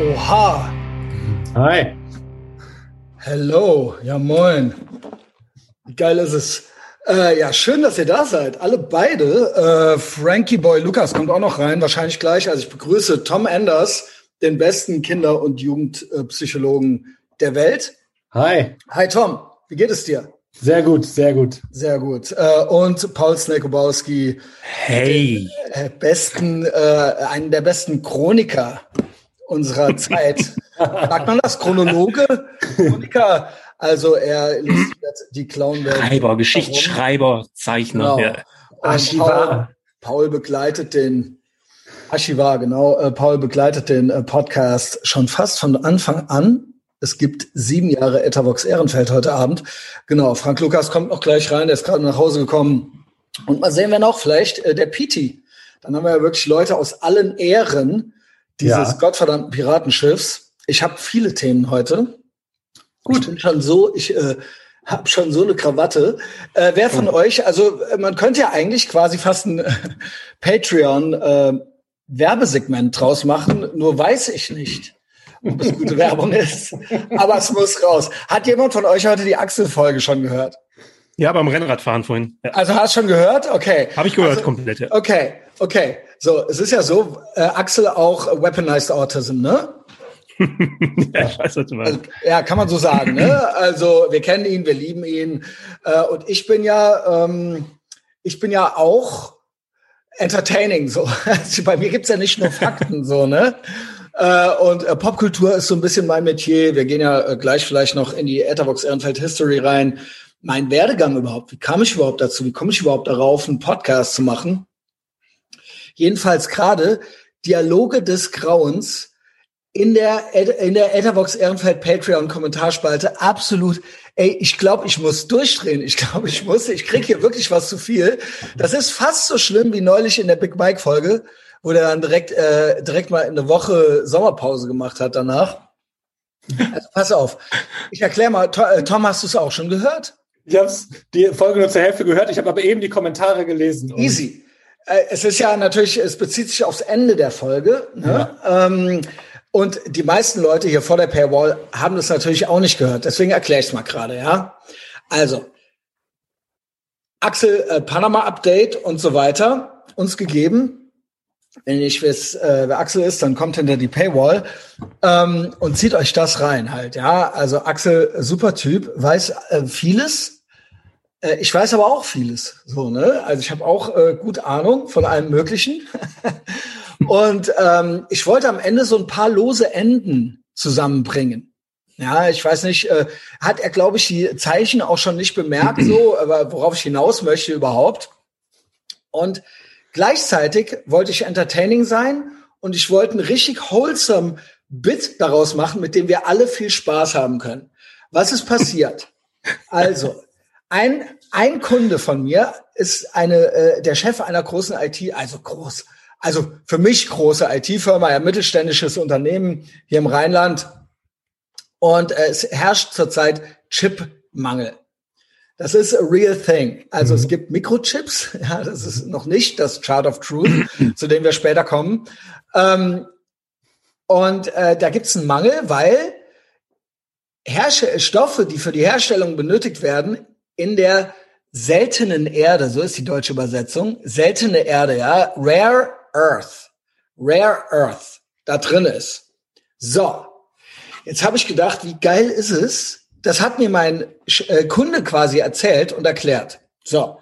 Oha. Hi. Hello. Ja, moin. Wie geil ist es? Äh, ja, schön, dass ihr da seid. Alle beide. Äh, Frankie Boy Lukas kommt auch noch rein, wahrscheinlich gleich. Also ich begrüße Tom Anders, den besten Kinder- und Jugendpsychologen der Welt. Hi. Hi Tom, wie geht es dir? Sehr gut, sehr gut. Sehr gut. Äh, und Paul Snekobowski. Hey. Den, äh, besten, äh, einen der besten Chroniker unserer Zeit. Sagt man das? Chronologe? Chroniker? Also er illustriert die Clownwelt. Schreiber, Geschichtsschreiber, Zeichner. Genau. Ja. Paul, Paul begleitet den Archivar, genau. Äh, Paul begleitet den äh, Podcast schon fast von Anfang an. Es gibt sieben Jahre Etavox Ehrenfeld heute Abend. Genau, Frank Lukas kommt noch gleich rein, der ist gerade nach Hause gekommen. Und mal sehen wir noch, vielleicht äh, der Piti. Dann haben wir ja wirklich Leute aus allen Ehren dieses ja. gottverdammten Piratenschiffs. Ich habe viele Themen heute. Gut. Ich bin schon so, ich äh, habe schon so eine Krawatte. Äh, wer von oh. euch, also man könnte ja eigentlich quasi fast ein äh, Patreon äh, Werbesegment draus machen, nur weiß ich nicht ob es gute Werbung ist. Aber es muss raus. Hat jemand von euch heute die Axel-Folge schon gehört? Ja, beim Rennradfahren vorhin. Ja. Also hast du schon gehört? Okay. Habe ich gehört, also, komplett. Ja. Okay, okay. So, es ist ja so, äh, Axel auch Weaponized Autism, ne? ja, ich weiß, was du meinst. Also, ja, kann man so sagen. Ne? Also wir kennen ihn, wir lieben ihn. Äh, und ich bin ja, ähm, ich bin ja auch entertaining. So, also bei mir gibt's ja nicht nur Fakten, so ne. Äh, und äh, Popkultur ist so ein bisschen mein Metier. Wir gehen ja äh, gleich vielleicht noch in die Etherbox Ehrenfeld History rein. Mein Werdegang überhaupt. Wie kam ich überhaupt dazu? Wie komme ich überhaupt darauf, einen Podcast zu machen? Jedenfalls gerade Dialoge des Grauens in der, in der Etherbox Ehrenfeld Patreon Kommentarspalte absolut, ey, ich glaube, ich muss durchdrehen. Ich glaube, ich muss, ich krieg hier wirklich was zu viel. Das ist fast so schlimm wie neulich in der Big Mike Folge wo der dann direkt, äh, direkt mal eine Woche Sommerpause gemacht hat danach. Also pass auf. Ich erkläre mal, äh, Tom, hast du es auch schon gehört? Ich habe die Folge nur zur Hälfte gehört, ich habe aber eben die Kommentare gelesen. Easy. Äh, es ist ja natürlich, es bezieht sich aufs Ende der Folge. Ne? Ja. Ähm, und die meisten Leute hier vor der Paywall haben das natürlich auch nicht gehört. Deswegen erkläre ich es mal gerade, ja. Also, Axel, äh, Panama-Update und so weiter uns gegeben wenn ich weiß, äh, wer Axel ist, dann kommt hinter die Paywall ähm, und zieht euch das rein halt. Ja, also Axel, super Typ, weiß äh, vieles. Äh, ich weiß aber auch vieles. So ne, also ich habe auch äh, gut Ahnung von allem Möglichen. und ähm, ich wollte am Ende so ein paar lose Enden zusammenbringen. Ja, ich weiß nicht, äh, hat er, glaube ich, die Zeichen auch schon nicht bemerkt, so, aber worauf ich hinaus möchte überhaupt. Und Gleichzeitig wollte ich entertaining sein und ich wollte ein richtig wholesome Bit daraus machen, mit dem wir alle viel Spaß haben können. Was ist passiert? also, ein, ein Kunde von mir ist eine, äh, der Chef einer großen IT, also groß, also für mich große IT-Firma, ein mittelständisches Unternehmen hier im Rheinland. Und äh, es herrscht zurzeit Chipmangel. Das ist a real thing. Also mhm. es gibt Mikrochips, ja, das ist noch nicht das Chart of Truth, zu dem wir später kommen. Ähm, und äh, da gibt es einen Mangel, weil Herrsche Stoffe, die für die Herstellung benötigt werden, in der seltenen Erde, so ist die deutsche Übersetzung, seltene Erde, ja, Rare Earth, Rare Earth, da drin ist. So, jetzt habe ich gedacht, wie geil ist es, das hat mir mein äh, Kunde quasi erzählt und erklärt. So,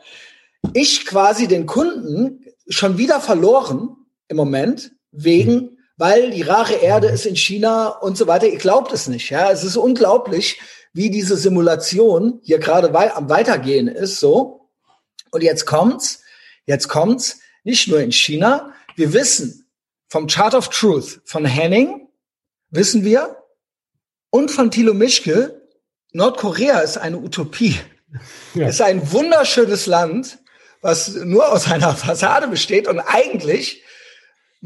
ich quasi den Kunden schon wieder verloren im Moment wegen, weil die rare Erde ist in China und so weiter. Ihr glaubt es nicht, ja. Es ist unglaublich, wie diese Simulation hier gerade wei am Weitergehen ist, so. Und jetzt kommt's, jetzt kommt's, nicht nur in China. Wir wissen vom Chart of Truth von Henning, wissen wir, und von Thilo Mischke, Nordkorea ist eine Utopie. Ja. Ist ein wunderschönes Land, was nur aus einer Fassade besteht und eigentlich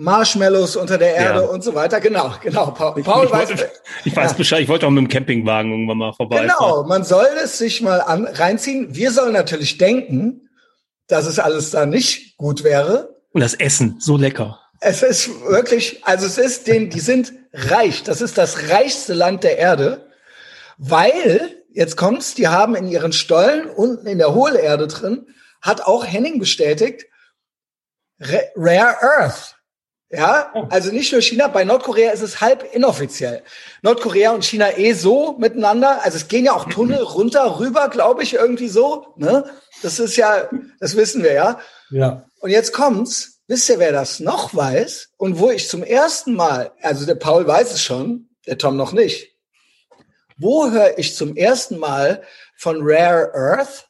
Marshmallows unter der Erde ja. und so weiter. Genau, genau. Paul, Paul ich, weiß, wollte, ich weiß ja. Bescheid. Ich wollte auch mit dem Campingwagen irgendwann mal vorbei. Genau, man soll es sich mal an, reinziehen. Wir sollen natürlich denken, dass es alles da nicht gut wäre. Und das Essen, so lecker. Es ist wirklich, also es ist den, die sind reich. Das ist das reichste Land der Erde, weil, jetzt kommt's, die haben in ihren Stollen unten in der Hohlerde drin, hat auch Henning bestätigt, Rare Earth. Ja, oh. also nicht nur China, bei Nordkorea ist es halb inoffiziell. Nordkorea und China eh so miteinander. Also es gehen ja auch Tunnel runter, rüber, glaube ich, irgendwie so. Ne? Das ist ja, das wissen wir ja. Ja. Und jetzt kommt's. Wisst ihr, wer das noch weiß? Und wo ich zum ersten Mal, also der Paul weiß es schon, der Tom noch nicht. Wo höre ich zum ersten Mal von Rare Earth?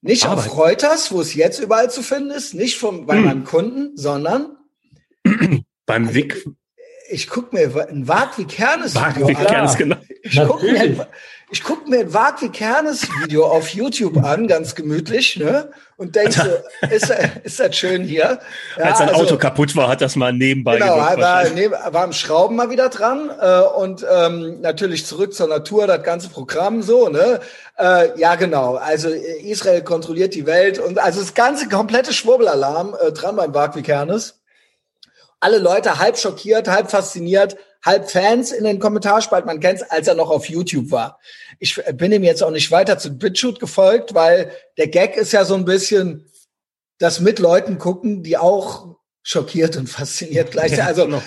Nicht Arbeit. auf Reuters, wo es jetzt überall zu finden ist, nicht vom, bei hm. meinem Kunden, sondern beim also, Wick. Ich gucke mir ein Wag wie Kernes Video wie Kernes, genau. Ich gucke mir, ich guck mir ein Wag wie Kernes Video auf YouTube an, ganz gemütlich, ne? Und denke so, ist, ist das schön hier? Ja, Als sein also, Auto kaputt war, hat das mal nebenbei Genau, gewirkt, war, neben, war am Schrauben mal wieder dran äh, und ähm, natürlich zurück zur Natur, das ganze Programm so, ne? Äh, ja, genau. Also Israel kontrolliert die Welt und also das ganze komplette Schwurbelalarm äh, dran beim Wag wie Kernes alle Leute halb schockiert, halb fasziniert, halb Fans in den Kommentarspalten. Man kennt es, als er noch auf YouTube war. Ich bin ihm jetzt auch nicht weiter zu BitChute gefolgt, weil der Gag ist ja so ein bisschen, das mit Leuten gucken, die auch schockiert und fasziniert gleichzeitig. Also genau.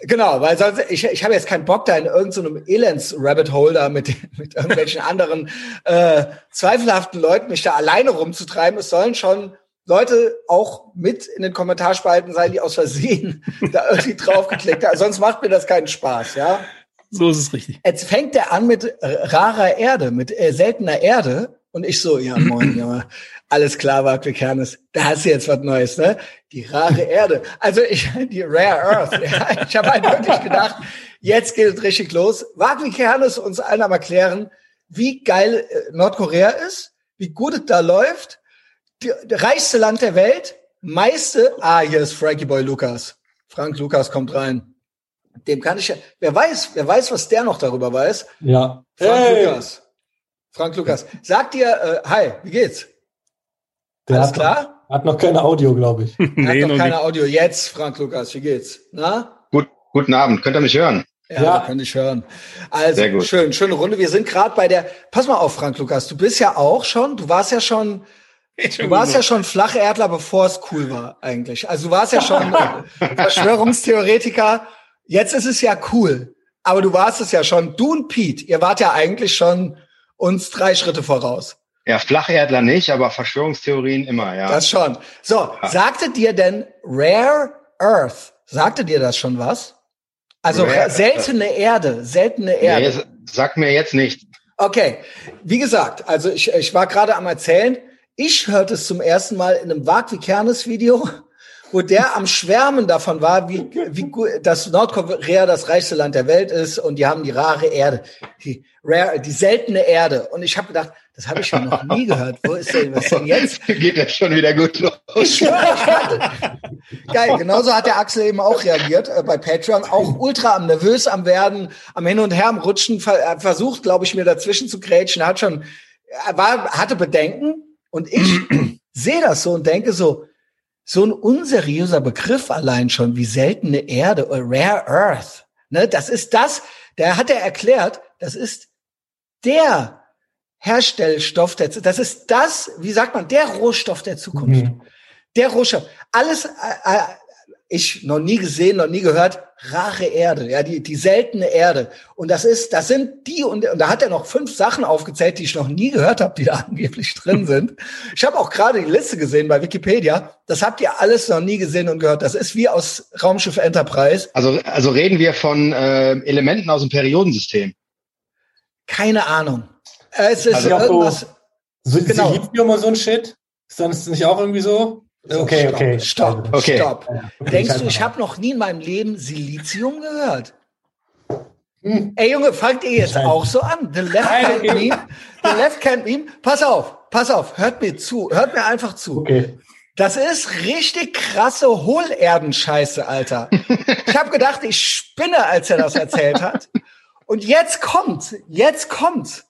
Genau, weil sonst, ich, ich habe jetzt keinen Bock, da in irgendeinem so Elends-Rabbit-Holder mit, mit irgendwelchen anderen äh, zweifelhaften Leuten mich da alleine rumzutreiben. Es sollen schon Leute auch mit in den Kommentarspalten sein, die aus Versehen da irgendwie draufgeklickt haben. Sonst macht mir das keinen Spaß, ja. So ist es richtig. Jetzt fängt er an mit rarer Erde, mit äh, seltener Erde. Und ich so, ja, moin, ja, alles klar, Wagner Kernes, da hast du jetzt was Neues, ne? Die rare Erde. Also ich, die Rare Earth. Ja, ich habe halt wirklich gedacht, jetzt geht es richtig los. Wagner Kernes uns allen am erklären, wie geil äh, Nordkorea ist, wie gut es da läuft reichste Land der Welt, meiste, ah, hier ist Frankie Boy Lukas. Frank Lukas kommt rein. Dem kann ich ja, wer weiß, wer weiß, was der noch darüber weiß. Ja. Frank hey. Lukas. Frank Lukas. Sag dir, äh, hi, wie geht's? Der Alles hat klar? Noch, hat noch keine Audio, glaube ich. nee, hat noch keine nicht. Audio. Jetzt, Frank Lukas, wie geht's? Na? Gut, guten Abend. Könnt ihr mich hören? Ja, ja. könnte ich hören. Also, schön, schöne Runde. Wir sind gerade bei der, pass mal auf, Frank Lukas, du bist ja auch schon, du warst ja schon Du warst ja schon Flacherdler, bevor es cool war, eigentlich. Also du warst ja schon Verschwörungstheoretiker. Jetzt ist es ja cool. Aber du warst es ja schon. Du und Pete, ihr wart ja eigentlich schon uns drei Schritte voraus. Ja, Flacherdler nicht, aber Verschwörungstheorien immer, ja. Das schon. So, ja. sagte dir denn Rare Earth, sagte dir das schon was? Also Rare seltene Earth. Erde, seltene Erde. Nee, sag mir jetzt nicht. Okay, wie gesagt, also ich, ich war gerade am erzählen, ich hörte es zum ersten Mal in einem Wag wie Kernes Video, wo der am Schwärmen davon war, wie, wie gut, dass Nordkorea das reichste Land der Welt ist und die haben die rare Erde, die rare, die seltene Erde. Und ich habe gedacht, das habe ich ja noch nie gehört. Wo ist denn was denn jetzt? Geht das schon wieder gut los? Ich Geil, genauso hat der Axel eben auch reagiert äh, bei Patreon. Auch ultra am nervös am werden, am Hin und Her am Rutschen, ver versucht, glaube ich, mir dazwischen zu grätschen. Hat schon, war, hatte Bedenken, und ich sehe das so und denke so, so ein unseriöser Begriff allein schon, wie seltene Erde oder Rare Earth. Ne, das ist das, der hat er erklärt, das ist der Herstellstoff der, das ist das, wie sagt man, der Rohstoff der Zukunft. Mhm. Der Rohstoff. Alles, äh, äh ich noch nie gesehen, noch nie gehört, rare Erde, ja, die, die seltene Erde. Und das ist, das sind die, und, und da hat er noch fünf Sachen aufgezählt, die ich noch nie gehört habe, die da angeblich drin sind. Ich habe auch gerade die Liste gesehen bei Wikipedia. Das habt ihr alles noch nie gesehen und gehört. Das ist wie aus Raumschiff Enterprise. Also, also reden wir von äh, Elementen aus dem Periodensystem. Keine Ahnung. Es ist also irgendwas. So, genau. Silizium und so ein Shit? Ist das nicht auch irgendwie so? Okay, stopp, okay. Stopp, okay. stopp. Okay, Denkst du, ich habe noch nie in meinem Leben Silizium gehört? Hm. Ey Junge, fangt ihr jetzt auch so an? The Left Hand Meme, The Left Hand Meme. Pass auf, pass auf, hört mir zu, hört mir einfach zu. Okay. Das ist richtig krasse Hohlerdenscheiße, Alter. Ich habe gedacht, ich spinne, als er das erzählt hat. Und jetzt kommt, jetzt kommt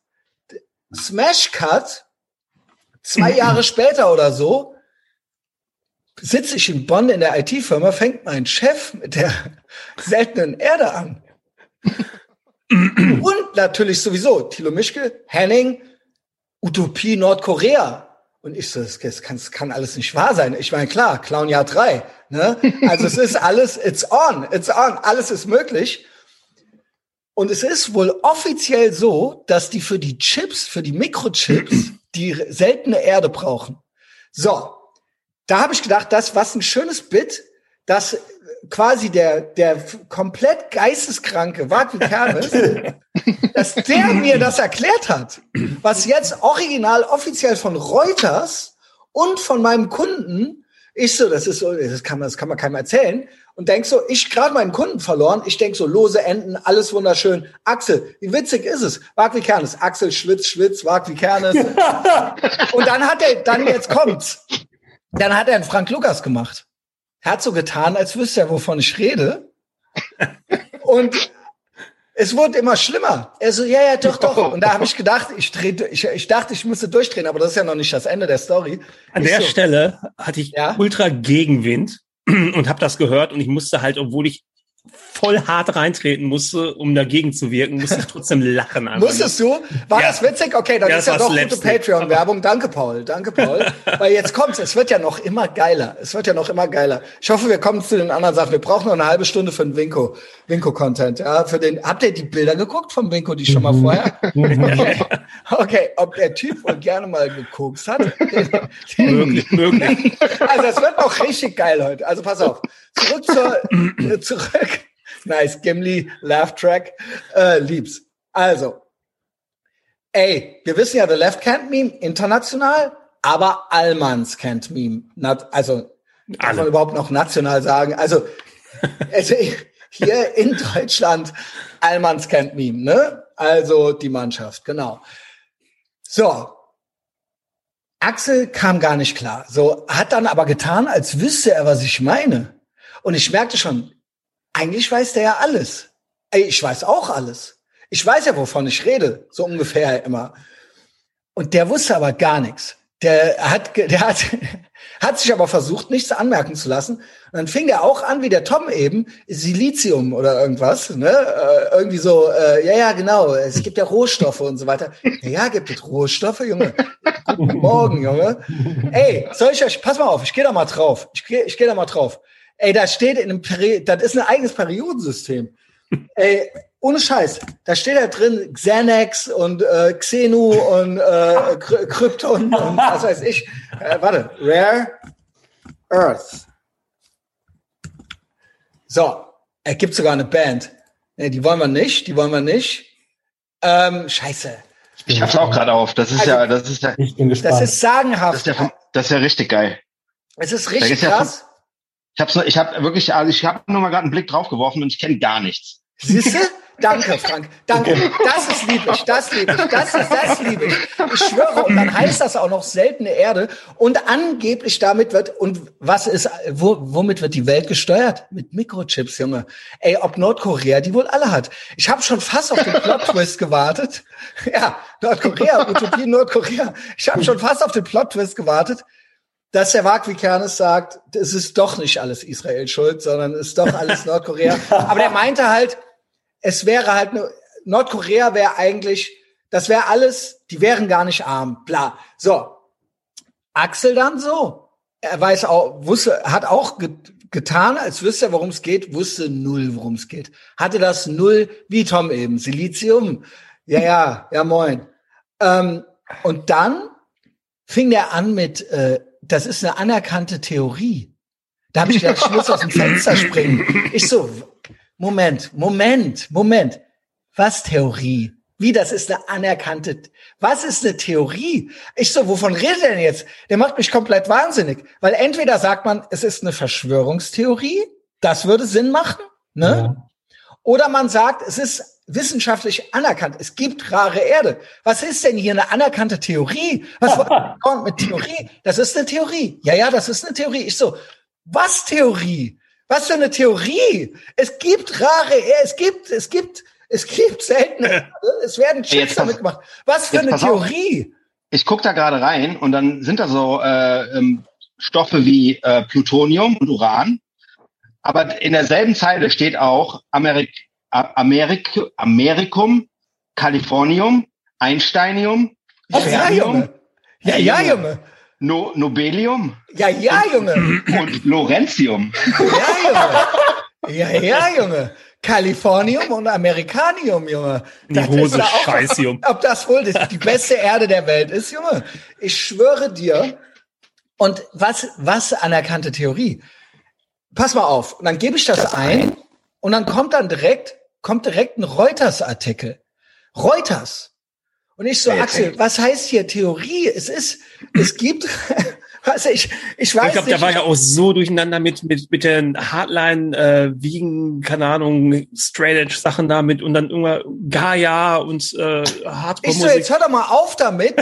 Smash Cut, zwei Jahre später oder so, sitze ich in Bonn in der IT-Firma, fängt mein Chef mit der seltenen Erde an. Und natürlich sowieso Thilo Mischke, Henning, Utopie Nordkorea. Und ich so, das kann, das kann alles nicht wahr sein. Ich meine, klar, Clown Jahr drei. Ne? Also es ist alles, it's on, it's on, alles ist möglich. Und es ist wohl offiziell so, dass die für die Chips, für die Mikrochips, die seltene Erde brauchen. So, da habe ich gedacht, das was ein schönes Bit, dass quasi der der komplett geisteskranke Wagner Kermes, dass der mir das erklärt hat, was jetzt original offiziell von Reuters und von meinem Kunden ich so, das ist so, das kann man, das kann man keinem erzählen. Und denk so, ich gerade meinen Kunden verloren. Ich denk so, lose Enden, alles wunderschön. Axel, wie witzig ist es? Wag wie Kernes. Axel schwitz, schwitz, wag wie Kernes. und dann hat er, dann jetzt kommt's. Dann hat er einen Frank Lukas gemacht. Er hat so getan, als wüsste er, wovon ich rede. Und es wurde immer schlimmer. Er so, ja, ja, doch, doch. Und da habe ich gedacht, ich, dreh, ich, ich dachte, ich müsste durchdrehen, aber das ist ja noch nicht das Ende der Story. An ich der so, Stelle hatte ich ja? ultra Gegenwind und habe das gehört und ich musste halt, obwohl ich voll hart reintreten musste, um dagegen zu wirken, musste ich trotzdem lachen. Musstest du? War ja. das witzig? Okay, dann ja, ist ja doch gute Patreon-Werbung. Danke, Paul. Danke, Paul. Weil jetzt kommt's. Es wird ja noch immer geiler. Es wird ja noch immer geiler. Ich hoffe, wir kommen zu den anderen Sachen. Wir brauchen noch eine halbe Stunde für den Winko. Winko-Content. Ja, für den. Habt ihr die Bilder geguckt vom Winko, die schon mal vorher? Okay. okay. Ob der Typ wohl gerne mal geguckt hat? Möglich, möglich. Also, es wird noch richtig geil heute. Also, pass auf. Zurück zur, zurück Nice, Gimli, Laugh Track, äh, lieb's. Also, ey, wir wissen ja, The Left Can't Meme international, aber Allmanns Can't Meme. Not, also, Alle. man überhaupt noch national sagen? Also, also hier in Deutschland Allmanns Can't Meme, ne? Also die Mannschaft, genau. So, Axel kam gar nicht klar. So, hat dann aber getan, als wüsste er, was ich meine. Und ich merkte schon, eigentlich weiß der ja alles. Ey, ich weiß auch alles. Ich weiß ja, wovon ich rede, so ungefähr immer. Und der wusste aber gar nichts. Der hat, der hat, hat sich aber versucht, nichts anmerken zu lassen. Und dann fing der auch an, wie der Tom eben, Silizium oder irgendwas, ne? Äh, irgendwie so, äh, ja, ja, genau, es gibt ja Rohstoffe und so weiter. Ja, ja gibt es Rohstoffe, Junge? Guten Morgen, Junge. Ey, soll ich euch, pass mal auf, ich gehe da mal drauf. Ich gehe ich geh da mal drauf. Ey, da steht in einem Peri das ist ein eigenes Periodensystem. Ey, ohne Scheiß, da steht da drin Xanax und äh, Xenu und äh, Krypton und was weiß ich. Äh, warte, Rare Earth. So, es gibt sogar eine Band. Nee, die wollen wir nicht, die wollen wir nicht. Ähm, scheiße. Ich hab's auch gerade auf. Das ist also, ja, das ist ja. Ich bin gespannt. Das ist sagenhaft. Das ist ja, das ist ja richtig geil. Es ist richtig krass. Ja ich habe ich hab wirklich, also ich habe nur mal gerade einen Blick drauf geworfen und ich kenne gar nichts. Siehste? Danke, Frank. Danke. Das ist lieblich. Das liebe ich. Das ist das liebe ich. Ich schwöre. Und dann heißt das auch noch seltene Erde. Und angeblich damit wird, und was ist, wo, womit wird die Welt gesteuert? Mit Mikrochips, Junge. Ey, ob Nordkorea die wohl alle hat. Ich habe schon fast auf den Plot-Twist gewartet. Ja, Nordkorea, Utopie Nordkorea. Ich habe schon fast auf den Plot-Twist gewartet dass der Kernes sagt, es ist doch nicht alles Israel schuld, sondern es ist doch alles Nordkorea. Aber der meinte halt, es wäre halt, Nordkorea wäre eigentlich, das wäre alles, die wären gar nicht arm, bla. So. Axel dann so. Er weiß auch, wusste, hat auch getan, als wüsste er, worum es geht, wusste null, worum es geht. Hatte das null, wie Tom eben, Silizium. Ja, ja, ja, moin. Ähm, und dann fing der an mit, äh, das ist eine anerkannte Theorie. Da habe ich gedacht, ich muss aus dem Fenster springen. Ich so, Moment, Moment, Moment. Was Theorie? Wie, das ist eine anerkannte, was ist eine Theorie? Ich so, wovon redet er denn jetzt? Der macht mich komplett wahnsinnig. Weil entweder sagt man, es ist eine Verschwörungstheorie, das würde Sinn machen, ne? Ja. Oder man sagt, es ist wissenschaftlich anerkannt. Es gibt rare Erde. Was ist denn hier eine anerkannte Theorie? Was kommt mit Theorie? Das ist eine Theorie. Ja, ja, das ist eine Theorie. Ich so, was Theorie? Was für eine Theorie? Es gibt rare Erde. Es gibt, es gibt, es gibt seltene. Es werden Chips damit gemacht. Was für eine Theorie? Auf. Ich guck da gerade rein und dann sind da so äh, ähm, Stoffe wie äh, Plutonium und Uran. Aber in derselben Zeile steht auch Amerik Amerik Amerikum, Californium, Einsteinium, ja, Junge. Ja, ja, Junge. No Nobelium. Ja, ja, Junge. Und Lorentium. Ja, Junge. Ja, ja, Junge. Kalifornium und Amerikanium, Junge. Die Hose Scheißium. Ob, ob das wohl das die beste Erde der Welt ist, Junge. Ich schwöre dir. Und was, was anerkannte Theorie. Pass mal auf. Und dann gebe ich das ein und dann kommt dann direkt, kommt direkt ein Reuters-Artikel. Reuters. Und ich so, Axel, was heißt hier Theorie? Es ist, es gibt, also ich, ich weiß Ich glaube, der war ja auch so durcheinander mit, mit, mit den Hardline, äh, Wiegen, keine Ahnung, Straight Edge Sachen damit und dann irgendwann Gaia und äh, Hardcore Ich so, jetzt hör doch mal auf damit.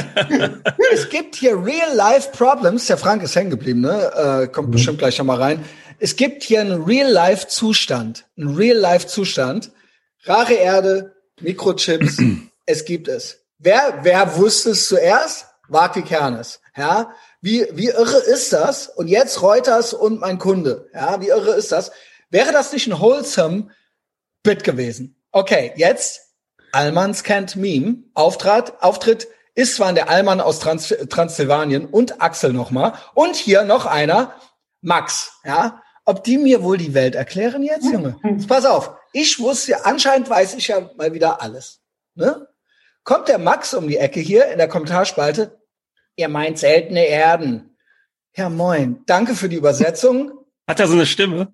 es gibt hier Real-Life-Problems. Der Frank ist hängen geblieben, ne? Äh, kommt mhm. bestimmt gleich noch mal rein. Es gibt hier einen Real-Life-Zustand. Einen Real-Life-Zustand. Rare Erde, Mikrochips, es gibt es. Wer, wer wusste es zuerst? Waki Kernes. Ja, wie, wie irre ist das? Und jetzt Reuters und mein Kunde. Ja, wie irre ist das? Wäre das nicht ein wholesome Bit gewesen? Okay, jetzt Allmanns kennt Meme. Auftritt, Auftritt ist zwar der Allmann aus Trans Transsilvanien und Axel nochmal. Und hier noch einer, Max. Ja, ob die mir wohl die Welt erklären jetzt, Junge? Jetzt pass auf. Ich wusste, anscheinend weiß ich ja mal wieder alles. Ne? kommt der Max um die Ecke hier in der Kommentarspalte. Ihr meint seltene Erden. Ja, moin. Danke für die Übersetzung. Hat er so eine Stimme?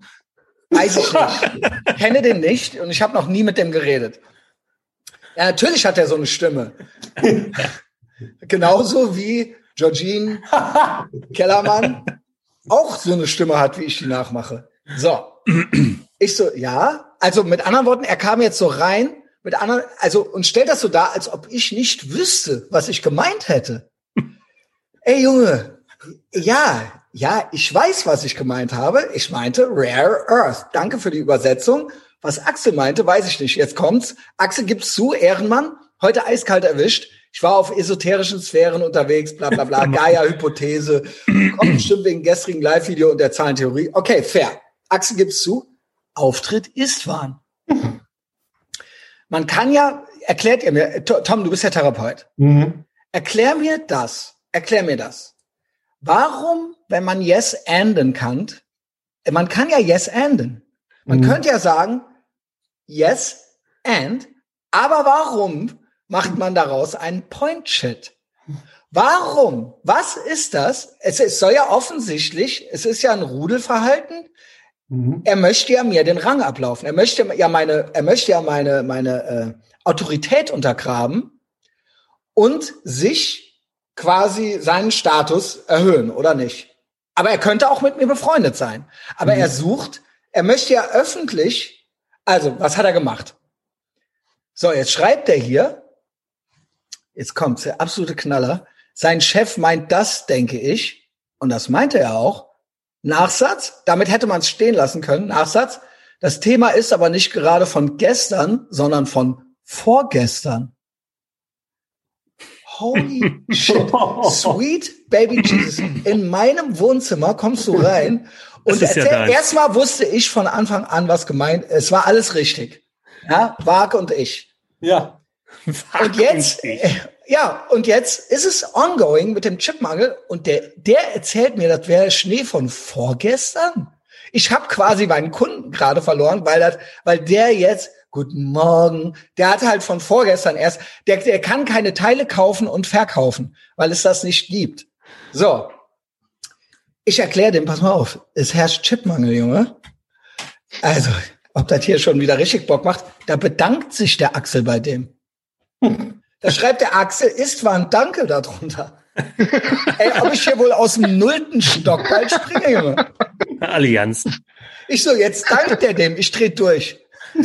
Weiß ich nicht. Kenne den nicht und ich habe noch nie mit dem geredet. Ja, natürlich hat er so eine Stimme. Genauso wie Georgine Kellermann auch so eine Stimme hat, wie ich die nachmache. So. Ich so, ja. Also mit anderen Worten, er kam jetzt so rein mit anderen, also und stellt das so dar, als ob ich nicht wüsste, was ich gemeint hätte. Ey Junge, ja, ja, ich weiß, was ich gemeint habe. Ich meinte Rare Earth. Danke für die Übersetzung. Was Axel meinte, weiß ich nicht. Jetzt kommt's. Axel gibt's zu, Ehrenmann. Heute eiskalt erwischt. Ich war auf esoterischen Sphären unterwegs, bla bla bla, Gaia-Hypothese. Kommt bestimmt wegen gestrigen Live-Video und der Zahlentheorie. Okay, fair. Axel gibt's zu. Auftritt ist wahr. Man kann ja, erklärt ihr mir, Tom, du bist ja Therapeut. Mhm. Erklär mir das. Erklär mir das. Warum, wenn man yes anden kann, man kann ja yes anden. Man mhm. könnte ja sagen, yes and, aber warum macht man daraus einen Point-Shit? Warum? Was ist das? Es, es soll ja offensichtlich, es ist ja ein Rudelverhalten. Mhm. Er möchte ja mir den Rang ablaufen. Er möchte ja meine, er möchte ja meine, meine äh, Autorität untergraben und sich quasi seinen Status erhöhen, oder nicht? Aber er könnte auch mit mir befreundet sein. Aber mhm. er sucht, er möchte ja öffentlich, also, was hat er gemacht? So, jetzt schreibt er hier, jetzt kommt's, der absolute Knaller. Sein Chef meint das, denke ich, und das meinte er auch, Nachsatz, damit hätte man es stehen lassen können. Nachsatz. Das Thema ist aber nicht gerade von gestern, sondern von vorgestern. Holy shit. Sweet Baby Jesus. In meinem Wohnzimmer kommst du rein und ja erstmal wusste ich von Anfang an, was gemeint ist. Es war alles richtig. Ja, Wag und ich. Ja. Und jetzt, ja, und jetzt ist es ongoing mit dem Chipmangel und der, der erzählt mir, das wäre Schnee von vorgestern. Ich habe quasi meinen Kunden gerade verloren, weil das, weil der jetzt Guten Morgen. Der hat halt von vorgestern erst, der, der kann keine Teile kaufen und verkaufen, weil es das nicht gibt. So. Ich erkläre dem, pass mal auf, es herrscht Chipmangel, Junge. Also, ob das hier schon wieder richtig Bock macht, da bedankt sich der Axel bei dem. Da schreibt der Axel, ist war ein Danke darunter. Ey, ob ich hier wohl aus dem nullten Stock bald springe, Junge. Allianzen. Ich so, jetzt dankt er dem, ich dreh durch.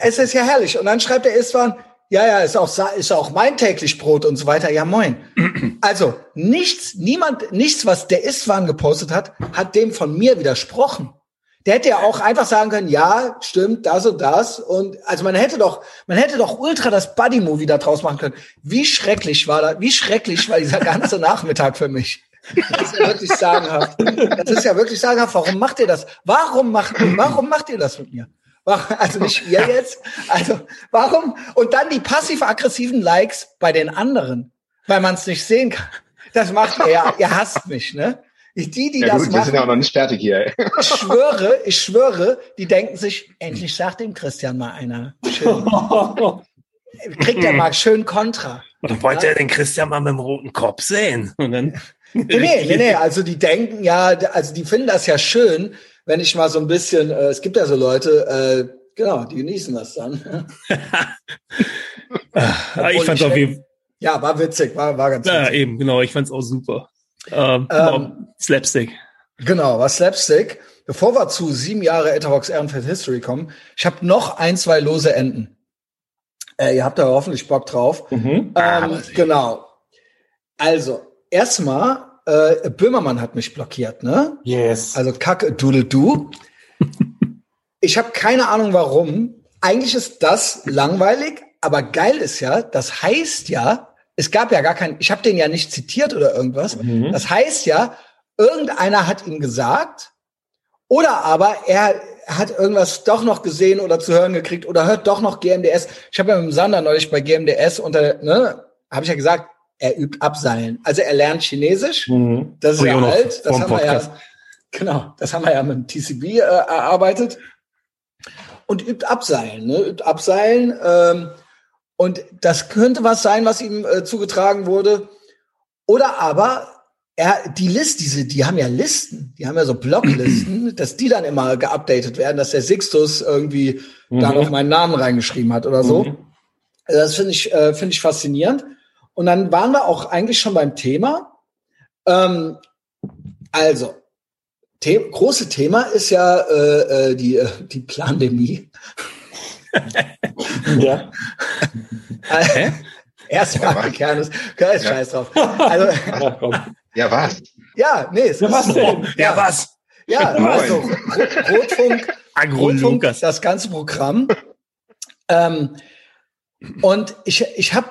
es ist ja herrlich. Und dann schreibt der Istvan, ja, ja, ist auch, ist auch mein täglich Brot und so weiter. Ja, moin. Also, nichts, niemand, nichts, was der Istvan gepostet hat, hat dem von mir widersprochen. Der hätte ja auch einfach sagen können, ja, stimmt, das und das. Und also man hätte doch, man hätte doch ultra das Buddy-Movie da draus machen können. Wie schrecklich war das, wie schrecklich war dieser ganze Nachmittag für mich. Das ist ja wirklich sagenhaft. Das ist ja wirklich sagenhaft. Warum macht ihr das? Warum macht, warum macht ihr das mit mir? Also nicht ihr jetzt. Also warum? Und dann die passiv-aggressiven Likes bei den anderen, weil man es nicht sehen kann. Das macht ihr ja. Ihr hasst mich, ne? Die, die ja, das gut, machen, wir sind ja auch noch nicht fertig hier. Ich schwöre, ich schwöre, die denken sich, endlich sagt dem Christian mal einer. Schön. Kriegt er mal schön Kontra. Oder wollte ja? er den Christian mal mit dem roten Kopf sehen? Und dann nee, nee, nee, also die denken ja, also die finden das ja schön, wenn ich mal so ein bisschen, äh, es gibt ja so Leute, äh, genau, die genießen das dann. ich fand auf jeden Ja, war witzig, war, war ganz ja, witzig. eben, genau, ich fand's auch super. Ähm, Ähm, Slapstick. Genau, was Slapstick. Bevor wir zu sieben Jahre Etherbox Ehrenfeld History kommen, ich habe noch ein, zwei lose Enden. Äh, ihr habt da hoffentlich Bock drauf. Mhm. Ähm, genau. Also, erstmal, äh, Böhmermann hat mich blockiert, ne? Yes. Also Kacke Doodle Du. Ich habe keine Ahnung warum. Eigentlich ist das langweilig, aber geil ist ja, das heißt ja, es gab ja gar kein, ich habe den ja nicht zitiert oder irgendwas. Mhm. Das heißt ja, irgendeiner hat ihm gesagt, oder aber er hat irgendwas doch noch gesehen oder zu hören gekriegt oder hört doch noch GMDS. Ich habe ja mit dem Sander neulich bei GMDS unter, ne, habe ich ja gesagt, er übt Abseilen. Also er lernt Chinesisch. Mhm. Das ist ja alt. Das haben wir ja, genau, das haben wir ja mit dem TCB äh, erarbeitet. Und übt Abseilen, ne? Übt Abseilen. Ähm, und das könnte was sein, was ihm äh, zugetragen wurde. Oder aber er, die List, diese, die haben ja Listen, die haben ja so Blocklisten, dass die dann immer geupdatet werden, dass der Sixtus irgendwie da Mhm. noch meinen Namen reingeschrieben hat oder so. Mhm. Also Das finde ich, äh, finde ich faszinierend. Und dann waren wir auch eigentlich schon beim Thema. Ähm, also, The große Thema ist ja äh, äh, die, äh, die Plandemie. Ja. Hä? Erstmal Ja, ja, Kern ist, ist scheiß drauf. Also, ja. Ja, was? ja, nee, es Ja, ist was so. denn? Ja, was? Ja, Moin. also Rot- Rotfunk, Rotfunk, das ganze Programm. ähm, und ich, ich habe,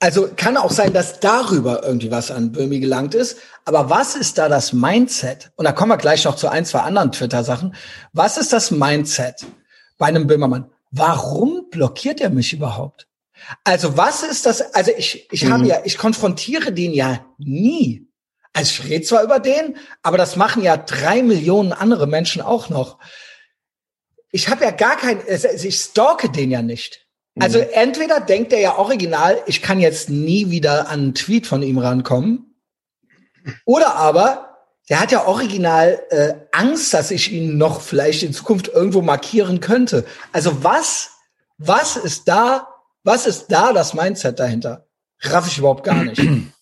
also kann auch sein, dass darüber irgendwie was an Böhmi gelangt ist. Aber was ist da das Mindset? Und da kommen wir gleich noch zu ein, zwei anderen Twitter-Sachen. Was ist das Mindset bei einem Böhmermann? Warum blockiert er mich überhaupt? Also was ist das? Also ich, ich habe Mhm. ja, ich konfrontiere den ja nie. Also ich rede zwar über den, aber das machen ja drei Millionen andere Menschen auch noch. Ich habe ja gar kein, also ich stalke den ja nicht. Also Mhm. entweder denkt er ja original, ich kann jetzt nie wieder an einen Tweet von ihm rankommen, oder aber der hat ja original äh, Angst, dass ich ihn noch vielleicht in Zukunft irgendwo markieren könnte. Also was, was ist da, was ist da das Mindset dahinter? Raff ich überhaupt gar nicht.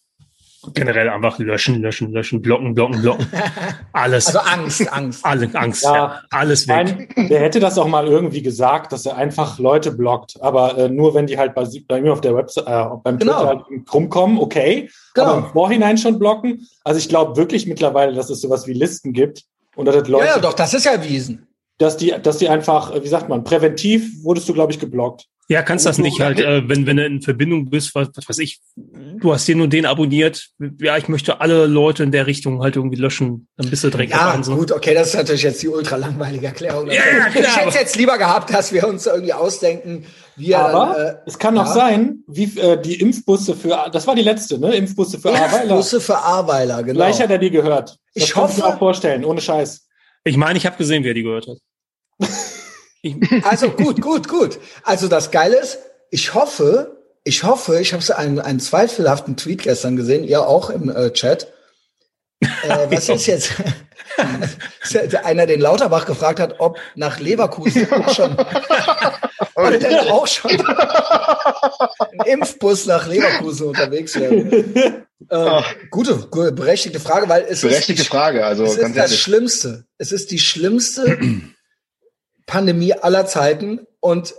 Generell einfach löschen, löschen, löschen, blocken, blocken, blocken. Alles. Also Angst, Angst. alle Angst. Ja. Ja. Alles weg. Nein, der hätte das auch mal irgendwie gesagt, dass er einfach Leute blockt. Aber äh, nur wenn die halt bei, bei mir auf der Website, äh, beim Genau. Twitter halt rumkommen, okay. Genau. Aber im Vorhinein schon blocken. Also ich glaube wirklich mittlerweile, dass es sowas wie Listen gibt. Und dass das Leute, Ja, ja, doch, das ist ja erwiesen. Dass die, dass die einfach, äh, wie sagt man, präventiv wurdest du, glaube ich, geblockt. Ja, kannst das nicht halt, äh, wenn, wenn du in Verbindung bist, was, was weiß ich, du hast den und den abonniert, ja, ich möchte alle Leute in der Richtung halt irgendwie löschen, dann bist du direkt Ja, dran, so. gut, okay, das ist natürlich jetzt die ultra langweilige Erklärung. Ja, klar, ich hätte aber- jetzt lieber gehabt, dass wir uns irgendwie ausdenken, wie er Aber dann, äh, es kann auch ja. sein, wie äh, die Impfbusse für, das war die letzte, ne? Impfbusse für Aweiler. Busse für Aweiler, genau. Gleich hat er die gehört. Das Ich kann ich mir hoffe- auch vorstellen, ohne Scheiß. Ich meine, ich habe gesehen, wer die gehört hat. Also gut, gut, gut. Also das Geile ist, ich hoffe, ich hoffe, ich habe einen, einen zweifelhaften Tweet gestern gesehen, ihr auch im äh, Chat. Äh, was ist jetzt? Einer den Lauterbach gefragt hat, ob nach Leverkusen auch schon, ob denn auch schon ein Impfbus nach Leverkusen unterwegs wäre. Äh, gute, berechtigte Frage, weil es Berechtigte ist, Frage, also es ist das. Schlimmste. Es ist die schlimmste Pandemie aller Zeiten und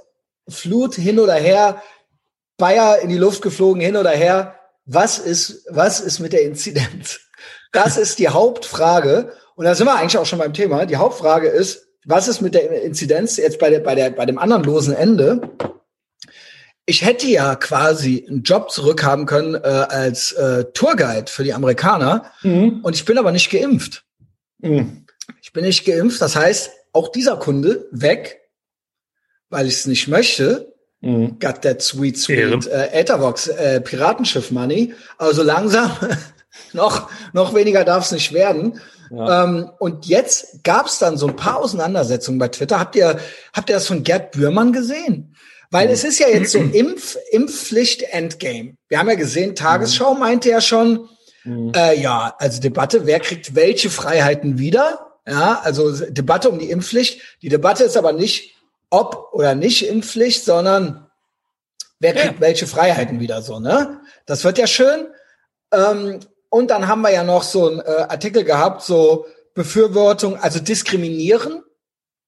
Flut hin oder her, Bayer in die Luft geflogen hin oder her. Was ist, was ist mit der Inzidenz? Das ist die Hauptfrage. Und da sind wir eigentlich auch schon beim Thema. Die Hauptfrage ist, was ist mit der Inzidenz jetzt bei der, bei der, bei dem anderen losen Ende? ich hätte ja quasi einen Job zurückhaben können äh, als äh, Tourguide für die Amerikaner Mhm. und ich bin aber nicht geimpft. Mhm. Ich bin nicht geimpft, das heißt, auch dieser Kunde weg, weil ich es nicht möchte. Mhm. Got that sweet, sweet äh, Etherbox äh, Piratenschiff Money. Also langsam, noch, noch weniger darf es nicht werden. Ja. Ähm, und jetzt gab es dann so ein paar Auseinandersetzungen bei Twitter. Habt ihr, habt ihr das von Gerd Bührmann gesehen? Weil es ist ja jetzt so Impf, Impfpflicht Endgame. Wir haben ja gesehen, Tagesschau meinte ja schon, Mhm. äh, ja, also Debatte, wer kriegt welche Freiheiten wieder? Ja, also Debatte um die Impfpflicht. Die Debatte ist aber nicht ob oder nicht Impfpflicht, sondern wer kriegt Ja. welche Freiheiten wieder so, ne? Das wird ja schön. Ähm, und dann haben wir ja noch so einen äh, Artikel gehabt, so Befürwortung, also diskriminieren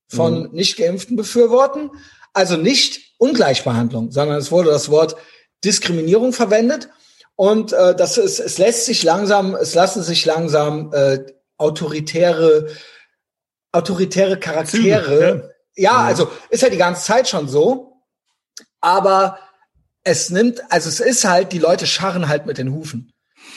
von nicht geimpften befürworten. Also nicht Ungleichbehandlung, sondern es wurde das Wort Diskriminierung verwendet. Und äh, das ist, es lässt sich langsam, es lassen sich langsam äh, autoritäre, autoritäre Charaktere. Züge, ja, also ist ja die ganze Zeit schon so. Aber es nimmt, also es ist halt, die Leute scharren halt mit den Hufen.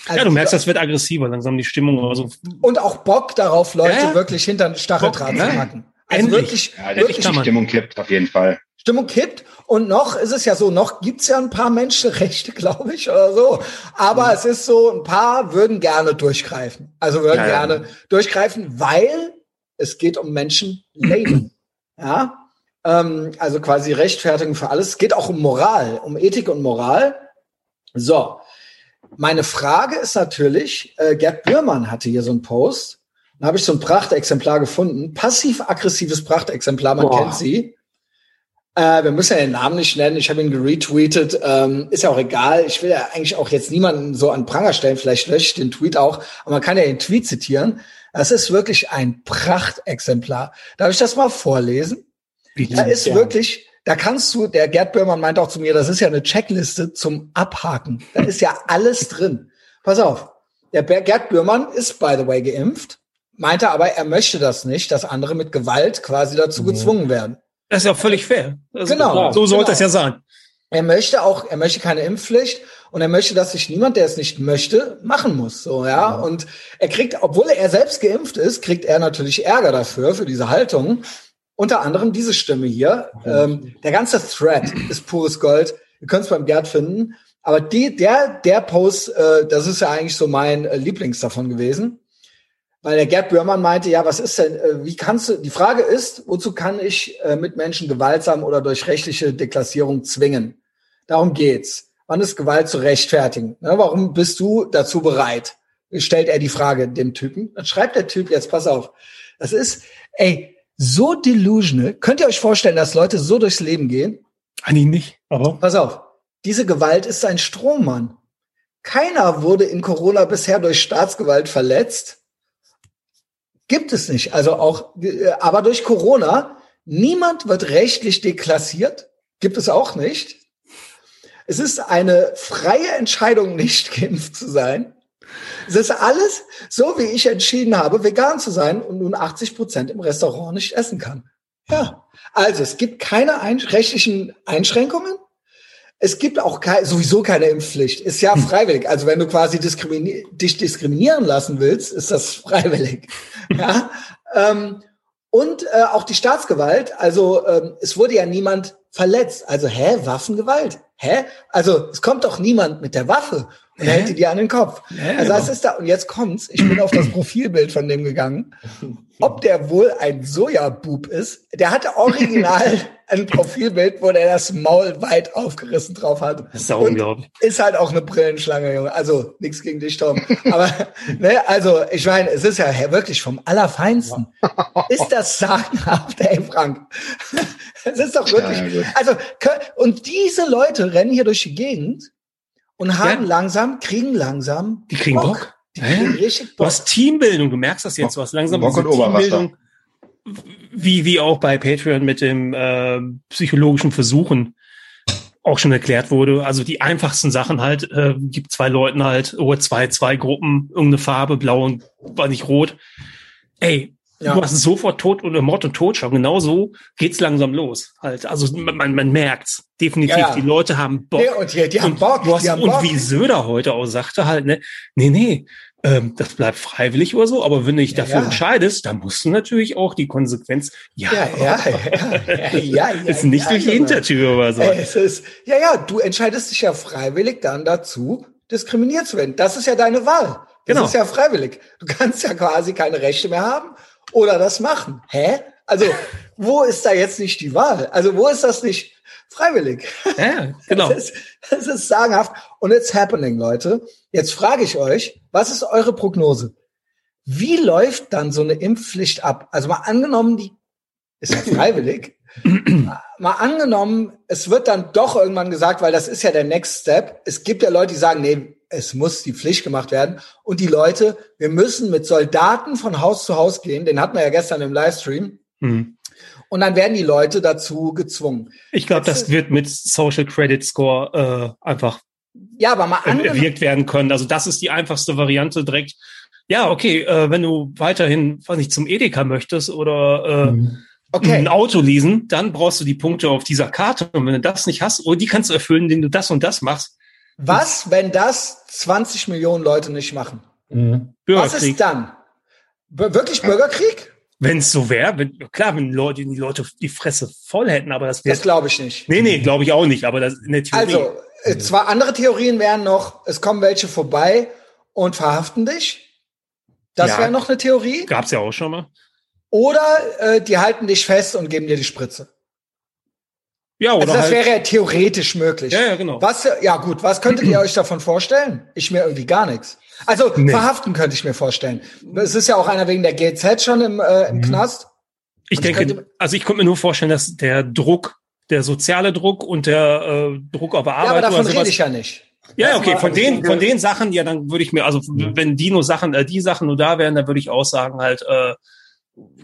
Also ja, du merkst, das wird aggressiver, langsam die Stimmung. Also, und auch Bock darauf, Leute Ja, ja. wirklich hinter den Stacheldraht Bock, zu packen. Also Endlich. wirklich, Ja, der wirklich. Stimmung kippt auf jeden Fall. Stimmung kippt. Und noch ist es ja so, noch gibt's ja ein paar Menschenrechte, glaube ich, oder so. Aber es ist so, ein paar würden gerne durchgreifen. Also würden Ja, ja. gerne durchgreifen, weil es geht um Menschenleben. ja. Ähm, also quasi Rechtfertigung für alles. Es geht auch um Moral, um Ethik und Moral. So. Meine Frage ist natürlich, äh, Gerd Bührmann hatte hier so einen Post. Da habe ich so ein Prachtexemplar gefunden. Passiv-aggressives Prachtexemplar, man Boah. kennt sie. Äh, wir müssen ja den Namen nicht nennen. Ich habe ihn geretweetet. Ähm, ist ja auch egal. Ich will ja eigentlich auch jetzt niemanden so an Pranger stellen. Vielleicht lösche ich den Tweet auch. Aber man kann ja den Tweet zitieren. Das ist wirklich ein Prachtexemplar. Darf ich das mal vorlesen? Da ist gerne. wirklich, da kannst du, der Gerd Böhmann meint auch zu mir, das ist ja eine Checkliste zum Abhaken. Da ist ja alles drin. Pass auf. Der Gerd Böhmann ist, by the way, geimpft, meinte aber, er möchte das nicht, dass andere mit Gewalt quasi dazu gezwungen werden. Das ist ja völlig fair. Also, Genau, So sollte genau. es ja sein. Er möchte auch, er möchte keine Impfpflicht und er möchte, dass sich niemand, der es nicht möchte, machen muss. So, ja. Und er kriegt, obwohl er selbst geimpft ist, kriegt er natürlich Ärger dafür, für diese Haltung. Unter anderem diese Stimme hier. Ähm, der ganze Thread ist pures Gold. Ihr könnt es beim Gerd finden. Aber die, der, der Post, äh, das ist ja eigentlich so mein äh, Lieblings davon gewesen. Weil der Gerd Böhrmann meinte, ja, was ist denn, äh, wie kannst du, die Frage ist, wozu kann ich äh, Mitmenschen gewaltsam oder durch rechtliche Deklassierung zwingen? Darum geht's. Wann ist Gewalt zu rechtfertigen? Ne, warum bist du dazu bereit? Stellt er die Frage dem Typen. Dann schreibt der Typ jetzt, pass auf. Das ist, ey, so delusional. Könnt ihr euch vorstellen, dass Leute so durchs Leben gehen? Eigentlich nicht, aber. Pass auf. Diese Gewalt ist ein Strohmann. Keiner wurde in Corona bisher durch Staatsgewalt verletzt. Gibt es nicht. Also auch, äh, aber durch Corona, niemand wird rechtlich deklassiert. Gibt es auch nicht. Es ist eine freie Entscheidung, nicht geimpft zu sein. Es ist alles so, wie ich entschieden habe, vegan zu sein und nun 80 Prozent im Restaurant nicht essen kann. Ja. Also, es gibt keine ein rechtlichen Einschränkungen. Es gibt auch kei sowieso keine Impfpflicht. Ist ja freiwillig. Also wenn du quasi diskrimini dich diskriminieren lassen willst, ist das freiwillig. ja. Ähm, und äh, auch die Staatsgewalt. Also ähm, es wurde ja niemand verletzt. Also hä, Waffengewalt? Hä? Also es kommt doch niemand mit der Waffe und Hä? hält die dir an den Kopf. Also das ist da. Und jetzt kommt's. Ich bin auf das Profilbild von dem gegangen. Ob der wohl ein Sojabub ist? Der hatte original ein Profilbild, wo der das Maul weit aufgerissen drauf hat. Das ist ja unglaublich. ist halt auch eine Brillenschlange, Junge. Also nichts gegen dich, Tom. Aber ne, also ich meine, es ist ja wirklich vom Allerfeinsten. Ist das sagenhaft, ey Frank? Es ist doch wirklich. Ja, also und diese Leute rennen hier durch die Gegend und haben Ja. langsam, kriegen langsam. Die kriegen Bock. Die Ja, kriegen richtig Du Bock. hast Teambildung, du merkst das jetzt, du hast langsam Bock und Oberwasser. Teambildung, wie, wie auch bei Patreon mit dem äh, psychologischen Versuchen auch schon erklärt wurde. Also die einfachsten Sachen halt, äh, gibt zwei Leuten halt, oder zwei, zwei Gruppen, irgendeine Farbe, blau und war nicht rot. Ey, ja. du hast sofort Tod oder Mord und Totschlag. Genau so geht's langsam los. Halt. Also man, man merkt's. Definitiv. Ja, ja. Die Leute haben Bock. Ja, und die, die haben Bock. Du hast, und Bock. wie Söder heute auch sagte halt, ne, nee, nee, ähm, das bleibt freiwillig oder so, aber wenn du dich dafür ja. entscheidest, dann musst du natürlich auch die Konsequenz, ja, ja, ja, ja, ja, ja ist nicht durch die Hintertür oder so. Es ist, ja, ja, du entscheidest dich ja freiwillig dann dazu, diskriminiert zu werden. Das ist ja deine Wahl. Das genau. ist ja freiwillig. Du kannst ja quasi keine Rechte mehr haben oder das machen. Hä? Also, wo ist da jetzt nicht die Wahl? Also, wo ist das nicht freiwillig? Ja, genau. Das ist, das ist sagenhaft. Und it's happening, Leute. Jetzt frage ich euch, was ist eure Prognose? Wie läuft dann so eine Impfpflicht ab? Also mal angenommen, die ist ja freiwillig. mal angenommen, es wird dann doch irgendwann gesagt, weil das ist ja der Next Step. Es gibt ja Leute, die sagen, nee, es muss die Pflicht gemacht werden. Und die Leute, wir müssen mit Soldaten von Haus zu Haus gehen. Den hatten wir ja gestern im Livestream. Mhm. Und dann werden die Leute dazu gezwungen. Ich glaube, das wird mit Social Credit Score äh, einfach ja, aber mal erwirkt werden können. Also das ist die einfachste Variante direkt. Ja, okay, äh, wenn du weiterhin, was nicht, zum Edeka möchtest oder äh, mhm. okay. ein Auto leasen, dann brauchst du die Punkte auf dieser Karte. Und wenn du das nicht hast, oder die kannst du erfüllen, indem du das und das machst. Was, wenn das 20 Millionen Leute nicht machen? Mhm. Was ist dann? Wirklich Bürgerkrieg? Wenn es so wäre, wenn, klar, wenn Leute, die Leute die Fresse voll hätten, aber das wäre. Das glaube ich nicht. Nee, nee, glaube ich auch nicht, aber das in der Theorie. Also, äh, zwei andere Theorien wären noch, es kommen welche vorbei und verhaften dich. Das ja, wäre noch eine Theorie. Gab's ja auch schon mal. Oder äh, die halten dich fest und geben dir die Spritze. Ja, oder also das halt wäre ja theoretisch möglich. Ja, ja, genau. Was, ja gut, was könntet ihr euch davon vorstellen? Ich mir irgendwie gar nichts. Also nee. verhaften könnte ich mir vorstellen. Es ist ja auch einer wegen der GZ schon im, äh, im mhm. Knast. Ich und denke, ich könnte, also ich könnte mir nur vorstellen, dass der Druck, der soziale Druck und der äh, Druck auf Arbeit. Ja, aber davon rede ich ja nicht. Ja, okay, von den, von den Sachen, ja, dann würde ich mir, also wenn Dino Sachen, äh, die Sachen nur da wären, dann würde ich auch sagen, halt, äh,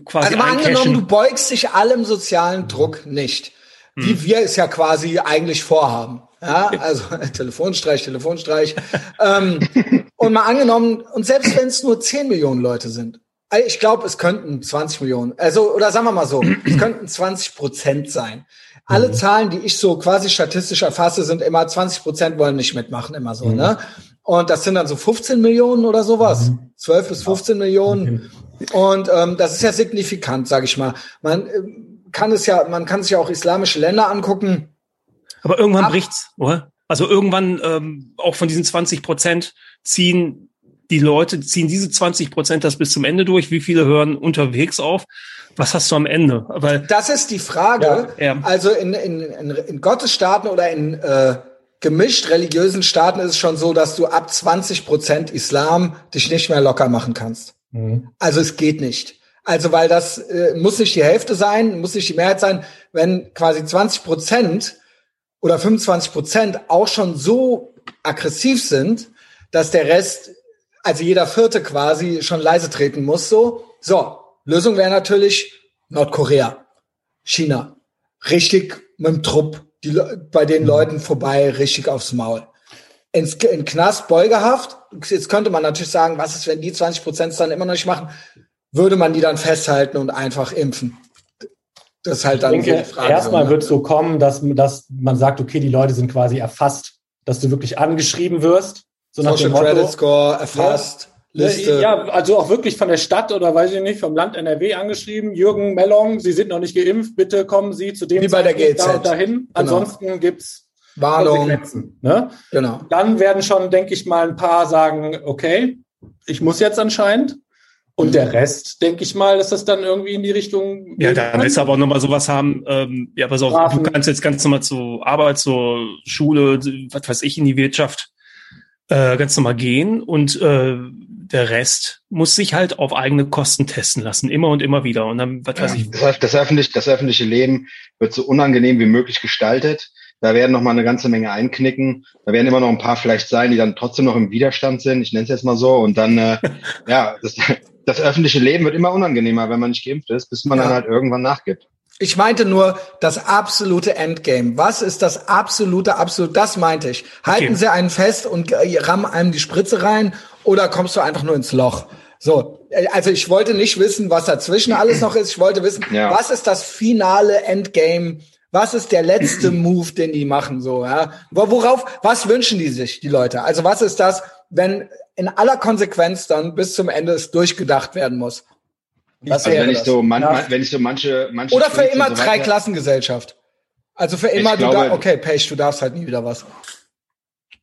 quasi. Also mal angenommen, du beugst dich allem sozialen Druck nicht wie hm. wir es ja quasi eigentlich vorhaben. Ja, also Telefonstreich, Telefonstreich. ähm, und mal angenommen, und selbst wenn es nur 10 Millionen Leute sind, ich glaube, es könnten 20 Millionen, also, oder sagen wir mal so, es könnten 20 Prozent sein. Alle mhm. Zahlen, die ich so quasi statistisch erfasse, sind immer 20 Prozent wollen nicht mitmachen, immer so, mhm. ne? Und das sind dann so 15 Millionen oder sowas. Mhm. 12 bis 15 Millionen. Und ähm, das ist ja signifikant, sage ich mal. Man, äh, kann es ja, man kann sich ja auch islamische Länder angucken. Aber irgendwann Ab bricht's, oder? Also irgendwann ähm, auch von diesen 20 Prozent ziehen die Leute, ziehen diese 20 Prozent das bis zum Ende durch. Wie viele hören unterwegs auf? Was hast du am Ende? Weil das ist die Frage. Ja, ja. Also in, in, in, in Gottesstaaten oder in äh, gemischt religiösen Staaten ist es schon so, dass du ab 20 Prozent Islam dich nicht mehr locker machen kannst. Mhm. Also es geht nicht. Also weil das äh, muss nicht die Hälfte sein, muss nicht die Mehrheit sein, wenn quasi 20 Prozent oder 25 Prozent auch schon so aggressiv sind, dass der Rest, also jeder Vierte quasi schon leise treten muss. So, so Lösung wäre natürlich Nordkorea, China, richtig mit dem Trupp, die, bei den Leuten vorbei, richtig aufs Maul. Ins, in Knast, Beugehaft. Jetzt könnte man natürlich sagen, was ist, wenn die 20 Prozent dann immer noch nicht machen? würde man die dann festhalten und einfach impfen? Das ist halt dann ich denke, die Frage. Erstmal so, ne? wird es so kommen, dass, dass man sagt, okay, die Leute sind quasi erfasst, dass du wirklich angeschrieben wirst. So nach Social Motto, Credit Score erfasst. Ja, Liste. Ja, also auch wirklich von der Stadt oder weiß ich nicht, vom Land NRW angeschrieben. Jürgen Mellong, Sie sind noch nicht geimpft, bitte kommen Sie zu dem Wie bei der GZ. Da dahin. Genau. Ansonsten gibt's Warnung. Ne? Genau. Dann werden schon, denke ich mal, ein paar sagen, okay, ich muss jetzt anscheinend. Und der Rest, denke ich mal, dass das dann irgendwie in die Richtung. Ja, dann willst du aber auch nochmal sowas haben. Ähm, ja, pass auf, Strafen. du kannst jetzt ganz normal zur Arbeit, zur Schule, was weiß ich, in die Wirtschaft äh, ganz normal gehen und äh, der Rest muss sich halt auf eigene Kosten testen lassen, immer und immer wieder. Und dann, was ja, weiß ich. Das, heißt, das, öffentliche, das öffentliche Leben wird so unangenehm wie möglich gestaltet. Da werden noch mal eine ganze Menge einknicken. Da werden immer noch ein paar vielleicht sein, die dann trotzdem noch im Widerstand sind. Ich nenne es jetzt mal so. Und dann, äh, ja, das, das öffentliche Leben wird immer unangenehmer, wenn man nicht geimpft ist, bis man ja. dann halt irgendwann nachgibt. Ich meinte nur das absolute Endgame. Was ist das absolute, absolut, das meinte ich. Halten okay. Sie einen fest und rammen einem die Spritze rein oder kommst du einfach nur ins Loch? So, äh, also ich wollte nicht wissen, was dazwischen alles noch ist. Ich wollte wissen, ja. was ist das finale Endgame? Was ist der letzte Move, den die machen? So, ja. Worauf, was wünschen die sich, die Leute? Also was ist das, wenn in aller Konsequenz dann bis zum Ende es durchgedacht werden muss? Was also wenn ich, so man, ja. wenn ich so manche, manche Oder für immer so drei Klassengesellschaft. Also für immer, ich du glaube, da, okay, Pech, du darfst halt nie wieder was.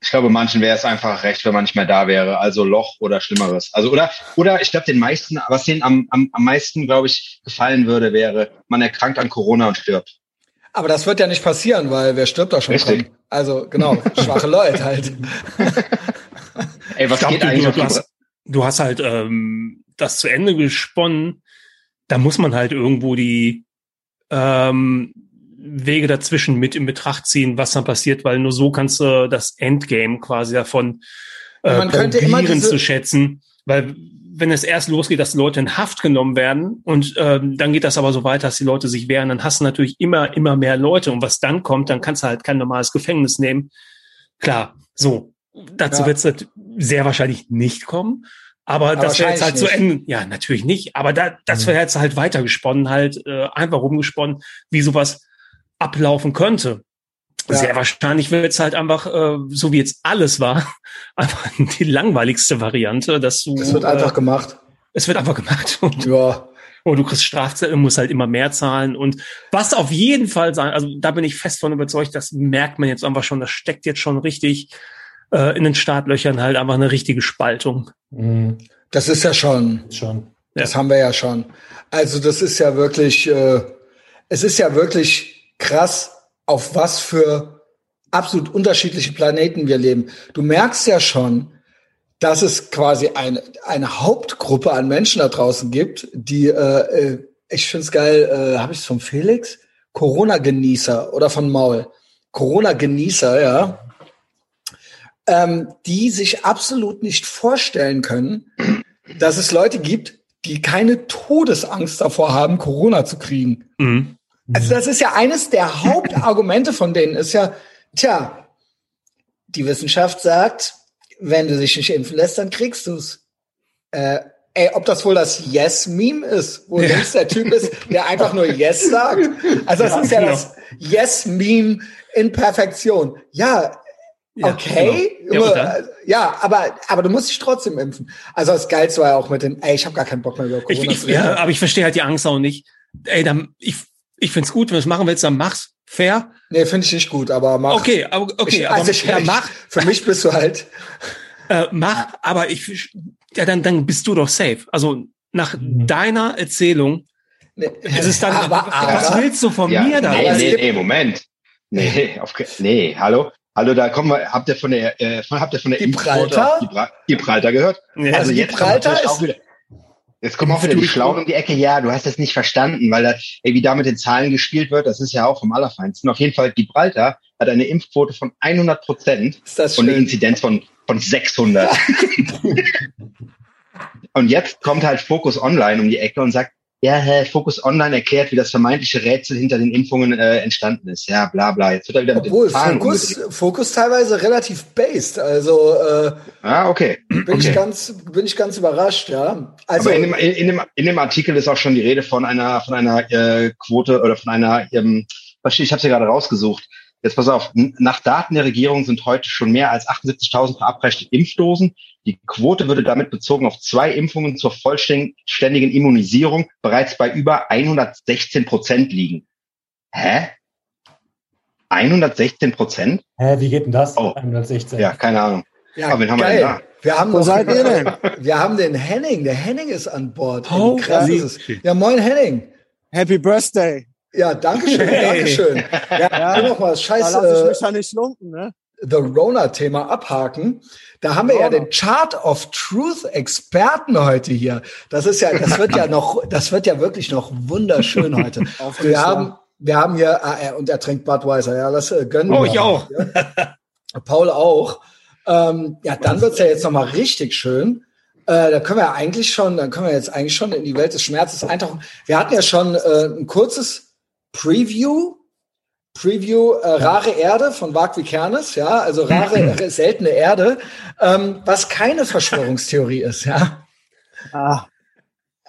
Ich glaube, manchen wäre es einfach recht, wenn man nicht mehr da wäre. Also Loch oder Schlimmeres. Also oder oder ich glaube, den meisten, was denen am, am, am meisten, glaube ich, gefallen würde, wäre, man erkrankt an Corona und stirbt. Aber das wird ja nicht passieren, weil wer stirbt da schon Richtig. Dran? Also genau, schwache Leute halt. Ey, was glaub, geht du, eigentlich? Du hast, du hast halt ähm, das zu Ende gesponnen. Da muss man halt irgendwo die ähm, Wege dazwischen mit in Betracht ziehen, was dann passiert, weil nur so kannst du das Endgame quasi davon äh, man könnte immer diese zu schätzen, weil wenn es erst losgeht, dass Leute in Haft genommen werden und ähm, dann geht das aber so weiter, dass die Leute sich wehren, dann hast du natürlich immer, immer mehr Leute und was dann kommt, dann kannst du halt kein normales Gefängnis nehmen. Klar, so. Dazu ja. wird es sehr wahrscheinlich nicht kommen. Aber, aber das wäre jetzt halt zu Ende. Ja, natürlich nicht. Aber da, das mhm. wäre jetzt halt weitergesponnen, halt äh, einfach rumgesponnen, wie sowas ablaufen könnte. Ja. Sehr wahrscheinlich wird es halt einfach, äh, so wie jetzt alles war, einfach die langweiligste Variante, dass du. Es wird einfach äh, gemacht. Es wird einfach gemacht. Und, ja. Und du kriegst Strafzettel, musst halt immer mehr zahlen. Und was auf jeden Fall sein, also da bin ich fest von überzeugt, das merkt man jetzt einfach schon, das steckt jetzt schon richtig äh, in den Startlöchern halt einfach eine richtige Spaltung. Mhm. Das ist ja schon. Schon. Das ja. haben wir ja schon. Also das ist ja wirklich, äh, es ist ja wirklich krass, auf was für absolut unterschiedliche Planeten wir leben. Du merkst ja schon, dass es quasi eine, eine Hauptgruppe an Menschen da draußen gibt, die, äh, äh ich finde es geil, äh, habe ich es von Felix? Corona-Genießer oder von Maul. Corona-Genießer, ja. Ähm, die sich absolut nicht vorstellen können, dass es Leute gibt, die keine Todesangst davor haben, Corona zu kriegen. Mhm. Also das ist ja eines der Hauptargumente von denen, ist ja, tja, die Wissenschaft sagt, wenn du dich nicht impfen lässt, dann kriegst du's. Äh, ey, ob das wohl das Yes-Meme ist, wo ja. links der Typ ist, der einfach nur Yes sagt. Also das ja, ist ja genau. das Yes-Meme in Perfektion. Ja, Okay, genau. ja, ja, aber aber du musst dich trotzdem impfen. Also das Geilste war ja auch mit dem, ey, ich habe gar keinen Bock mehr über Corona ich, ich, Ja, aber ich verstehe halt die Angst auch nicht. Ey, dann ich ich find's gut, wenn du es machen willst, dann mach's. Fair? Nee, finde ich nicht gut, aber mach. Okay, aber okay, ich, also aber ich, ja, mach. Für mich bist du halt. Äh, mach, aber ich, ja, dann, dann bist du doch safe. Also nach mhm. deiner Erzählung nee, ist es dann, aber, was aber, willst du von ja, mir da? Nee, nee, nee, Moment. Nee, auf, nee, hallo. Hallo, da kommen wir, habt ihr von der, äh, habt ihr von der Gibraltar? Gibraltar gehört? Ja, also, also jetzt Gibraltar ist, auch wieder, Jetzt kommen auch wieder die Schlauen um die Ecke. Ja, du hast das nicht verstanden, weil da, ey, wie da mit den Zahlen gespielt wird, das ist ja auch vom Allerfeinsten. Auf jeden Fall, Gibraltar hat eine Impfquote von 100 Prozent und eine Inzidenz von, von 600. und jetzt kommt halt Focus Online um die Ecke und sagt, ja, Herr Focus Online erklärt, wie das vermeintliche Rätsel hinter den Impfungen äh, entstanden ist. Ja, bla bla. Jetzt wird er wieder Obwohl, mit den Zahlen Focus, Focus teilweise relativ based. Also äh, ah, okay. bin okay. ich ganz bin ich ganz überrascht, ja. Also Aber in dem, in, dem, in dem Artikel ist auch schon die Rede von einer von einer äh, Quote oder von einer ähm, ich habe sie gerade rausgesucht. Jetzt pass auf, nach Daten der Regierung sind heute schon mehr als 78.000 verabreichte Impfdosen. Die Quote würde damit bezogen auf zwei Impfungen zur vollständigen Immunisierung bereits bei über 116 Prozent liegen. Hä? 116 Prozent? Hä, wie geht denn das? Oh. 116. Ja, keine Ahnung. Ja, Aber wen haben geil. wir denn da? Wir haben, Wo seid ihr denn? wir haben den Henning. Der Henning ist an Bord. Oh, krass ist Ja, moin Henning. Happy Birthday. Ja, danke schön, hey. danke schön. Ja, ja nochmal, scheiße. Da lass ich mich ja nicht lumpen, ne? The Rona-Thema abhaken. Da haben wir Rona. ja den Chart of Truth Experten heute hier. Das ist ja, das wird ja noch, das wird ja wirklich noch wunderschön heute. wir haben, wir haben hier, ah, er, und er trinkt Budweiser, ja, das äh, gönnen oh, wir. Oh, ich auch. Ja. Paul auch. Ähm, ja, dann wird's ja jetzt nochmal richtig schön. Äh, da können wir eigentlich schon, dann können wir jetzt eigentlich schon in die Welt des Schmerzes eintauchen. Wir hatten ja schon äh, ein kurzes Preview. Preview äh, Rare Erde von Wagwi Kernes, ja, also rare, seltene Erde, ähm, was keine Verschwörungstheorie ist, ja. Ah,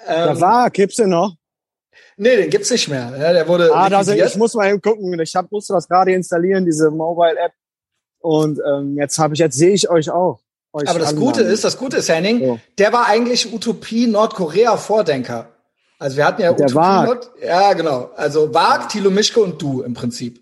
Ähm, war, gibt's den noch? nee, den gibt's nicht mehr. Ja, der wurde Ah, liquidiert. ich muss mal eben gucken. Ich hab, musste das gerade installieren, diese Mobile-App. Und ähm, jetzt habe ich, jetzt sehe ich euch auch. Euch Aber das Gute ist, das Gute ist, Henning, So. der war eigentlich Utopie Nordkorea-Vordenker. Also wir hatten ja Der Wag. Nord ja, genau. Also Wag, Thilo Mischke und du im Prinzip.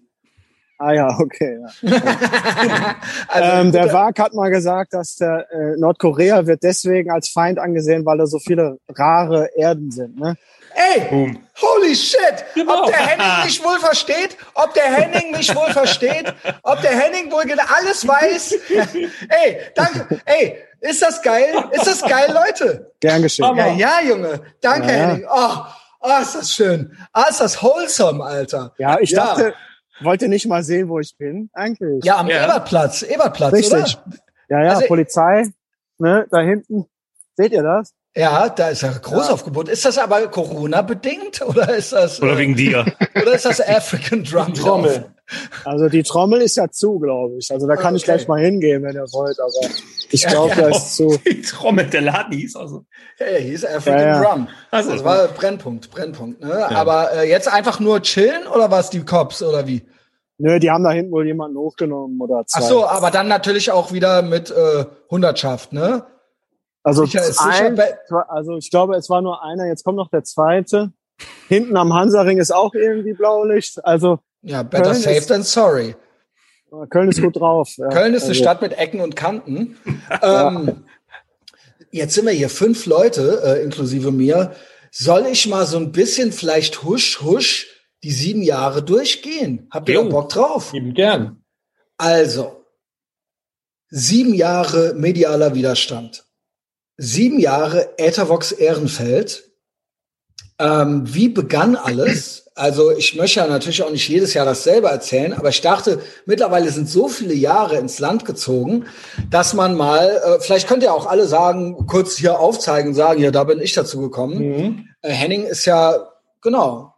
Ah ja, okay. Ja. Also, ähm, der Wag hat mal gesagt, dass der äh, Nordkorea wird deswegen als Feind angesehen, weil da so viele rare Erden sind. Ne? Ey, Boom. holy shit! Genau. Ob der Henning mich wohl versteht, ob der Henning mich wohl versteht, ob der Henning wohl genau alles weiß. Ey, danke. Ey, ist das geil? Ist das geil, Leute? Gern geschehen. Ja, ja, Junge. Danke, Ja. Henning. Oh, oh, ist das schön. Ah, ist das wholesome, Alter. Ja, ich Ja. dachte, wollt ihr nicht mal sehen, wo ich bin? Eigentlich. Ja, am Ja. Ebertplatz. Ebertplatz, Richtig. oder? Ja, ja, Also- Polizei, ne, da hinten. Seht ihr das? Ja, da ist ja Großaufgebot. Ist das aber Corona-bedingt oder ist das, Oder wegen dir. oder ist das African Drum? Trommel. Also die Trommel ist ja zu, glaube ich. Also da kann ich Okay. gleich mal hingehen, wenn ihr wollt, aber ich Ja, glaube, ja. da ist zu. Die Trommel, der Laden hieß also. Hey, hieß African Ja, ja. Drum. Also, das war Brennpunkt, Brennpunkt. Ne? Aber äh, jetzt einfach nur chillen oder was die Cops oder wie? Nö, die haben da hinten wohl jemanden hochgenommen oder zwei. Ach so, aber dann natürlich auch wieder mit äh, Hundertschaft, ne? Also, sicher ist sicher ein, also ich glaube, es war nur einer, jetzt kommt noch der zweite. Hinten am Hansaring ist auch irgendwie Blaulicht. Also Ja, better Köln safe ist- than sorry. Köln ist gut drauf. Ja. Köln ist eine also, Stadt mit Ecken und Kanten. ähm, jetzt sind wir hier fünf Leute, äh, inklusive mir. Soll ich mal so ein bisschen vielleicht husch, husch die sieben Jahre durchgehen? Habt ihr Bock drauf? Lieben gern. Also, sieben Jahre medialer Widerstand. Sieben Jahre Äthervox Ehrenfeld. Ähm, wie begann alles? Also ich möchte ja natürlich auch nicht jedes Jahr dasselbe erzählen, aber ich dachte, mittlerweile sind so viele Jahre ins Land gezogen, dass man mal, äh, vielleicht könnt ihr auch alle sagen, kurz hier aufzeigen, sagen, ja, da bin ich dazu gekommen. Mhm. Äh, Henning ist ja, genau,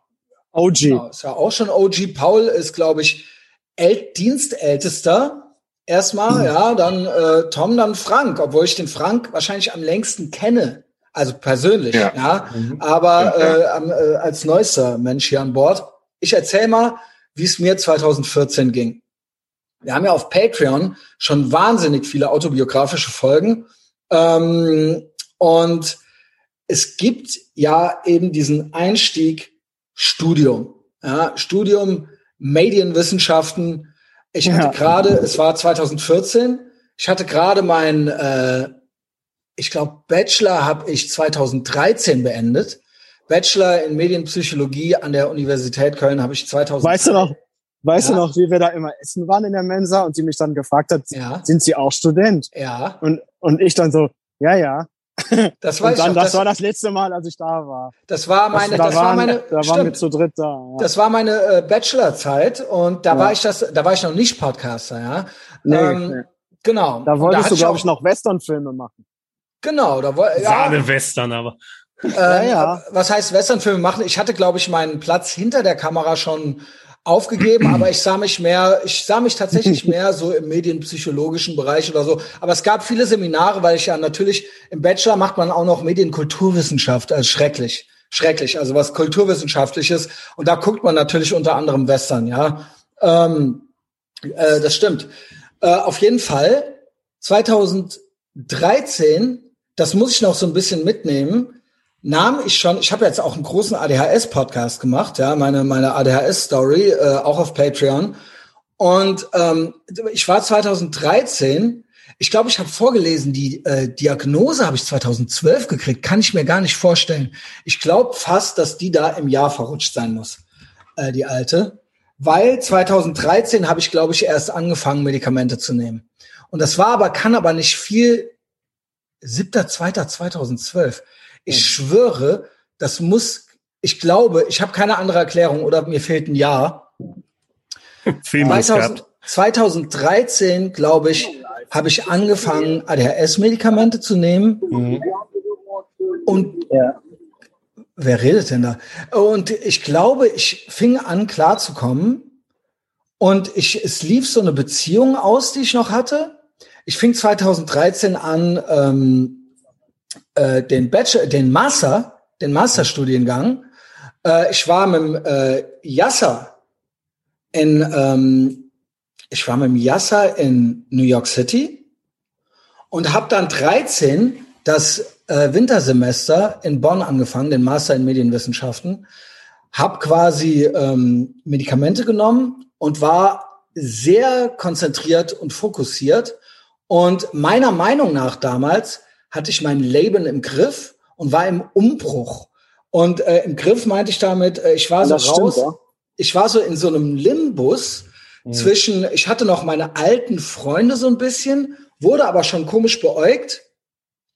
OG. Genau, ist ja auch schon OG. Paul ist, glaube ich, El Dienstältester. Erstmal, ja, dann äh, Tom, dann Frank, obwohl ich den Frank wahrscheinlich am längsten kenne. Also persönlich, ja. Ja. Aber äh, am, äh, als neuester Mensch hier an Bord. Ich erzähle mal, wie es mir 2014 ging. Wir haben ja auf Patreon schon wahnsinnig viele autobiografische Folgen. Ähm, und es gibt ja eben diesen Einstieg Studium. Ja, Studium Medienwissenschaften. Ich hatte Ja. gerade, es war 2014, ich hatte gerade mein, äh, ich glaube, Bachelor habe ich 2013 beendet. Bachelor in Medienpsychologie an der Universität Köln habe ich 2000. Weißt du noch, weißt Ja. du noch, wie wir da immer essen waren in der Mensa und sie mich dann gefragt hat, Ja, sind Sie auch Student? ja. Und, und ich dann so, ja, ja. Das weiß dann, das, Das, war das letzte Mal, als ich da war. das war meine, da das war waren, meine, da waren wir zu dritt da. Ja. Das war meine äh, Bachelorzeit und da Ja. war ich das, da war ich noch nicht Podcaster, ja. nee, ähm, nee. Genau. Da wolltest hatte du, glaube ich, noch Westernfilme machen. Genau, da wollte ja, Sahne-Western, aber. ähm, ja. Was heißt Westernfilme machen? Ich hatte, glaube ich, meinen Platz hinter der Kamera schon aufgegeben, aber ich sah mich mehr, ich sah mich tatsächlich mehr so im medienpsychologischen Bereich oder so. Aber es gab viele Seminare, weil ich ja natürlich im Bachelor macht man auch noch Medienkulturwissenschaft, also schrecklich. Schrecklich, also was kulturwissenschaftliches. Und da guckt man natürlich unter anderem Western, ja. Ähm, äh, das stimmt. Äh, auf jeden Fall 2013, das muss ich noch so ein bisschen mitnehmen, nahm ich schon, ich habe jetzt auch einen großen ADHS-Podcast gemacht, ja, meine, meine ADHS-Story, äh, auch auf Patreon. Und ähm, ich war 2013, ich glaube, ich habe vorgelesen, die äh, Diagnose habe ich 2012 gekriegt, kann ich mir gar nicht vorstellen. Ich glaube fast, dass die da im Jahr verrutscht sein muss, äh, die alte. Weil 2013 habe ich, glaube ich, erst angefangen, Medikamente zu nehmen. Und das war aber, kann aber nicht viel, 7.2.2012. Ich schwöre, das muss, ich glaube, ich habe keine andere Erklärung oder mir fehlt ein Jahr. Film 2000, 2013, glaube ich, habe ich angefangen, ADHS-Medikamente zu nehmen. Und Ja. wer redet denn da? Und ich glaube, ich fing an, klarzukommen. Und ich, es lief so eine Beziehung aus, die ich noch hatte. Ich fing 2013 an, ähm, äh, den Bachelor, den Master, den Masterstudiengang. Äh, ich war mit äh, Yasser in, ähm, ich war mit dem Yasser in New York City und habe dann 13 das äh, Wintersemester in Bonn angefangen, den Master in Medienwissenschaften, habe quasi ähm, Medikamente genommen und war sehr konzentriert und fokussiert. Und meiner Meinung nach damals hatte ich mein Leben im Griff und war im Umbruch. Und äh, im Griff meinte ich damit, äh, ich war so raus, stimmt, ja? ich war so in so einem Limbus mhm. zwischen, ich hatte noch meine alten Freunde so ein bisschen, wurde aber schon komisch beäugt,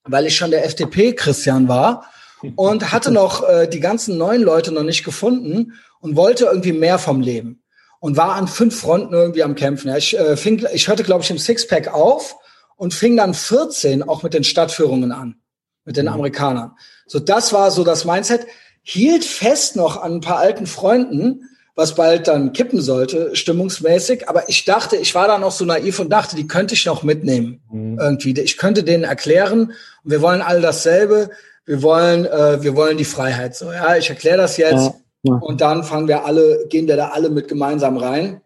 weil ich schon der FDP-Christian war und hatte noch äh, die ganzen neuen Leute noch nicht gefunden und wollte irgendwie mehr vom Leben und war an fünf Fronten irgendwie am Kämpfen. Ich, äh, fing, ich hörte, glaube ich, im Sixpack auf und fing dann 14 auch mit den Stadtführungen an, mit den mhm. Amerikanern. So, das war so das Mindset. Hielt fest noch an ein paar alten Freunden, was bald dann kippen sollte, stimmungsmäßig. Aber ich dachte, ich war da noch so naiv und dachte, die könnte ich noch mitnehmen. Mhm. Irgendwie. Ich könnte denen erklären, wir wollen alle dasselbe. Wir wollen, äh, wir wollen die Freiheit. So, ja, ich erkläre das jetzt. Ja, ja. Und dann fangen wir alle, gehen wir da alle mit gemeinsam rein.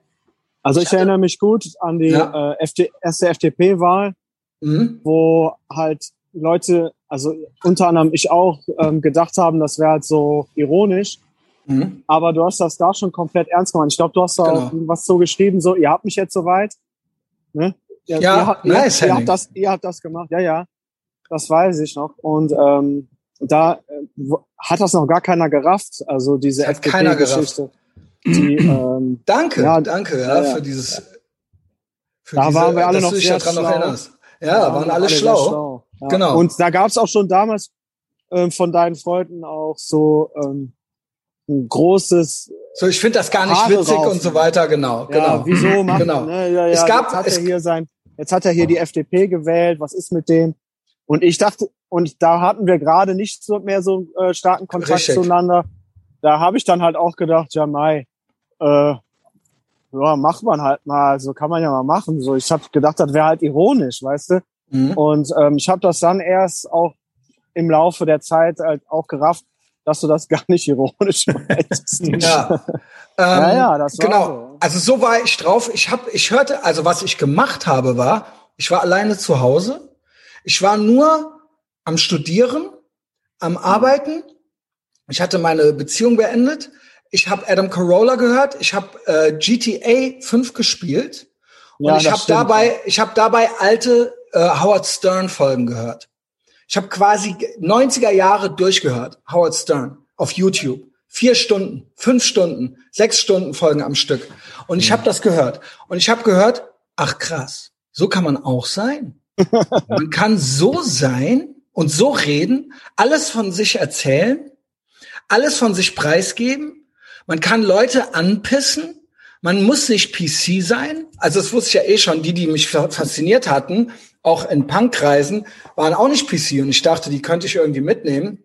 Also ich, ich erinnere mich gut an die ja. äh, FD, erste FDP-Wahl mhm. wo halt Leute, also unter anderem ich auch, ähm, gedacht haben, das wäre halt so ironisch. Mhm. Aber du hast das da schon komplett ernst gemeint. Ich glaube, du hast da genau. auch was so geschrieben, so, ihr habt mich jetzt soweit. Ne? Ihr, ja, ihr, habt, nice, ihr, ihr, habt das, ihr habt das gemacht. Ja, ja, das weiß ich noch. Und ähm, da äh, hat das noch gar keiner gerafft. Also diese FDP-Geschichte. Die, ähm, danke, ja, danke ja, ja, für dieses. Für da diese, waren wir alle noch sehr schlau. Ja, ja waren alle, alle schlau. schlau. Ja. Genau. Und da gab es auch schon damals ähm, von deinen Freunden auch so ähm, ein großes. So, ich finde das gar nicht Haare witzig raufen. und so weiter, genau. Ja, genau. wieso machen, genau. Ne? Ja, ja, es gab, jetzt hat es, er hier sein, jetzt hat er hier die FDP gewählt, was ist mit dem? Und ich dachte, und da hatten wir gerade nicht so mehr so äh, starken Kontakt Richtig. zueinander. Da habe ich dann halt auch gedacht, ja, Mai, äh, ja, macht man halt mal, so kann man ja mal machen. So, ich habe gedacht, das wäre halt ironisch, weißt du. Mhm. Und ähm, ich habe das dann erst auch im Laufe der Zeit halt auch gerafft, dass du das gar nicht ironisch meinst. ja. ähm, ja, das war genau. So. Also so war ich drauf. Ich habe, ich hörte, also was ich gemacht habe, war, ich war alleine zu Hause. Ich war nur am Studieren, am Arbeiten. Ich hatte meine Beziehung beendet. Ich habe Adam Carolla gehört. Ich habe äh, GTA 5 gespielt. Und ja, ich habe dabei, ich habe dabei alte äh, Howard Stern Folgen gehört. Ich habe quasi 90er Jahre durchgehört. Howard Stern auf YouTube. Vier Stunden, fünf Stunden, sechs Stunden Folgen am Stück. Und ich habe das gehört. Und ich habe gehört, ach krass, so kann man auch sein. man kann so sein und so reden, alles von sich erzählen, alles von sich preisgeben man kann Leute anpissen. Man muss nicht PC sein. Also das wusste ich ja eh schon. Die, die mich fasziniert hatten, auch in Punkkreisen, waren auch nicht PC. Und ich dachte, die könnte ich irgendwie mitnehmen.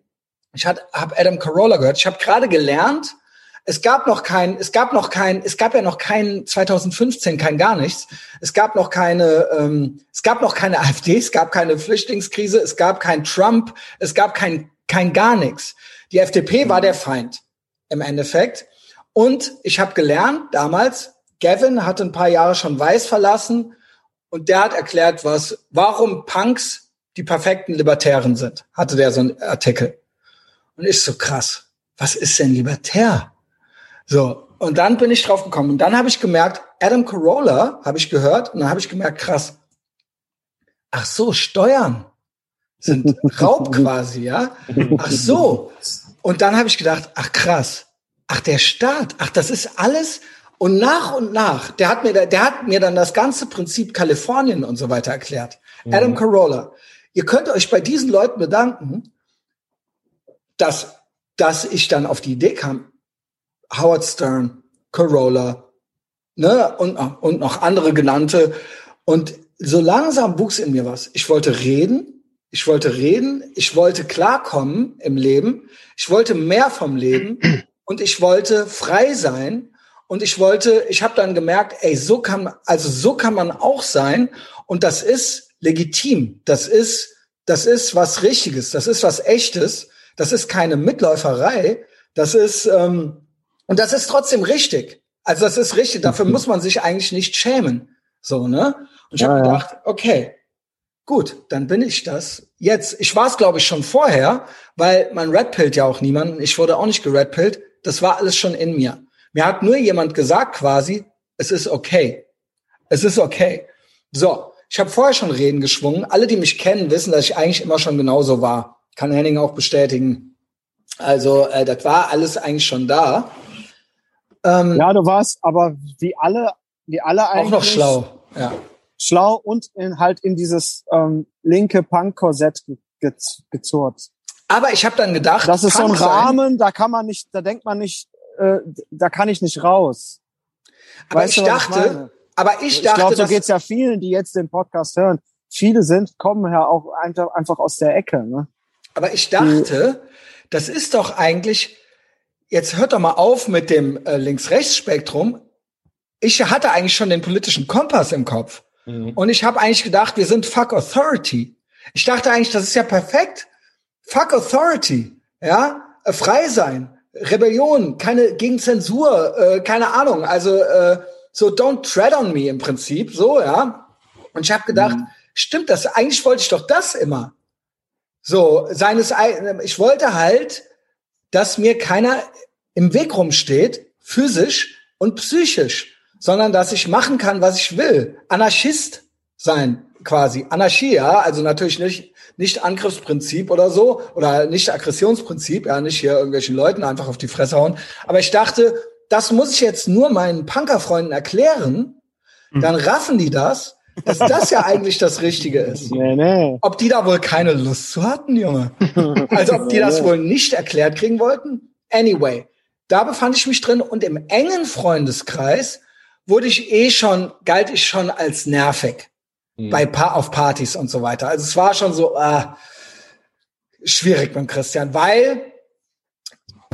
Ich habe Adam Carolla gehört. Ich habe gerade gelernt, es gab noch kein, es gab noch kein, es gab ja noch kein 2015 kein gar nichts. Es gab noch keine, ähm, es gab noch keine AfD, es gab keine Flüchtlingskrise, es gab kein Trump, es gab kein kein gar nichts. Die FDP war der Feind im Endeffekt. Und ich habe gelernt damals, Gavin hat ein paar Jahre schon Weiß verlassen und der hat erklärt, was, warum Punks die perfekten Libertären sind. Hatte der so einen Artikel. Und ich so krass. Was ist denn libertär? So. Und dann bin ich drauf gekommen. Und dann habe ich gemerkt, Adam Carolla habe ich gehört. Und dann habe ich gemerkt, krass. Ach so, Steuern sind Raub quasi, ja? Ach so. Und dann habe ich gedacht, ach krass ach, der Staat, ach, das ist alles. Und nach und nach, der hat mir, der hat mir dann das ganze Prinzip Kalifornien und so weiter erklärt. Mhm. Adam Carolla. Ihr könnt euch bei diesen Leuten bedanken, dass, dass ich dann auf die Idee kam, Howard Stern, Carolla, ne, und, und noch andere genannte. Und so langsam wuchs in mir was. Ich wollte reden, ich wollte reden, ich wollte klarkommen im Leben, ich wollte mehr vom Leben und ich wollte frei sein und ich wollte, ich habe dann gemerkt, ey, so kann also so kann man auch sein und das ist legitim. Das ist das ist was Richtiges, das ist was Echtes, das ist keine Mitläuferei, das ist ähm, und das ist trotzdem richtig. Also das ist richtig. Dafür mhm. muss man sich eigentlich nicht schämen, so ne? Und ich ja, habe gedacht, okay, gut, dann bin ich das. Jetzt, ich war es glaube ich schon vorher, weil man redpillt ja auch niemanden. Ich wurde auch nicht geredpillt. Das war alles schon in mir. Mir hat nur jemand gesagt quasi, es ist okay. Es ist okay. So, ich habe vorher schon Reden geschwungen. Alle, die mich kennen, wissen, dass ich eigentlich immer schon genauso war. Kann Henning auch bestätigen. Also, äh, das war alles eigentlich schon da. Ähm, ja, du warst aber wie alle, wie alle eigentlich. Auch noch schlau, ja. Schlau und in, halt in dieses ähm, linke Punk-Korsett ge gezurrt. Aber ich habe dann gedacht, das ist so ein Rahmen, sein. da kann man nicht, da denkt man nicht, äh, da kann ich nicht raus. Aber weißt ich du, dachte, aber ich dachte, ich glaube, so geht's ja vielen, die jetzt den Podcast hören. Viele sind, kommen ja auch einfach, einfach aus der Ecke. Ne? Aber ich dachte, die, das ist doch eigentlich, jetzt hört doch mal auf mit dem äh, Links-Rechts-Spektrum. Ich hatte eigentlich schon den politischen Kompass im Kopf. Mhm. Und ich habe eigentlich gedacht, wir sind fuck authority. Ich dachte eigentlich, das ist ja perfekt. Fuck authority. Ja, äh, frei sein, Rebellion, keine gegen Zensur, äh, keine Ahnung. Also äh, so don't tread on me im Prinzip, so, ja. Und ich habe gedacht, mhm. stimmt das? Eigentlich wollte ich doch das immer. So, seines, ich wollte halt, dass mir keiner im Weg rumsteht, physisch und psychisch, sondern dass ich machen kann, was ich will. Anarchist sein, quasi. Anarchie, ja, also natürlich nicht, nicht Angriffsprinzip oder so, oder nicht Aggressionsprinzip, ja, nicht hier irgendwelchen Leuten einfach auf die Fresse hauen. Aber ich dachte, das muss ich jetzt nur meinen Punkerfreunden erklären, hm. dann raffen die das, dass das ja eigentlich das Richtige ist. Nee, nee. Ob die da wohl keine Lust zu hatten, Junge. Also ob die das wohl nicht erklärt kriegen wollten. Anyway, da befand ich mich drin und im engen Freundeskreis wurde ich eh schon, galt ich schon als nervig mhm. bei pa auf Partys und so weiter. Also es war schon so äh, schwierig mit Christian, weil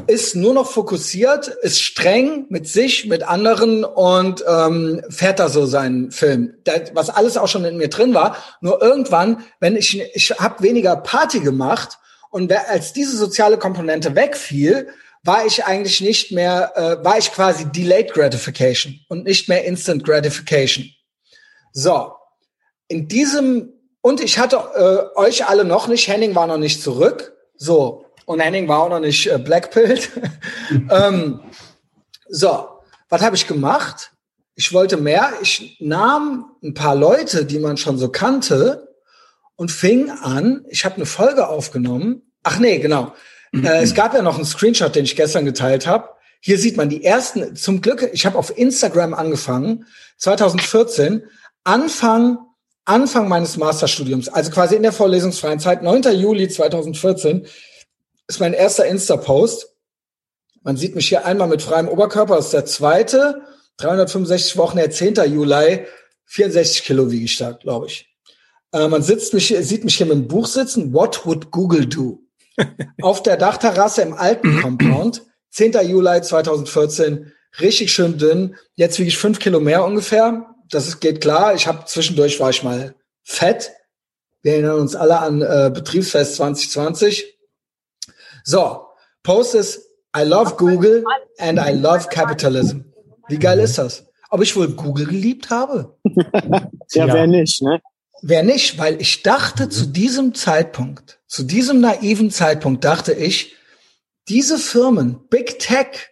ist nur noch fokussiert, ist streng mit sich, mit anderen und ähm, fährt da so seinen Film. Das, was alles auch schon in mir drin war. Nur irgendwann, wenn ich ich habe weniger Party gemacht und als diese soziale Komponente wegfiel, war ich eigentlich nicht mehr, äh, war ich quasi delayed gratification und nicht mehr instant gratification. So, in diesem und ich hatte äh, euch alle noch nicht, Henning war noch nicht zurück. So, und Henning war auch noch nicht äh, blackpilled. ähm, so, was habe ich gemacht? Ich wollte mehr. Ich nahm ein paar Leute, die man schon so kannte, und fing an. Ich habe eine Folge aufgenommen. Ach nee, genau. Äh, es gab ja noch einen Screenshot, den ich gestern geteilt habe. Hier sieht man die ersten. Zum Glück, ich habe auf Instagram angefangen, 2014, Anfang Anfang meines Masterstudiums, also quasi in der vorlesungsfreien Zeit, 9. Juli 2014, ist mein erster Insta-Post. Man sieht mich hier einmal mit freiem Oberkörper, das ist der zweite. 365 Wochen, der 10. Juli, 64 Kilo wiege ich da, glaube ich. Äh, man sitzt mich, sieht mich hier mit dem Buch sitzen. What would Google do? Auf der Dachterrasse im alten Compound, 10. Juli 2014, richtig schön dünn. Jetzt wiege ich fünf Kilo mehr ungefähr. Das ist, geht klar. Ich habe zwischendurch war ich mal fett. Wir erinnern uns alle an äh, Betriebsfest 2020. So, Post ist I love Google and I love capitalism. Wie geil ist das? Ob ich wohl Google geliebt habe? ja, wer nicht, ne? Wer nicht, weil ich dachte zu diesem Zeitpunkt, zu diesem naiven Zeitpunkt dachte ich, diese Firmen, Big Tech,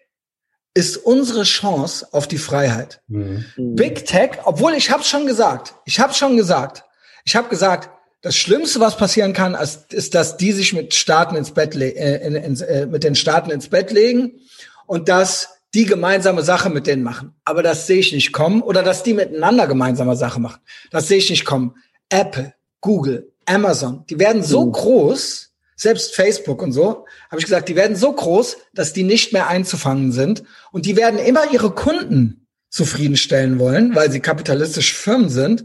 ist unsere Chance auf die Freiheit. Mhm. Big Tech, obwohl ich habe schon gesagt, ich habe schon gesagt, ich habe gesagt, das Schlimmste, was passieren kann, ist, dass die sich mit Staaten ins Bett äh, in, in, äh, mit den Staaten ins Bett legen und dass die gemeinsame Sache mit denen machen. Aber das sehe ich nicht kommen. Oder dass die miteinander gemeinsame Sache machen. Das sehe ich nicht kommen. Apple, Google, Amazon, die werden so mhm. groß, selbst Facebook und so, habe ich gesagt, die werden so groß, dass die nicht mehr einzufangen sind. Und die werden immer ihre Kunden zufriedenstellen wollen, weil sie kapitalistische Firmen sind.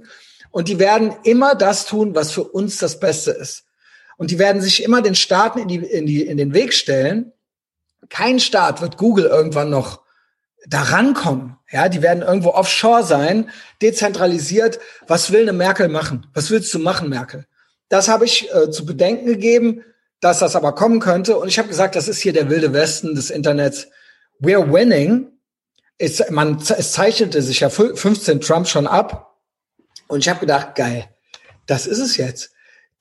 Und die werden immer das tun, was für uns das Beste ist. Und die werden sich immer den Staaten in, die, in, die, in den Weg stellen. Kein Staat wird Google irgendwann noch da rankommen. Ja, die werden irgendwo offshore sein, dezentralisiert. Was will eine Merkel machen? Was willst du machen, Merkel? Das habe ich äh, zu bedenken gegeben, dass das aber kommen könnte. Und ich habe gesagt, das ist hier der wilde Westen des Internets. We're winning. Es, man, es zeichnete sich ja 15 Trump schon ab. Und ich habe gedacht, geil, das ist es jetzt.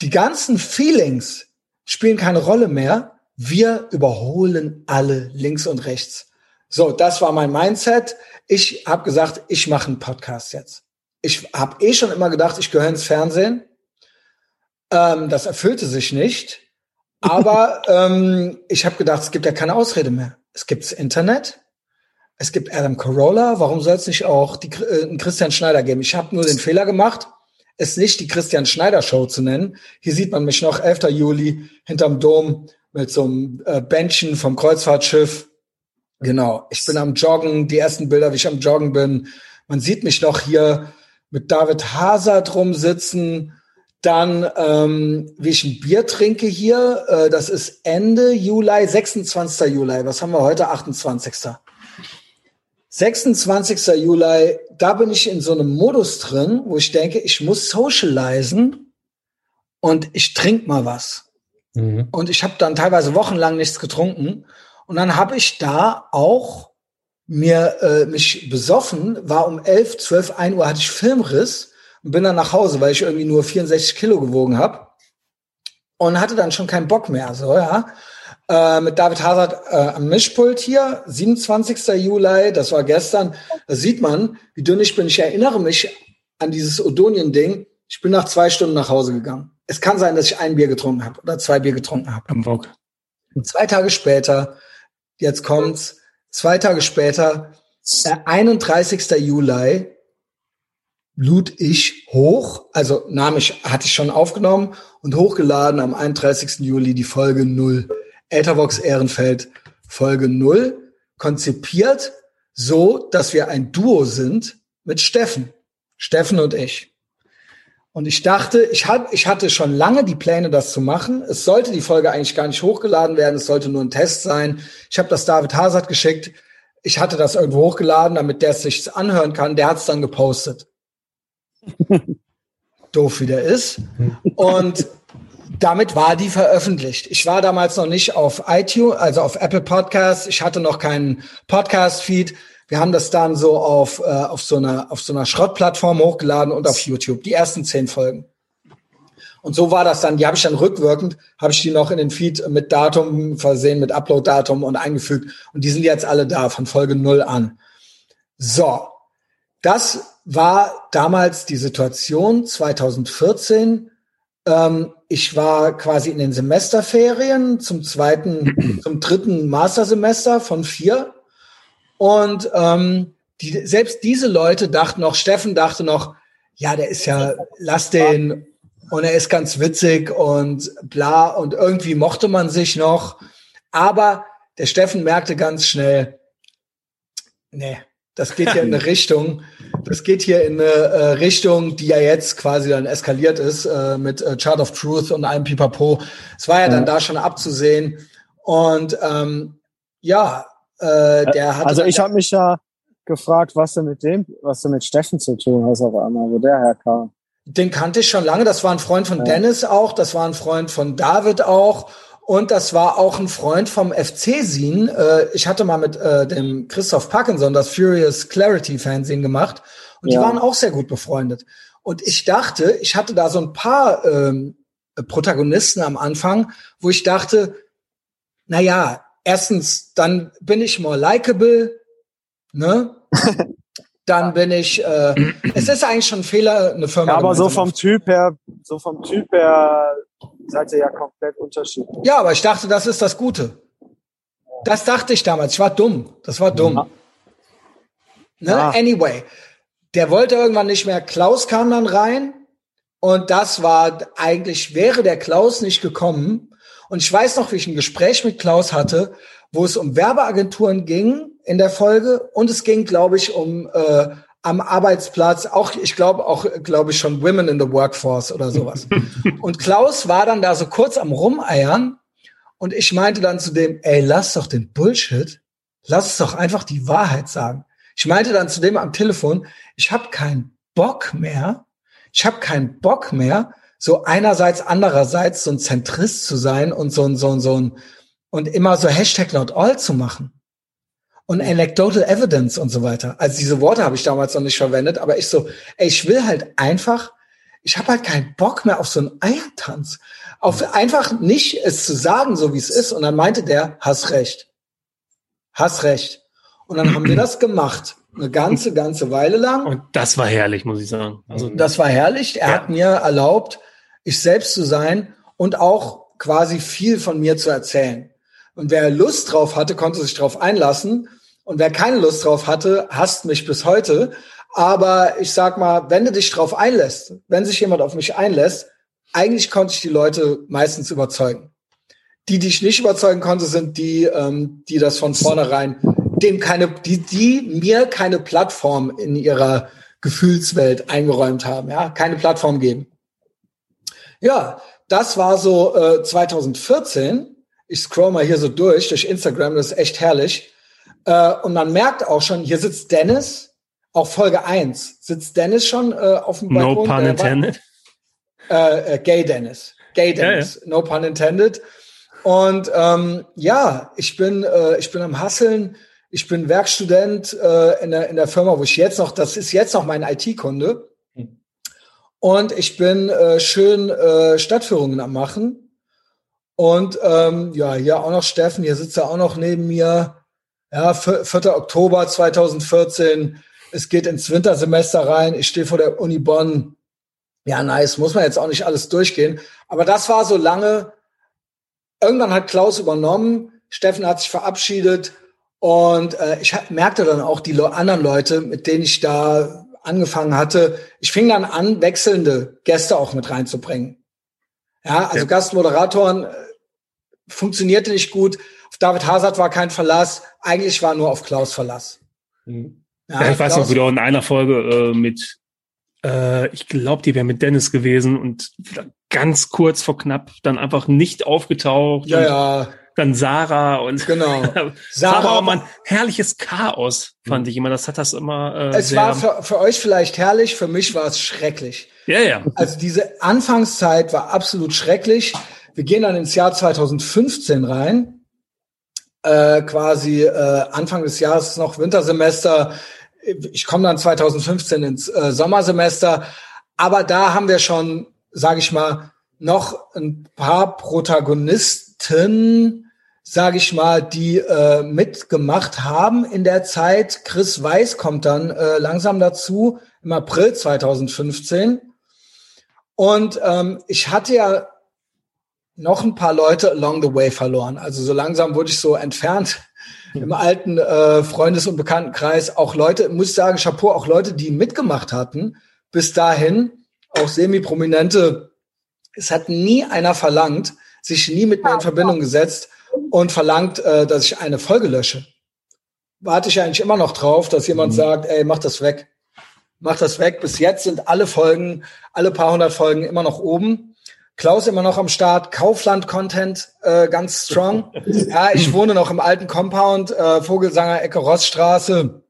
Die ganzen Feelings spielen keine Rolle mehr. Wir überholen alle links und rechts. So, das war mein Mindset. Ich habe gesagt, ich mache einen Podcast jetzt. Ich habe eh schon immer gedacht, ich gehöre ins Fernsehen. Ähm, das erfüllte sich nicht. Aber ähm, ich habe gedacht, es gibt ja keine Ausrede mehr. Es gibt das Internet. Es gibt Adam Carolla. Warum soll es nicht auch die, äh, einen Christian Schneider geben? Ich habe nur den Fehler gemacht, es nicht die Christian Schneider Show zu nennen. Hier sieht man mich noch 11. Juli hinterm Dom mit so einem äh, Bändchen vom Kreuzfahrtschiff. Genau, ich bin am Joggen, die ersten Bilder, wie ich am Joggen bin. Man sieht mich noch hier mit David Hazard rumsitzen. Dann, ähm, wie ich ein Bier trinke hier, äh, das ist Ende Juli, 26. Juli. Was haben wir heute? 28. 26. Juli, da bin ich in so einem Modus drin, wo ich denke, ich muss socialisen und ich trinke mal was. Mhm. Und ich habe dann teilweise wochenlang nichts getrunken. Und dann habe ich da auch mir äh, mich besoffen, war um 11, 12, 1 Uhr hatte ich Filmriss und bin dann nach Hause, weil ich irgendwie nur 64 Kilo gewogen habe und hatte dann schon keinen Bock mehr. So ja, äh, mit David Hazard äh, am Mischpult hier, 27. Juli, das war gestern. Da sieht man, wie dünn ich bin. Ich erinnere mich an dieses Odonien-Ding. Ich bin nach zwei Stunden nach Hause gegangen. Es kann sein, dass ich ein Bier getrunken habe oder zwei Bier getrunken habe. Am Bock. Und zwei Tage später, jetzt kommt's, zwei Tage später, äh, 31. Juli, lud ich hoch, also nahm ich, hatte ich schon aufgenommen und hochgeladen am 31. Juli die Folge 0. Ethervox Ehrenfeld Folge 0, konzipiert so, dass wir ein Duo sind mit Steffen. Steffen und ich. Und ich dachte, ich, hab, ich hatte schon lange die Pläne, das zu machen. Es sollte die Folge eigentlich gar nicht hochgeladen werden. Es sollte nur ein Test sein. Ich habe das David Hazard geschickt. Ich hatte das irgendwo hochgeladen, damit der es sich anhören kann. Der hat es dann gepostet. Doof wie der ist. Und damit war die veröffentlicht. Ich war damals noch nicht auf iTunes, also auf Apple Podcasts. Ich hatte noch keinen Podcast-Feed. Wir haben das dann so auf, äh, auf, so einer, auf so einer Schrottplattform hochgeladen und auf YouTube. Die ersten zehn Folgen. Und so war das dann. Die habe ich dann rückwirkend, habe ich die noch in den Feed mit Datum versehen, mit Upload-Datum und eingefügt. Und die sind jetzt alle da, von Folge null an. So, das war damals die Situation 2014. Ähm, ich war quasi in den Semesterferien zum zweiten, zum dritten Mastersemester von vier und ähm, die, selbst diese Leute dachten noch, Steffen dachte noch, ja, der ist ja, lass den und er ist ganz witzig und bla und irgendwie mochte man sich noch. Aber der Steffen merkte ganz schnell, nee, das geht hier in eine Richtung, das geht hier in eine äh, Richtung, die ja jetzt quasi dann eskaliert ist äh, mit äh, Chart of Truth und allem Pipapo. Es war ja, ja. dann da schon abzusehen. Und ähm, ja, äh, der hat. Also ich habe mich ja gefragt, was denn mit dem, was denn mit Steffen zu tun hat auf einmal, wo der herkam. Den kannte ich schon lange. Das war ein Freund von ja. Dennis auch. Das war ein Freund von David auch. Und das war auch ein Freund vom FC-Sin. Äh, ich hatte mal mit äh, dem Christoph Parkinson das Furious Clarity Fernsehen gemacht. Und ja. die waren auch sehr gut befreundet. Und ich dachte, ich hatte da so ein paar ähm, Protagonisten am Anfang, wo ich dachte, na ja, erstens, dann bin ich more likable, ne? dann bin ich, äh, es ist eigentlich schon ein Fehler, eine Firma. Ja, aber so vom Typ her, so vom Typ her seid ihr ja komplett unterschiedlich. Ja, aber ich dachte, das ist das Gute. Das dachte ich damals. Ich war dumm. Das war dumm. Ja. Ne? Ja. Anyway, der wollte irgendwann nicht mehr. Klaus kam dann rein und das war eigentlich, wäre der Klaus nicht gekommen, und ich weiß noch, wie ich ein Gespräch mit Klaus hatte, wo es um Werbeagenturen ging in der Folge. Und es ging, glaube ich, um äh, am Arbeitsplatz, auch ich glaube auch, glaube ich schon Women in the Workforce oder sowas. und Klaus war dann da so kurz am Rumeiern. Und ich meinte dann zu dem, ey, lass doch den Bullshit, lass es doch einfach die Wahrheit sagen. Ich meinte dann zu dem am Telefon, ich habe keinen Bock mehr, ich habe keinen Bock mehr, so einerseits, andererseits so ein Zentrist zu sein und so ein, so ein, so ein, und immer so Hashtag not all zu machen. Und anecdotal evidence und so weiter. Also diese Worte habe ich damals noch nicht verwendet, aber ich so, ey, ich will halt einfach, ich habe halt keinen Bock mehr auf so einen Eiertanz. Auf einfach nicht es zu sagen, so wie es ist. Und dann meinte der, hast recht. Hast recht. Und dann haben wir das gemacht. Eine ganze, ganze Weile lang. Und das war herrlich, muss ich sagen. Also, das war herrlich. Er ja. hat mir erlaubt, ich selbst zu sein und auch quasi viel von mir zu erzählen. Und wer Lust drauf hatte, konnte sich drauf einlassen. Und wer keine Lust drauf hatte, hasst mich bis heute. Aber ich sag mal, wenn du dich drauf einlässt, wenn sich jemand auf mich einlässt, eigentlich konnte ich die Leute meistens überzeugen. Die, die ich nicht überzeugen konnte, sind die, ähm, die das von vornherein, dem keine, die, die mir keine Plattform in ihrer Gefühlswelt eingeräumt haben, ja, keine Plattform geben. Ja, das war so äh, 2014. Ich scroll mal hier so durch, durch Instagram, das ist echt herrlich. Äh, und man merkt auch schon, hier sitzt Dennis, auch Folge 1, sitzt Dennis schon äh, auf dem Balkon. No pun intended. Äh, äh, Gay Dennis. Gay Dennis, ja, ja. no pun intended. Und ähm, ja, ich bin, äh, ich bin am Hasseln. Ich bin Werkstudent äh, in, der, in der Firma, wo ich jetzt noch, das ist jetzt noch mein IT-Kunde. Hm. Und ich bin äh, schön äh, Stadtführungen am machen. Und ähm, ja, hier auch noch Steffen, hier sitzt er auch noch neben mir. Ja, 4. Oktober 2014. Es geht ins Wintersemester rein. Ich stehe vor der Uni Bonn. Ja, nice. Muss man jetzt auch nicht alles durchgehen. Aber das war so lange. Irgendwann hat Klaus übernommen. Steffen hat sich verabschiedet. Und äh, ich merkte dann auch die anderen Leute, mit denen ich da angefangen hatte. Ich fing dann an, wechselnde Gäste auch mit reinzubringen. Ja, also ja. Gastmoderatoren äh, funktionierte nicht gut. Auf David Hazard war kein Verlass. Eigentlich war nur auf Klaus Verlass. Mhm. Ja, ja, ich weiß Klaus noch, du in einer Folge äh, mit, äh, ich glaube, die wäre mit Dennis gewesen und ganz kurz vor knapp dann einfach nicht aufgetaucht. Ja, ja. Dann Sarah und genau. Sarah war immer ein herrliches Chaos, fand mhm. ich immer. Das hat das immer. Äh, es war für, für euch vielleicht herrlich, für mich war es schrecklich. Ja, ja. Also diese Anfangszeit war absolut schrecklich. Wir gehen dann ins Jahr 2015 rein äh, quasi äh, Anfang des Jahres noch Wintersemester. Ich komme dann 2015 ins äh, Sommersemester. Aber da haben wir schon, sage ich mal, noch ein paar Protagonisten, sage ich mal, die äh, mitgemacht haben in der Zeit. Chris Weiß kommt dann äh, langsam dazu im April 2015. Und ähm, ich hatte ja noch ein paar Leute along the way verloren. Also so langsam wurde ich so entfernt im alten äh, Freundes- und Bekanntenkreis. Auch Leute, muss ich sagen, Chapeau, auch Leute, die mitgemacht hatten, bis dahin, auch semi-prominente. Es hat nie einer verlangt, sich nie mit mir in Verbindung gesetzt und verlangt, äh, dass ich eine Folge lösche. Warte ich eigentlich immer noch drauf, dass jemand mhm. sagt, ey, mach das weg. Mach das weg. Bis jetzt sind alle Folgen, alle paar hundert Folgen immer noch oben. Klaus immer noch am Start, Kaufland-Content äh, ganz strong. ja, ich wohne noch im alten Compound, äh, Vogelsanger Ecke Rossstraße.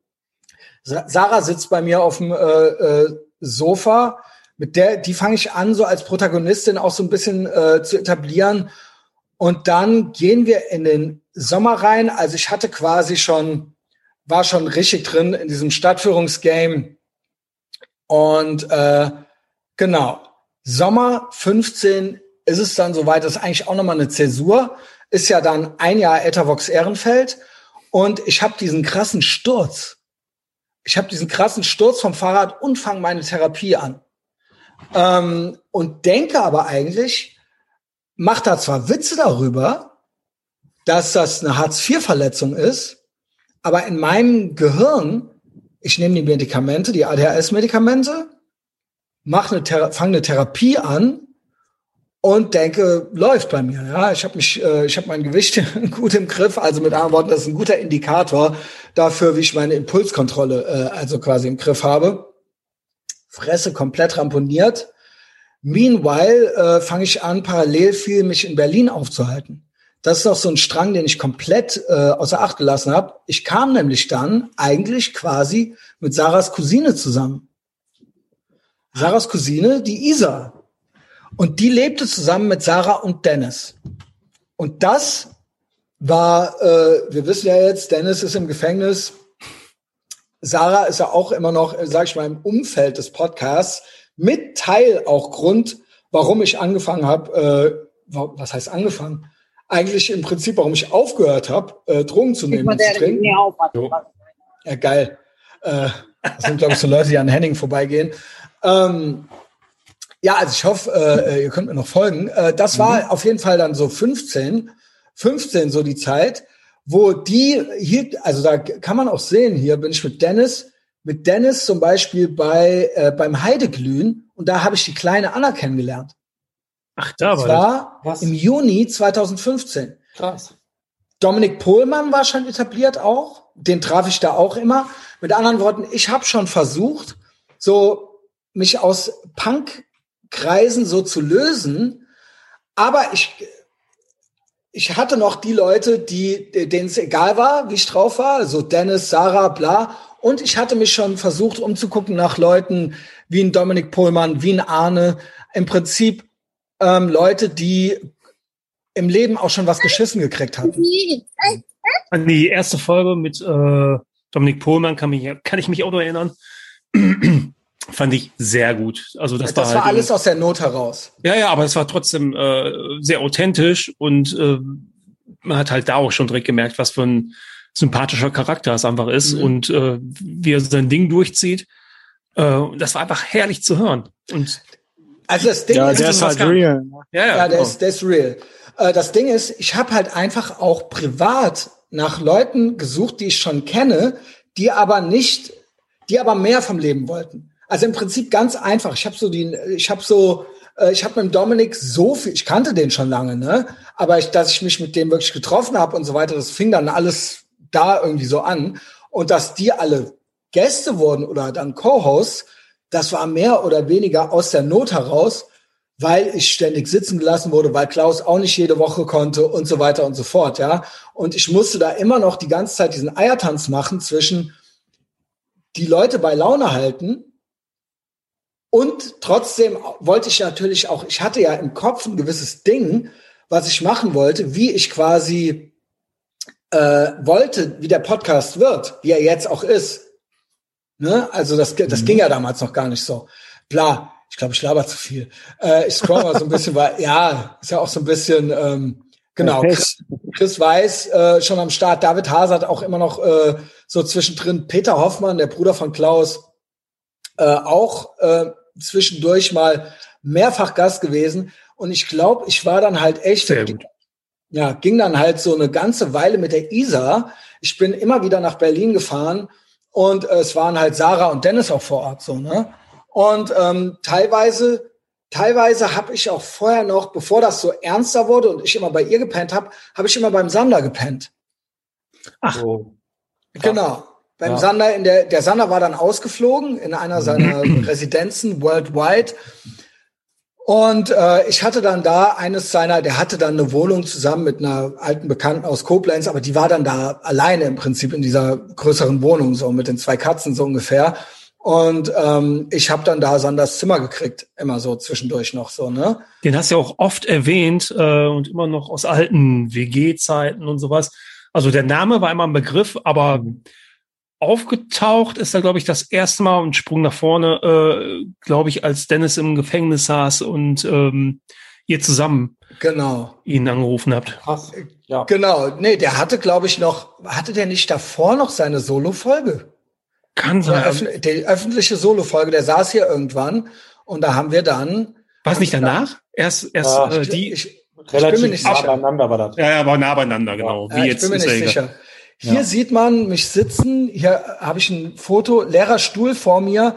Sa Sarah sitzt bei mir auf dem äh, äh, Sofa. Mit der, die fange ich an, so als Protagonistin auch so ein bisschen äh, zu etablieren. Und dann gehen wir in den Sommer rein. Also ich hatte quasi schon, war schon richtig drin in diesem Stadtführungsgame. Und äh, genau, Sommer 15 ist es dann soweit, das ist eigentlich auch nochmal eine Zäsur, ist ja dann ein Jahr Etavox Ehrenfeld und ich habe diesen krassen Sturz. Ich habe diesen krassen Sturz vom Fahrrad und fange meine Therapie an. Ähm, und denke aber eigentlich, macht da zwar Witze darüber, dass das eine Hartz-IV-Verletzung ist, aber in meinem Gehirn, ich nehme die Medikamente, die ADHS-Medikamente, mach eine Thera fang eine Therapie an und denke, läuft bei mir. Ja, ich habe mich, äh, ich habe mein Gewicht gut im Griff. Also mit anderen Worten, das ist ein guter Indikator dafür, wie ich meine Impulskontrolle äh, also quasi im Griff habe. Fresse komplett ramponiert. Meanwhile äh, fange ich an, parallel viel mich in Berlin aufzuhalten. Das ist auch so ein Strang, den ich komplett äh, außer Acht gelassen habe. Ich kam nämlich dann eigentlich quasi mit Sarahs Cousine zusammen. Sarahs Cousine, die Isa. Und die lebte zusammen mit Sarah und Dennis. Und das war, äh, wir wissen ja jetzt, Dennis ist im Gefängnis. Sarah ist ja auch immer noch, äh, sag ich mal, im Umfeld des Podcasts mit Teil auch Grund, warum ich angefangen habe, äh, was heißt angefangen? Eigentlich im Prinzip, warum ich aufgehört habe, äh, Drogen zu nehmen und zu trinken. Ja, geil. Äh, das sind, glaube ich, so Leute, die an Henning vorbeigehen. Ähm, ja, also ich hoffe, äh, ihr könnt mir noch folgen. Äh, das war mhm. auf jeden Fall dann so 15, 15 so die Zeit, wo die hier, also da kann man auch sehen, hier bin ich mit Dennis, mit Dennis zum Beispiel bei äh, beim Heideglühen und da habe ich die kleine Anna kennengelernt. Ach, da war das. war Was? im Juni 2015. Krass. Dominik Pohlmann war schon etabliert auch, den traf ich da auch immer. Mit anderen Worten, ich habe schon versucht, so mich aus Punk-Kreisen so zu lösen, aber ich ich hatte noch die Leute, die denen es egal war, wie ich drauf war, so Dennis, Sarah, bla. Und ich hatte mich schon versucht, umzugucken nach Leuten wie ein Dominik Pohlmann, wie ein Arne. Im Prinzip ähm, Leute, die im Leben auch schon was geschissen gekriegt hatten. An die erste Folge mit äh, Dominik Pohlmann kann, mich, kann ich mich auch noch erinnern. Fand ich sehr gut. Also das, das war, halt alles aus der Not heraus. Ja, ja, aber es war trotzdem äh, sehr authentisch und äh, man hat halt da auch schon direkt gemerkt, was für ein sympathischer Charakter es einfach ist mhm. und äh, wie er sein Ding durchzieht. Äh, das war einfach herrlich zu hören. Und also das Ding ja, ist, der ist halt real. Ne? Ja, ja, ja der, genau. ist, der ist real. Äh, das Ding ist, ich habe halt einfach auch privat nach Leuten gesucht, die ich schon kenne, die aber nicht, die aber mehr vom Leben wollten. Also im Prinzip ganz einfach. Ich habe so die, ich habe so, äh, ich habe mit Dominik so viel, ich kannte den schon lange, ne? Aber ich, dass ich mich mit dem wirklich getroffen habe und so weiter, das fing dann alles da irgendwie so an. Und dass die alle Gäste wurden oder dann Co-Hosts, das war mehr oder weniger aus der Not heraus, weil ich ständig sitzen gelassen wurde, weil Klaus auch nicht jede Woche konnte und so weiter und so fort, ja. Und ich musste da immer noch die ganze Zeit diesen Eiertanz machen zwischen die Leute bei Laune halten und trotzdem wollte ich natürlich auch, ich hatte ja im Kopf ein gewisses Ding, was ich machen wollte, wie ich quasi äh, wollte, wie der Podcast wird, wie er jetzt auch ist. Ne? Also das, das mhm. ging ja damals noch gar nicht so. Bla, ich glaube, ich laber zu viel. Äh, ich scroll mal so ein bisschen, weil ja, ist ja auch so ein bisschen ähm, genau. Chris, Chris Weiß äh, schon am Start, David Hasert auch immer noch äh, so zwischendrin, Peter Hoffmann, der Bruder von Klaus, äh, auch äh, zwischendurch mal mehrfach Gast gewesen. Und ich glaube, ich war dann halt echt, ja, ging dann halt so eine ganze Weile mit der Isa. Ich bin immer wieder nach Berlin gefahren und äh, es waren halt Sarah und Dennis auch vor Ort so, ne? Und ähm, teilweise, teilweise habe ich auch vorher noch, bevor das so ernster wurde und ich immer bei ihr gepennt habe, habe ich immer beim Sander gepennt. Ach. Oh. Genau. Beim ja. Sander in der, der Sander war dann ausgeflogen in einer seiner Residenzen worldwide. Und äh, ich hatte dann da eines seiner, der hatte dann eine Wohnung zusammen mit einer alten Bekannten aus Koblenz, aber die war dann da alleine im Prinzip in dieser größeren Wohnung, so mit den zwei Katzen so ungefähr. Und ähm, ich habe dann da Sanders Zimmer gekriegt, immer so zwischendurch noch so, ne? Den hast du ja auch oft erwähnt äh, und immer noch aus alten WG-Zeiten und sowas. Also der Name war immer ein Begriff, aber aufgetaucht ist da, glaube ich, das erste Mal und Sprung nach vorne, äh, glaube ich, als Dennis im Gefängnis saß und ähm, ihr zusammen genau. ihn angerufen habt. Krass. Ja. Genau. Nee, der hatte, glaube ich, noch, hatte der nicht davor noch seine Solo-Folge? Kann sein. Öf die öffentliche Solo-Folge, der saß hier irgendwann und da haben wir dann. War es nicht danach? Erst, erst ja, äh, die. Ich, ich, relativ bin mir nicht nah sicher. beieinander war das. Ja, ja, war nah beieinander, genau. Ja, Wie jetzt ich bin mir nicht sicher. Hier ja. sieht man mich sitzen. Hier habe ich ein Foto, leerer Stuhl vor mir,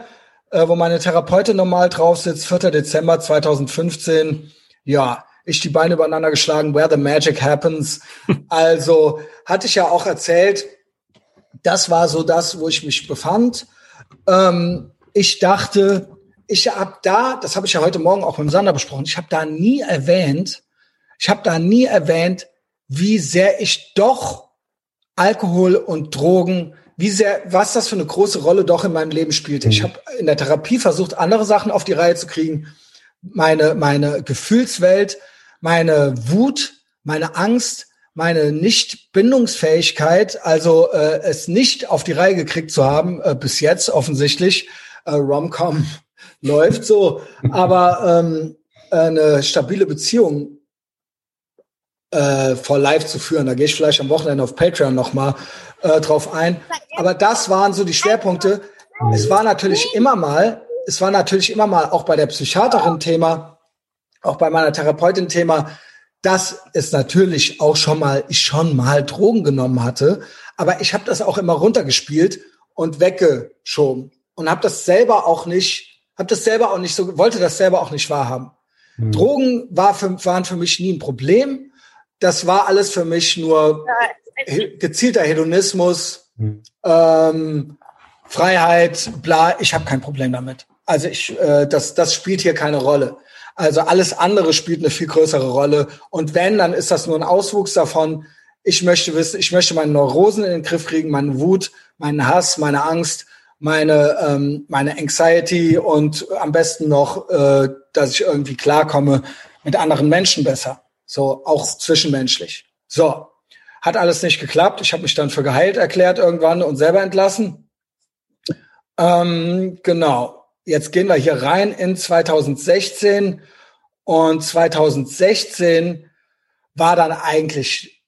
äh, wo meine Therapeutin normal drauf sitzt. 4. Dezember 2015. Ja, ich die Beine übereinander geschlagen, where the magic happens. also hatte ich ja auch erzählt, das war so das, wo ich mich befand. Ähm, ich dachte, ich habe da, das habe ich ja heute Morgen auch mit Sander besprochen, ich habe da nie erwähnt, ich habe da nie erwähnt, wie sehr ich doch Alkohol und Drogen, wie sehr, was das für eine große Rolle doch in meinem Leben spielte. Mhm. Ich habe in der Therapie versucht, andere Sachen auf die Reihe zu kriegen, meine, meine Gefühlswelt, meine Wut, meine Angst, meine Nicht-Bindungsfähigkeit, also äh, es nicht auf die Reihe gekriegt zu haben, äh, bis jetzt offensichtlich, äh, Romcom läuft so, aber ähm, eine stabile Beziehung äh, vor live zu führen. Da gehe ich vielleicht am Wochenende auf Patreon nochmal äh, drauf ein. Aber das waren so die Schwerpunkte. Es war natürlich immer mal, es war natürlich immer mal auch bei der Psychiaterin Thema, auch bei meiner Therapeutin Thema, dass es natürlich auch schon mal, ich schon mal Drogen genommen hatte, aber ich habe das auch immer runtergespielt und weggeschoben und habe das selber auch nicht, habe das selber auch nicht so, wollte das selber auch nicht wahrhaben. Mhm. Drogen war für, waren für mich nie ein Problem. Das war alles für mich nur gezielter Hedonismus, mhm. ähm, Freiheit, bla. Ich habe kein Problem damit. Also ich, äh, das, das spielt hier keine Rolle. Also alles andere spielt eine viel größere Rolle. Und wenn, dann ist das nur ein Auswuchs davon. Ich möchte wissen, ich möchte meine Neurosen in den Griff kriegen, meine Wut, meinen Hass, meine Angst, meine, ähm, meine Anxiety und am besten noch, äh, dass ich irgendwie klarkomme mit anderen Menschen besser. So, auch zwischenmenschlich. So. Hat alles nicht geklappt. Ich habe mich dann für geheilt erklärt irgendwann und selber entlassen. Ähm, genau. Jetzt gehen wir hier rein in 2016 und 2016 war dann eigentlich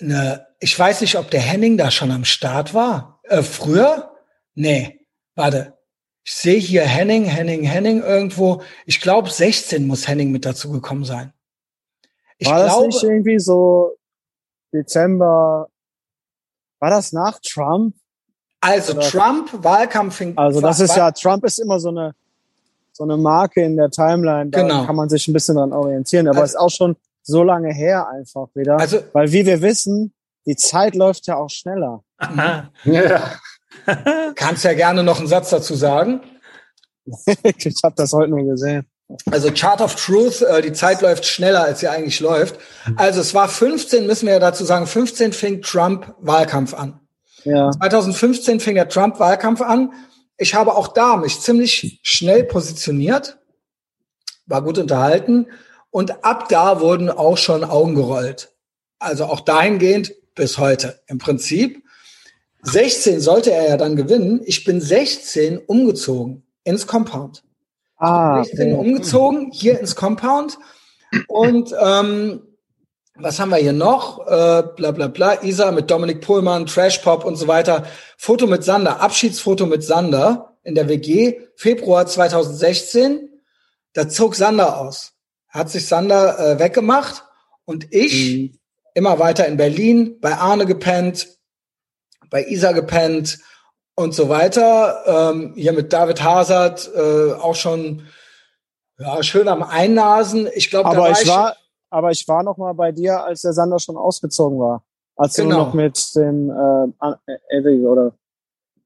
eine, ich weiß nicht, ob der Henning da schon am Start war. Äh, früher? Nee, warte. Ich sehe hier Henning, Henning, Henning irgendwo. Ich glaube, 16 muss Henning mit dazu gekommen sein. Ich war glaube, das nicht irgendwie so Dezember? War das nach Trump? Also Trump, Wahlkampf fing. Also das ist ja, Trump ist immer so eine, so eine Marke in der Timeline. Da genau. kann man sich ein bisschen dran orientieren. Aber also, ist auch schon so lange her einfach wieder. Also, Weil wie wir wissen, die Zeit läuft ja auch schneller. Aha. Ja. Kannst ja gerne noch einen Satz dazu sagen. ich habe das heute nur gesehen. Also Chart of Truth, äh, die Zeit läuft schneller, als sie eigentlich läuft. Also es war 15, müssen wir ja dazu sagen, 15 fing Trump Wahlkampf an. Ja. 2015 fing der Trump-Wahlkampf an. Ich habe auch da mich ziemlich schnell positioniert, war gut unterhalten und ab da wurden auch schon Augen gerollt. Also auch dahingehend bis heute im Prinzip. 16 sollte er ja dann gewinnen. Ich bin 16 umgezogen ins Compound. Ah, 16 okay. umgezogen hier ins Compound und ähm, was haben wir hier noch? Äh, bla bla bla. Isa mit Dominik Pohlmann, Trash Pop und so weiter. Foto mit Sander, Abschiedsfoto mit Sander in der WG, Februar 2016. Da zog Sander aus. Hat sich Sander äh, weggemacht und ich mhm. immer weiter in Berlin, bei Arne gepennt, bei Isa gepennt und so weiter. Ähm, hier mit David Hazard äh, auch schon ja, schön am Einnasen. Ich glaube, aber ich war aber ich war noch mal bei dir, als der Sander schon ausgezogen war. Als genau. du noch mit dem äh, Eddie oder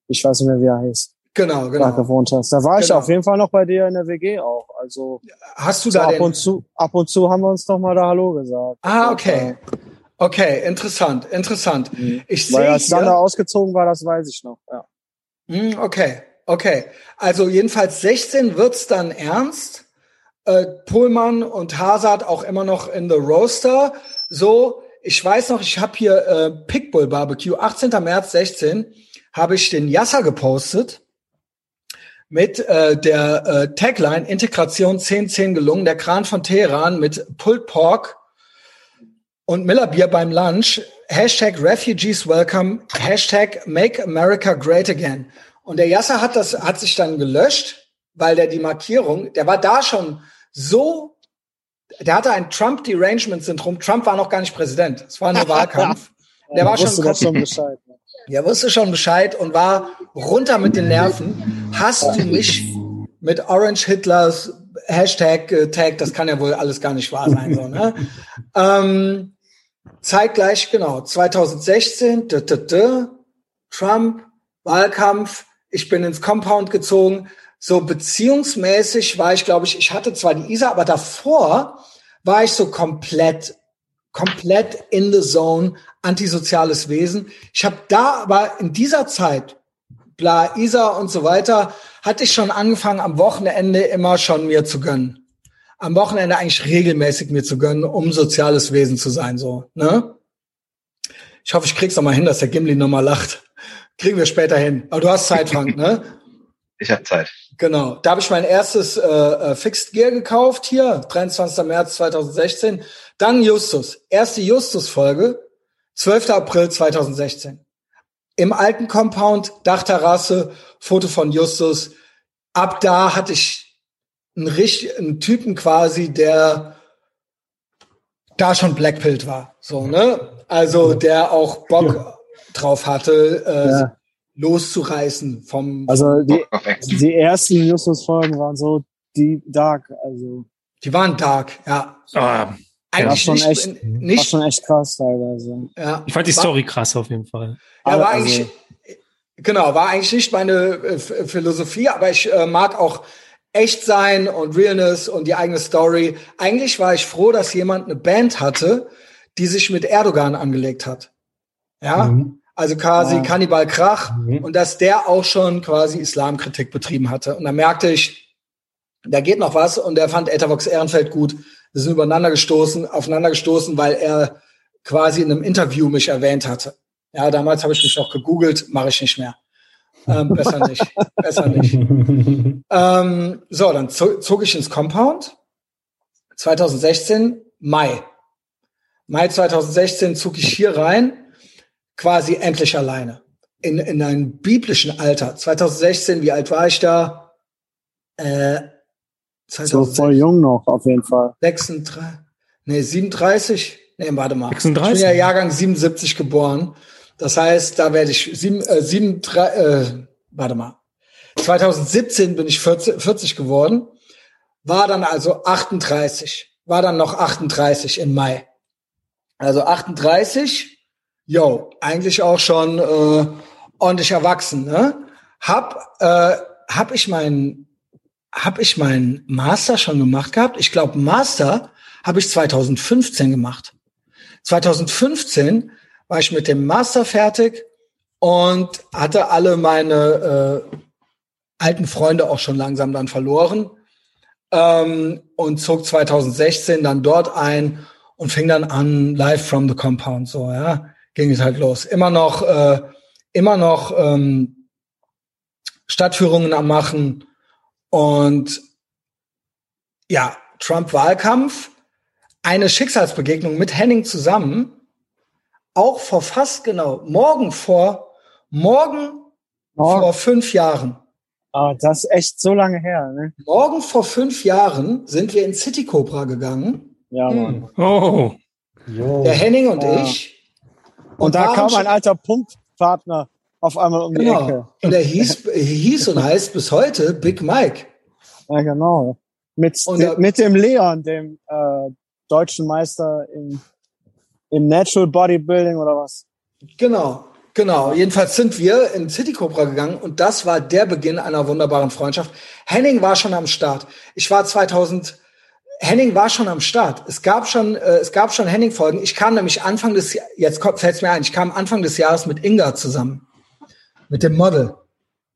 ich weiß nicht mehr, wie er heißt. Genau, genau. Da gewohnt hast. Da war genau. ich auf jeden Fall noch bei dir in der WG auch. Also hast du so da ab und zu ab und zu haben wir uns noch mal da Hallo gesagt. Ah, okay. Okay, interessant, interessant. Mhm. Ich sehe als Sander ausgezogen war, das weiß ich noch. Ja. Mhm, okay, okay. Also jedenfalls 16 wird's dann ernst äh, Pullman und Hazard auch immer noch in the Roaster. So, ich weiß noch, ich habe hier äh, Pickbull Barbecue, 18. März 16, habe ich den Yasser gepostet mit äh, der äh, Tagline Integration 10-10 gelungen, der Kran von Teheran mit Pulled Pork und Miller Bier beim Lunch, Hashtag Refugees Welcome, Hashtag Make America Great Again. Und der Yasser hat das, hat sich dann gelöscht, weil der die Markierung, der war da schon so, der hatte ein Trump-Derangement-Syndrom. Trump war noch gar nicht Präsident. Es war nur Wahlkampf. Der war schon, schon Bescheid. Der wusste schon Bescheid und war runter mit den Nerven. Hast du mich mit Orange Hitlers Hashtag äh, Tag, das kann ja wohl alles gar nicht wahr sein. So, ne? ähm, zeitgleich, genau, 2016, d -d -d, Trump, Wahlkampf, ich bin ins Compound gezogen, so beziehungsmäßig war ich, glaube ich, ich hatte zwar die Isa, aber davor war ich so komplett, komplett in the zone, antisoziales Wesen. Ich habe da aber in dieser Zeit, bla, Isa und so weiter, hatte ich schon angefangen, am Wochenende immer schon mir zu gönnen. Am Wochenende eigentlich regelmäßig mir zu gönnen, um soziales Wesen zu sein, so, ne? Ich hoffe, ich krieg's noch mal hin, dass der Gimli noch mal lacht. Kriegen wir später hin. Aber du hast Zeit, Frank, ne? Ich habe Zeit. Genau. Da habe ich mein erstes äh, äh, Fixed Gear gekauft hier, 23. März 2016. Dann Justus. Erste Justus-Folge, 12. April 2016. Im alten Compound, Dachterrasse, Foto von Justus. Ab da hatte ich einen, richtig, einen Typen quasi, der da schon Blackpilled war. So, ne? Also der auch Bock ja. drauf hatte, äh, ja loszureißen vom. Also die, die ersten Justus-Folgen waren so die dark, also. Die waren dark, ja. Ah, eigentlich war schon, nicht, echt, nicht, war schon echt krass teilweise. Ja. Ich fand die Story krass auf jeden Fall. Ja, war also, eigentlich, genau, war eigentlich nicht meine äh, Philosophie, aber ich äh, mag auch echt sein und Realness und die eigene Story. Eigentlich war ich froh, dass jemand eine Band hatte, die sich mit Erdogan angelegt hat. Ja, mhm also quasi ja. Kannibal Krach, mhm. und dass der auch schon quasi Islamkritik betrieben hatte. Und da merkte ich, da geht noch was und er fand Etavox Ehrenfeld gut. Wir sind übereinander gestoßen, aufeinander gestoßen, weil er quasi in einem Interview mich erwähnt hatte. Ja, damals habe ich mich auch gegoogelt, mache ich nicht mehr. Ähm, besser nicht, besser nicht. Ähm, so, dann zog ich ins Compound. 2016, Mai. Mai 2016 zog ich hier rein quasi endlich alleine. In, in einem biblischen Alter. 2016, wie alt war ich da? Äh, 2016, so voll jung noch, auf jeden Fall. 36, nee, 37, nee, warte mal. 36? Ich bin ja Jahrgang 77 geboren. Das heißt, da werde ich sieben, äh, sieben, drei, äh, warte mal. 2017 bin ich 40, 40 geworden, war dann also 38, war dann noch 38 im Mai. Also 38 yo, eigentlich auch schon äh, ordentlich erwachsen. Ne? Hab, äh, hab ich mein, hab ich mein Master schon gemacht gehabt? Ich glaube, Master habe ich 2015 gemacht. 2015 war ich mit dem Master fertig und hatte alle meine äh, alten Freunde auch schon langsam dann verloren ähm, und zog 2016 dann dort ein und fing dann an live from the compound so ja ging es halt los. Immer noch, äh, immer noch ähm, Stadtführungen am machen und ja, Trump-Wahlkampf, eine Schicksalsbegegnung mit Henning zusammen, auch vor fast genau, morgen vor, morgen, morgen. vor fünf Jahren. Ah, das ist echt so lange her, ne? Morgen vor fünf Jahren sind wir in City Cobra gegangen. Ja, Mann. Hm. Oh. Der Henning und ja. ich und, und da kam ein alter Punktpartner auf einmal um genau. die Ecke. Und er hieß, hieß und heißt bis heute Big Mike. Ja, genau. Mit, de, mit dem Leon, dem äh, deutschen Meister im, im Natural Bodybuilding oder was? Genau, genau. Jedenfalls sind wir in City Cobra gegangen und das war der Beginn einer wunderbaren Freundschaft. Henning war schon am Start. Ich war 2000 Henning war schon am Start. Es gab schon, äh, es gab schon Henning-Folgen. Ich kam nämlich Anfang des, jetzt fällt es mir ein, ich kam Anfang des Jahres mit Inga zusammen, mit dem Model.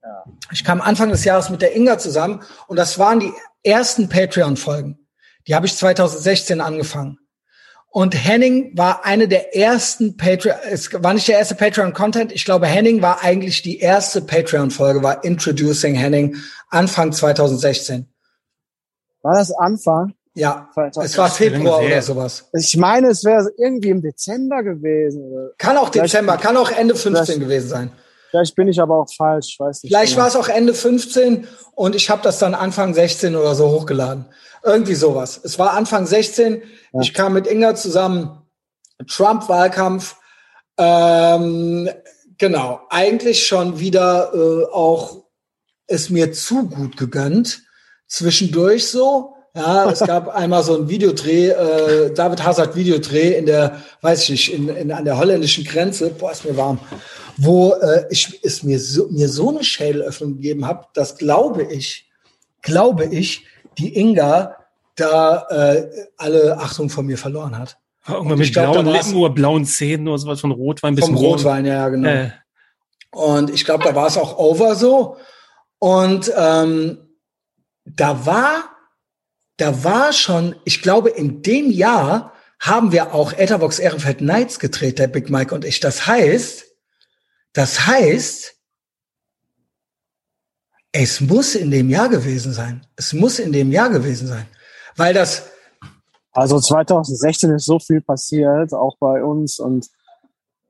Ja. Ich kam Anfang des Jahres mit der Inga zusammen und das waren die ersten Patreon-Folgen. Die habe ich 2016 angefangen. Und Henning war eine der ersten Patreon, es war nicht der erste Patreon-Content. Ich glaube, Henning war eigentlich die erste Patreon-Folge, war Introducing Henning Anfang 2016. War das Anfang? Ja, es war Februar oder sowas. Ich meine, es wäre irgendwie im Dezember gewesen. Kann auch Dezember, kann auch Ende 15 gewesen sein. Vielleicht bin ich aber auch falsch, ich weiß nicht. Vielleicht genau. war es auch Ende 15 und ich habe das dann Anfang 16 oder so hochgeladen. Irgendwie sowas. Es war Anfang 16, ja. ich kam mit Inga zusammen, Trump-Wahlkampf, ähm, genau, eigentlich schon wieder äh, auch es mir zu gut gegönnt, zwischendurch so, ja, es gab einmal so ein Videodreh, äh, David Hazard Videodreh in der, weiß ich nicht, in, in, an der holländischen Grenze, boah, ist mir warm, wo äh, ich es mir so, mir so eine Schädelöffnung gegeben habe, dass glaube ich, glaube ich, die Inga da äh, alle Achtung von mir verloren hat. Irgendwann mit glaub, blauen Lippen oder blauen Zähnen oder sowas von Rotwein bis Vom Rotwein, ja, genau. Äh. Und ich glaube, da war es auch over so. Und ähm, da war da war schon, ich glaube, in dem Jahr haben wir auch Etherbox Ehrenfeld Knights gedreht, der Big Mike und ich. Das heißt, das heißt, es muss in dem Jahr gewesen sein. Es muss in dem Jahr gewesen sein. Weil das. Also 2016 ist so viel passiert, auch bei uns und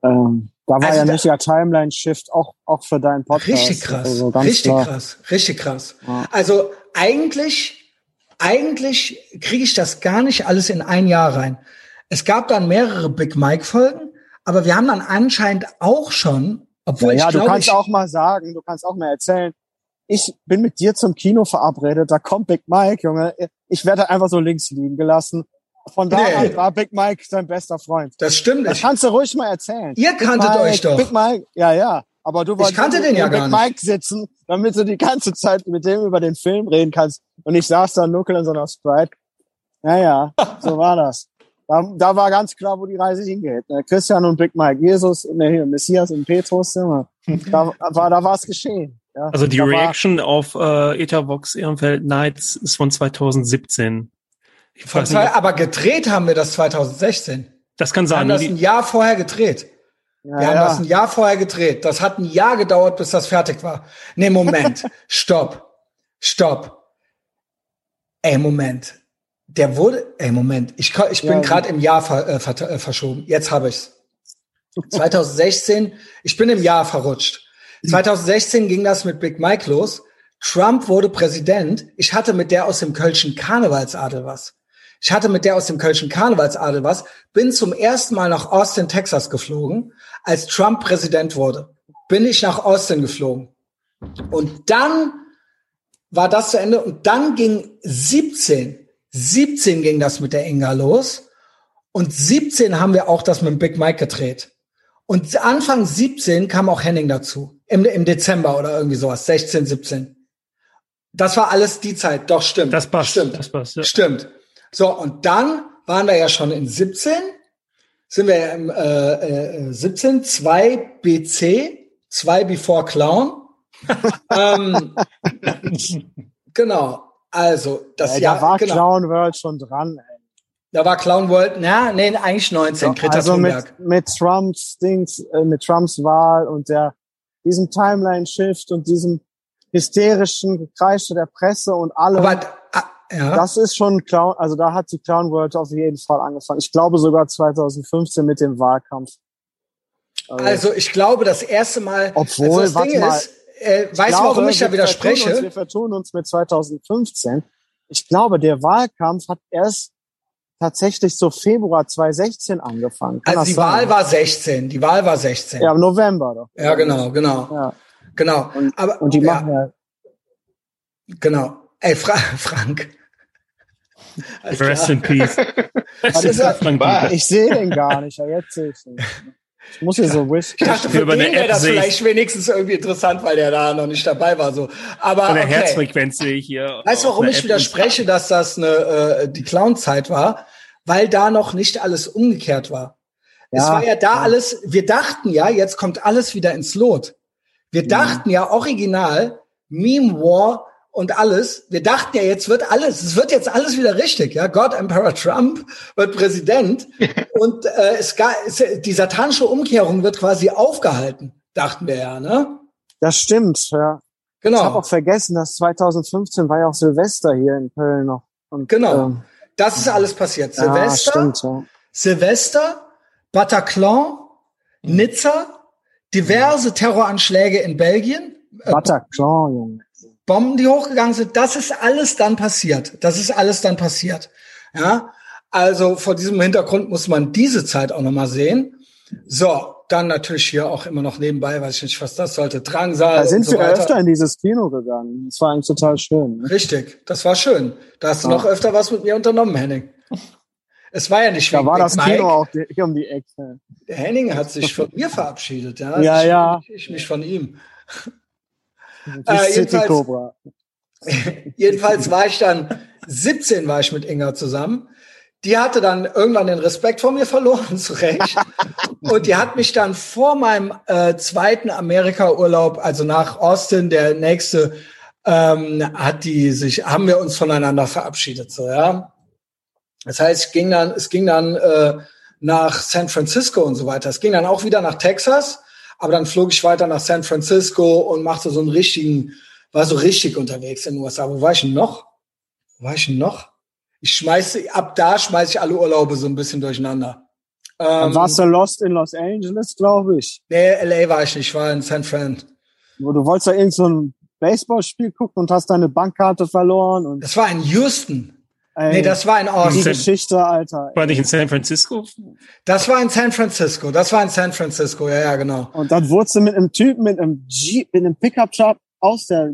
ähm, da war also ja nicht der Timeline-Shift auch, auch für deinen Podcast. Richtig krass. Also richtig klar. krass. Richtig krass. Ja. Also eigentlich, eigentlich kriege ich das gar nicht alles in ein Jahr rein. Es gab dann mehrere Big Mike-Folgen, aber wir haben dann anscheinend auch schon, obwohl ja, ich ja du kannst ich, auch mal sagen, du kannst auch mal erzählen, ich bin mit dir zum Kino verabredet, da kommt Big Mike, Junge. Ich werde einfach so links liegen gelassen. Von da nee. an war Big Mike sein bester Freund. Das stimmt. Das kannst du ruhig mal erzählen. Ihr kanntet Mike, euch doch. Big Mike, ja, ja. Aber du wolltest den ja Big Mike sitzen, damit du die ganze Zeit mit dem über den Film reden kannst. Und ich saß da nuckel in so einer Sprite. Ja, ja, so war das. Da, da war ganz klar, wo die Reise hingeht. Ne? Christian und Big Mike, Jesus, ne, Messias und Petrus, immer. Da war, da war es geschehen. Ja, also die Reaction auf äh, Etherbox Ehrenfeld Nights ist von 2017. Ich weiß nicht, aber gedreht haben wir das 2016. Das kann sein. Wir haben das ein Jahr vorher gedreht. Ja, wir haben ja. das ein Jahr vorher gedreht. Das hat ein Jahr gedauert, bis das fertig war. Nee, Moment. Stopp. Stopp. Ey, Moment. Der wurde, ey, Moment. Ich, ich bin ja, gerade im Jahr ver, äh, ver, äh, verschoben. Jetzt habe ich's. 2016, ich bin im Jahr verrutscht. 2016 ging das mit Big Mike los. Trump wurde Präsident. Ich hatte mit der aus dem Kölschen Karnevalsadel was. Ich hatte mit der aus dem Kölschen Karnevalsadel was, bin zum ersten Mal nach Austin, Texas geflogen, als Trump Präsident wurde. Bin ich nach Austin geflogen. Und dann war das zu Ende und dann ging 17, 17 ging das mit der Inga los und 17 haben wir auch das mit dem Big Mike gedreht. Und Anfang 17 kam auch Henning dazu. Im, im Dezember oder irgendwie sowas. 16, 17. Das war alles die Zeit. Doch, stimmt. Das passt. Stimmt. Das passt, ja. Stimmt. So, und dann waren wir ja schon in 17, sind wir im äh, äh, 17, 2 BC, 2 Before Clown. ähm, genau, also das ja, Jahr. Da war genau. Clown World schon dran. Ey. Da war Clown World, na, nee, eigentlich 19, Greta also mit, mit Trumps Dings, äh, mit Trumps Wahl und der diesem Timeline-Shift und diesem hysterischen Gekreische der Presse und allem. Aber ja. Das ist schon Clown, also da hat die Clown World auf jeden Fall angefangen. Ich glaube sogar 2015 mit dem Wahlkampf. Also, also ich glaube, das erste Mal, obwohl, also das Ding mal, ist, äh, weißt du, warum ich da widerspreche? Vertun uns, wir vertun uns mit 2015. Ich glaube, der Wahlkampf hat erst tatsächlich so Februar 2016 angefangen. Kann also die sein? Wahl war 16. Die Wahl war 16. Ja, im November doch. Ja, genau, genau. Ja. Genau. Und, Aber, und die ja, machen ja. Genau. Ey, Fra Frank. Rest in peace. ich sehe den gar nicht, ja, jetzt sehe ich ihn. Ich muss hier so wish. Ich dachte, für den wäre das vielleicht wenigstens irgendwie interessant, weil der da noch nicht dabei war. So, aber Von der okay. Herzfrequenz sehe ich hier. Weißt du, warum ich widerspreche, dass das eine äh, die Clown-Zeit war? Weil da noch nicht alles umgekehrt war. Ja, es war ja da ja. alles. Wir dachten ja, jetzt kommt alles wieder ins Lot. Wir dachten ja, ja original Meme War und alles. Wir dachten ja, jetzt wird alles, es wird jetzt alles wieder richtig. Ja, Gott, Emperor Trump wird Präsident und äh, es, es, die satanische Umkehrung wird quasi aufgehalten, dachten wir ja, ne? Das stimmt, ja. Genau. Ich habe auch vergessen, dass 2015 war ja auch Silvester hier in Köln noch. Und, genau. Ähm, das ist alles passiert. Silvester, ja, stimmt, ja. Silvester, Bataclan, Nizza, diverse Terroranschläge in Belgien. Bataclan, Junge. Bomben, die hochgegangen sind, das ist alles dann passiert. Das ist alles dann passiert. Ja, also vor diesem Hintergrund muss man diese Zeit auch nochmal sehen. So, dann natürlich hier auch immer noch nebenbei, weiß ich nicht, was das sollte, Drangsal. Da sind so wir weiter. öfter in dieses Kino gegangen. Das war eigentlich total schön. Ne? Richtig, das war schön. Da hast du ja. noch öfter was mit mir unternommen, Henning. Es war ja nicht Da war das Mike. Kino auch hier um die Ecke. Der Henning hat sich von mir verabschiedet, ja. Ja, ich, ja. Ich mich von ihm. Äh, jedenfalls, jedenfalls war ich dann 17 war ich mit Inga zusammen. Die hatte dann irgendwann den Respekt vor mir verloren, zu Recht. Und die hat mich dann vor meinem äh, zweiten Amerika-Urlaub, also nach Austin, der nächste ähm, hat die sich, haben wir uns voneinander verabschiedet, so, ja. Das heißt, es ging dann, es ging dann äh, nach San Francisco und so weiter. Es ging dann auch wieder nach Texas, aber dann flog ich weiter nach San Francisco und machte so einen richtigen, war so richtig unterwegs in den USA. Wo war ich denn noch? Wo war ich denn noch? Ich schmeiße, ab da schmeiße ich alle Urlaube so ein bisschen durcheinander. Dann warst du Lost in Los Angeles, glaube ich. Nee, LA war ich nicht, ich war in San Fran. Du wolltest da irgend so ein Baseballspiel gucken und hast deine Bankkarte verloren. Und das war in Houston. Ey, nee, das war in Austin. Die Geschichte, Alter. War nicht in San Francisco? Das war in San Francisco. Das war in San Francisco, ja, ja, genau. Und dann wurdest du mit einem Typen mit einem Jeep, mit einem Pickup-Truck aus der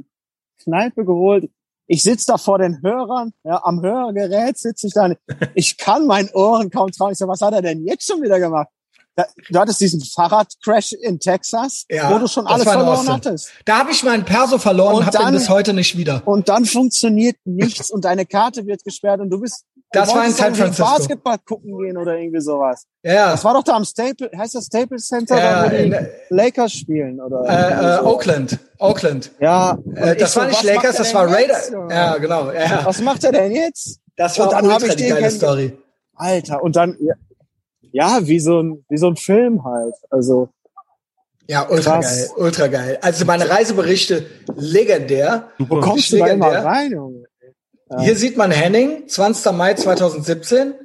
Kneipe geholt. Ich sitz da vor den Hörern, ja, am Hörgerät sitze ich da. Ich kann meinen Ohren kaum trauen. Ich so, was hat er denn jetzt schon wieder gemacht? Du hattest diesen Fahrradcrash in Texas, ja, wo du schon alles verloren hattest. Da habe ich meinen Perso verloren und habe ihn bis heute nicht wieder. Und dann funktioniert nichts und deine Karte wird gesperrt und du bist das war in San Francisco. Basketball gucken gehen oder irgendwie sowas. Ja. Das war doch da am Staple, heißt das Staples Center, ja, wo die Lakers spielen oder? Äh, äh, Oakland, Oakland. Ja. Äh, das war so, nicht Lakers, das war Raiders. Ja, genau. Ja. Was macht er denn jetzt? Das war und dann ultra die geile Story. Alter, und dann ja, wie so ein, wie so ein Film halt. Also. Ja, ultra krass. geil, ultra geil. Also meine Reiseberichte legendär. Wo kommst du da immer rein, Junge? Ja. Hier sieht man Henning, 20. Mai 2017,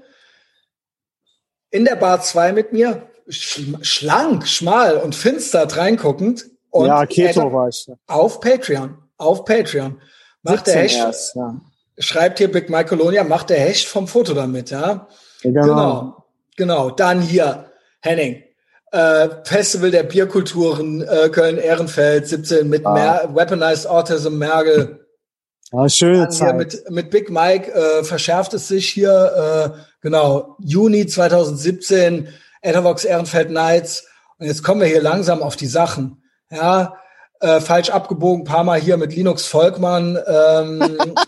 in der Bar 2 mit mir, schlank, schmal und finster reinguckend. Und ja, Keto war ich. Auf Patreon, auf Patreon. Macht der Hecht, erst, ja. schreibt hier Big Mike Colonia, macht der Hecht vom Foto damit, ja. ja genau. genau. Genau, dann hier, Henning. Äh, Festival der Bierkulturen, äh, Köln-Ehrenfeld, 17 mit ah. Weaponized Autism, Mergel. Ah, schöne Zeit. Mit, mit Big Mike äh, verschärft es sich hier, äh, genau, Juni 2017, Ethervox Ehrenfeld Nights. Und jetzt kommen wir hier langsam auf die Sachen. Ja, äh, falsch abgebogen, paar Mal hier mit Linux Volkmann. Ähm,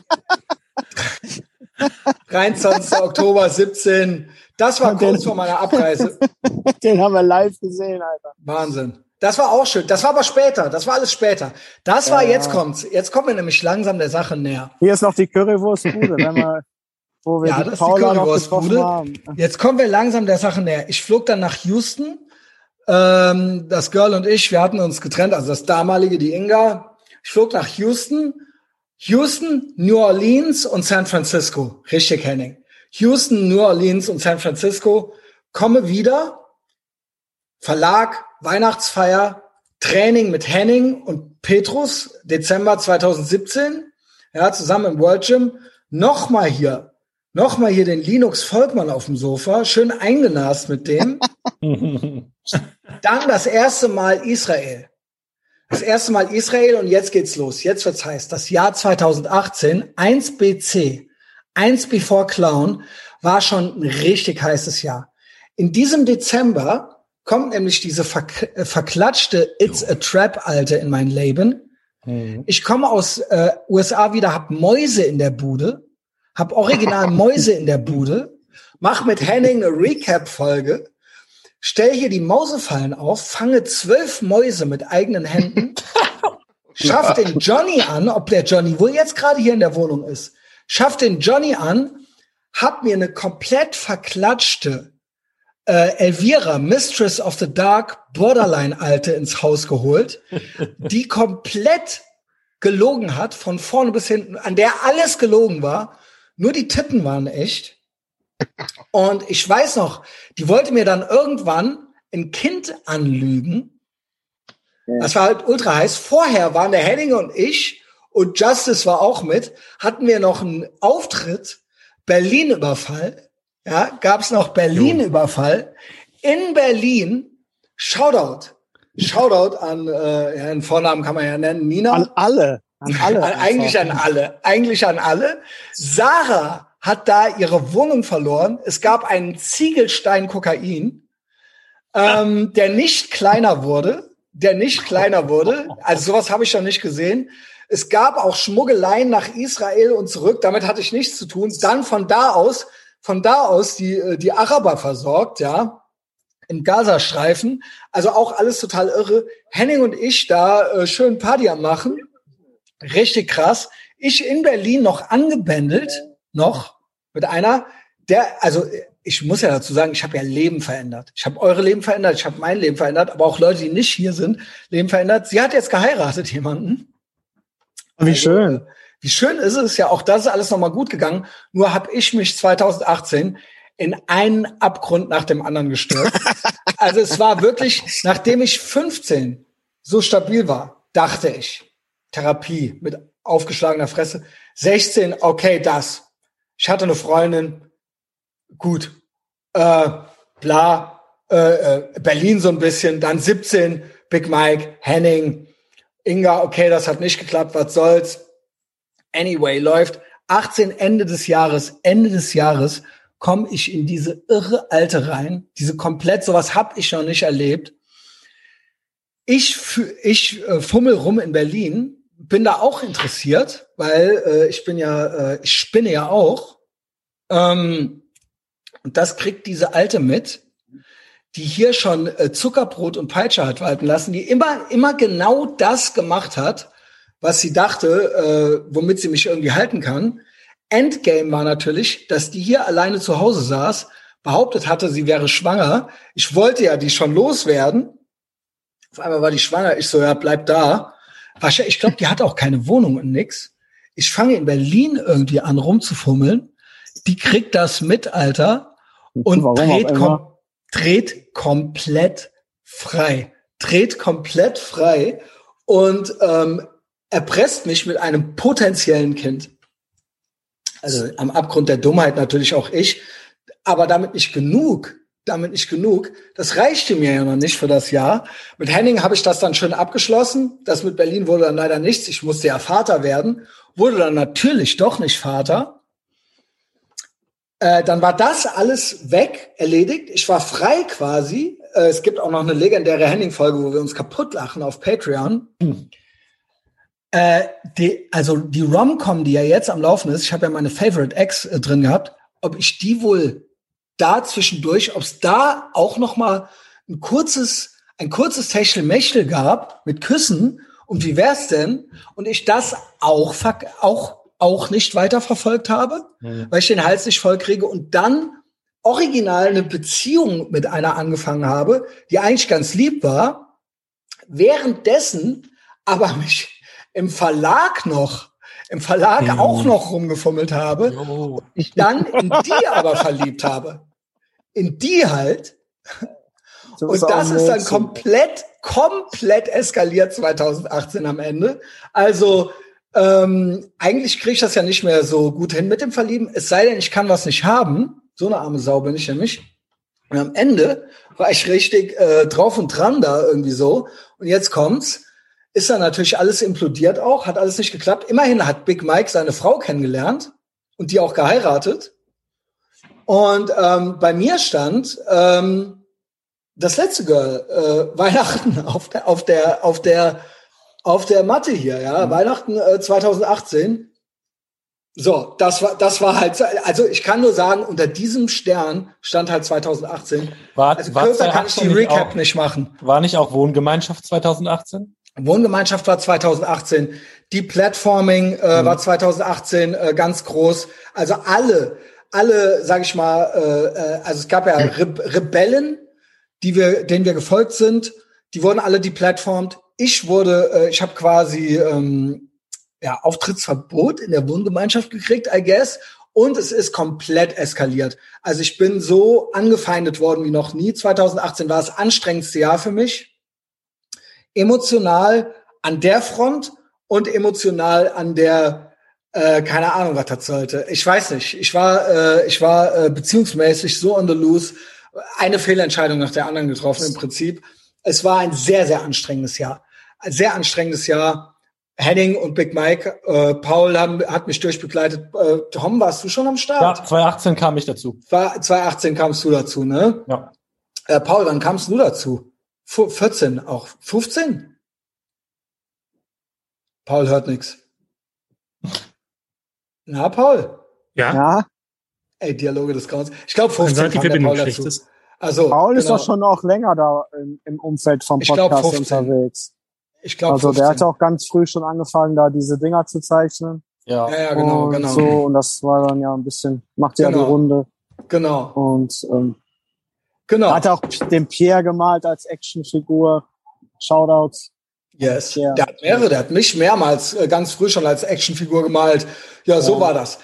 23. Oktober 17 das war kurz vor meiner Abreise. Den haben wir live gesehen, Alter. Wahnsinn. Das war auch schön. Das war aber später. Das war alles später. Das war, ja, jetzt kommt's. Jetzt kommen wir nämlich langsam der Sache näher. Hier ist noch die Currywurstbude, wenn wir, wo wir ja, die das Paula die Currywurstbude. haben. Jetzt kommen wir langsam der Sache näher. Ich flog dann nach Houston. Ähm, das Girl und ich, wir hatten uns getrennt, also das damalige, die Inga. Ich flog nach Houston. Houston, New Orleans und San Francisco. Richtig, Henning. Houston, New Orleans und San Francisco. Komme wieder. Verlag, Weihnachtsfeier, Training mit Henning und Petrus, Dezember 2017. Ja, zusammen im World Gym. Nochmal hier, nochmal hier den Linux Volkmann auf dem Sofa, schön eingenast mit dem. Dann das erste Mal Israel. Das erste Mal Israel und jetzt geht's los. Jetzt wird's heiß. Das Jahr 2018, 1BC. Eins Before Clown war schon ein richtig heißes Jahr. In diesem Dezember kommt nämlich diese verk äh, verklatschte It's a Trap Alte in mein Leben. Mhm. Ich komme aus äh, USA wieder, hab Mäuse in der Bude, hab original Mäuse in der Bude, mach mit Henning eine Recap-Folge, stell hier die Mausefallen auf, fange zwölf Mäuse mit eigenen Händen, schaff den Johnny an, ob der Johnny wohl jetzt gerade hier in der Wohnung ist, schaff den Johnny an, hab mir eine komplett verklatschte äh, Elvira, Mistress of the Dark, Borderline-Alte ins Haus geholt, die komplett gelogen hat, von vorne bis hinten, an der alles gelogen war, nur die Titten waren echt. Und ich weiß noch, die wollte mir dann irgendwann ein Kind anlügen. Das war halt ultra heiß. Vorher waren der Henning und ich und Justice war auch mit, hatten wir noch einen Auftritt, Berlin-Überfall, ja, gab es noch Berlin-Überfall. In Berlin, Shoutout, Shoutout an, äh, ja, einen Vornamen kann man ja nennen, Nina. An alle, an alle. an, eigentlich an alle, eigentlich an alle. Sarah hat da ihre Wohnung verloren. Es gab einen Ziegelstein Kokain, ähm, der nicht kleiner wurde, der nicht kleiner wurde. Also sowas habe ich noch nicht gesehen. Es gab auch Schmuggeleien nach Israel und zurück. Damit hatte ich nichts zu tun. Dann von da aus, von da aus die, äh, die Araber versorgt, ja, im Gazastreifen. Also auch alles total irre. Henning und ich da äh, schön Party am machen. Richtig krass. Ich in Berlin noch angebändelt, noch mit einer, der, also ich muss ja dazu sagen, ich habe ja Leben verändert. Ich habe eure Leben verändert, ich habe mein Leben verändert, aber auch Leute, die nicht hier sind, Leben verändert. Sie hat jetzt geheiratet, jemanden. Wie also, schön. Wie schön ist es ja, auch das ist alles nochmal gut gegangen. Nur habe ich mich 2018 in einen Abgrund nach dem anderen gestürzt. also es war wirklich, nachdem ich 15 so stabil war, dachte ich, Therapie mit aufgeschlagener Fresse. 16, okay, das. Ich hatte eine Freundin, gut, äh, bla, äh, äh Berlin so ein bisschen, dann 17, Big Mike, Henning, Inga, okay, das hat nicht geklappt, was soll's. Anyway, läuft 18 Ende des Jahres, Ende des Jahres komme ich in diese irre Alte rein, diese komplett, sowas hab ich noch nicht erlebt. Ich, ich äh, fummel rum in Berlin, bin da auch interessiert, weil äh, ich bin ja, äh, ich spinne ja auch. Ähm, und das kriegt diese Alte mit, die hier schon äh, Zuckerbrot und Peitsche hat walten lassen, die immer, immer genau das gemacht hat, was sie dachte, äh, womit sie mich irgendwie halten kann. Endgame war natürlich, dass die hier alleine zu Hause saß, behauptet hatte, sie wäre schwanger. Ich wollte ja die schon loswerden. Auf einmal war die schwanger. Ich so, ja, bleib da. Ich glaube, die hat auch keine Wohnung und nix. Ich fange in Berlin irgendwie an rumzufummeln. Die kriegt das mit, Alter, und dreht, kom dreht komplett frei. Dreht komplett frei und ähm, erpresst mich mit einem potenziellen Kind. Also am Abgrund der Dummheit natürlich auch ich, aber damit nicht genug. Damit nicht genug. Das reichte mir ja noch nicht für das Jahr. Mit Henning habe ich das dann schön abgeschlossen. Das mit Berlin wurde dann leider nichts. Ich musste ja Vater werden. Wurde dann natürlich doch nicht Vater. Äh, dann war das alles weg, erledigt. Ich war frei quasi. Äh, es gibt auch noch eine legendäre Henning-Folge, wo wir uns kaputt lachen auf Patreon. Hm. Äh, die, also die Rom-Com, die ja jetzt am Laufen ist, ich habe ja meine Favorite Ex äh, drin gehabt, ob ich die wohl da zwischendurch, ob es da auch noch mal ein kurzes, ein kurzes Techtelmechtel gab mit Küssen und wie wär's denn? Und ich das auch, auch, auch nicht weiterverfolgt habe, mhm. weil ich den Hals nicht voll kriege und dann original eine Beziehung mit einer angefangen habe, die eigentlich ganz lieb war, währenddessen aber mich im Verlag noch, im Verlag mhm. auch noch rumgefummelt habe, oh. ich dann in die aber verliebt habe. In die halt. So und das ist dann komplett, komplett eskaliert 2018 am Ende. Also ähm, eigentlich kriege ich das ja nicht mehr so gut hin mit dem Verlieben. Es sei denn, ich kann was nicht haben. So eine arme Sau bin ich nämlich. Und am Ende war ich richtig äh, drauf und dran da irgendwie so. Und jetzt kommt's ist dann natürlich alles implodiert auch, hat alles nicht geklappt. Immerhin hat Big Mike seine Frau kennengelernt und die auch geheiratet. Und ähm, bei mir stand ähm, das letzte Girl, äh, Weihnachten auf der, auf der, auf der, auf der Matte hier, ja, mhm. Weihnachten äh, 2018. So, das war, das war halt, also ich kann nur sagen, unter diesem Stern stand halt 2018. War, also kürzer kann ich die Recap auch, nicht machen. War nicht auch Wohngemeinschaft 2018? Wohngemeinschaft war 2018, die Platforming äh, mhm. war 2018 äh, ganz groß. Also alle, alle, sag ich mal, äh, äh, also es gab ja Re Rebellen, die wir, denen wir gefolgt sind, die wurden alle deplatformt. Ich wurde, äh, ich habe quasi ähm, ja, Auftrittsverbot in der Wohngemeinschaft gekriegt, I guess. Und es ist komplett eskaliert. Also ich bin so angefeindet worden wie noch nie. 2018 war das anstrengendste Jahr für mich emotional an der Front und emotional an der äh, keine Ahnung, was das sollte. Ich weiß nicht. Ich war, äh, ich war äh, beziehungsmäßig so on the loose. Eine Fehlentscheidung nach der anderen getroffen im Prinzip. Es war ein sehr, sehr anstrengendes Jahr. Ein sehr anstrengendes Jahr. Henning und Big Mike, äh, Paul haben, hat mich durchbegleitet. Äh, Tom, warst du schon am Start? Ja, 2018 kam ich dazu. 2018 kamst du dazu, ne? Ja. Äh, Paul, wann kamst du dazu? 14 auch. 15? Paul hört nix. Na, Paul? Ja? ja? Ey, Dialoge des Grauens. Ich glaube, 15 kam der Paul dazu. Also, Paul genau. ist doch schon noch länger da im, im Umfeld vom Podcast glaub, unterwegs. Ich glaube. Also 15. der hatte auch ganz früh schon angefangen, da diese Dinger zu zeichnen. Ja, ja, ja genau, und genau. So, und das war dann ja ein bisschen, macht ja genau. die Runde. Genau. Und ähm, genau. hat auch den Pierre gemalt als Actionfigur. Shoutouts. Yes. Der hat mehrere, der hat mich mehrmals äh, ganz früh schon als Actionfigur gemalt. Ja, so ja. war das.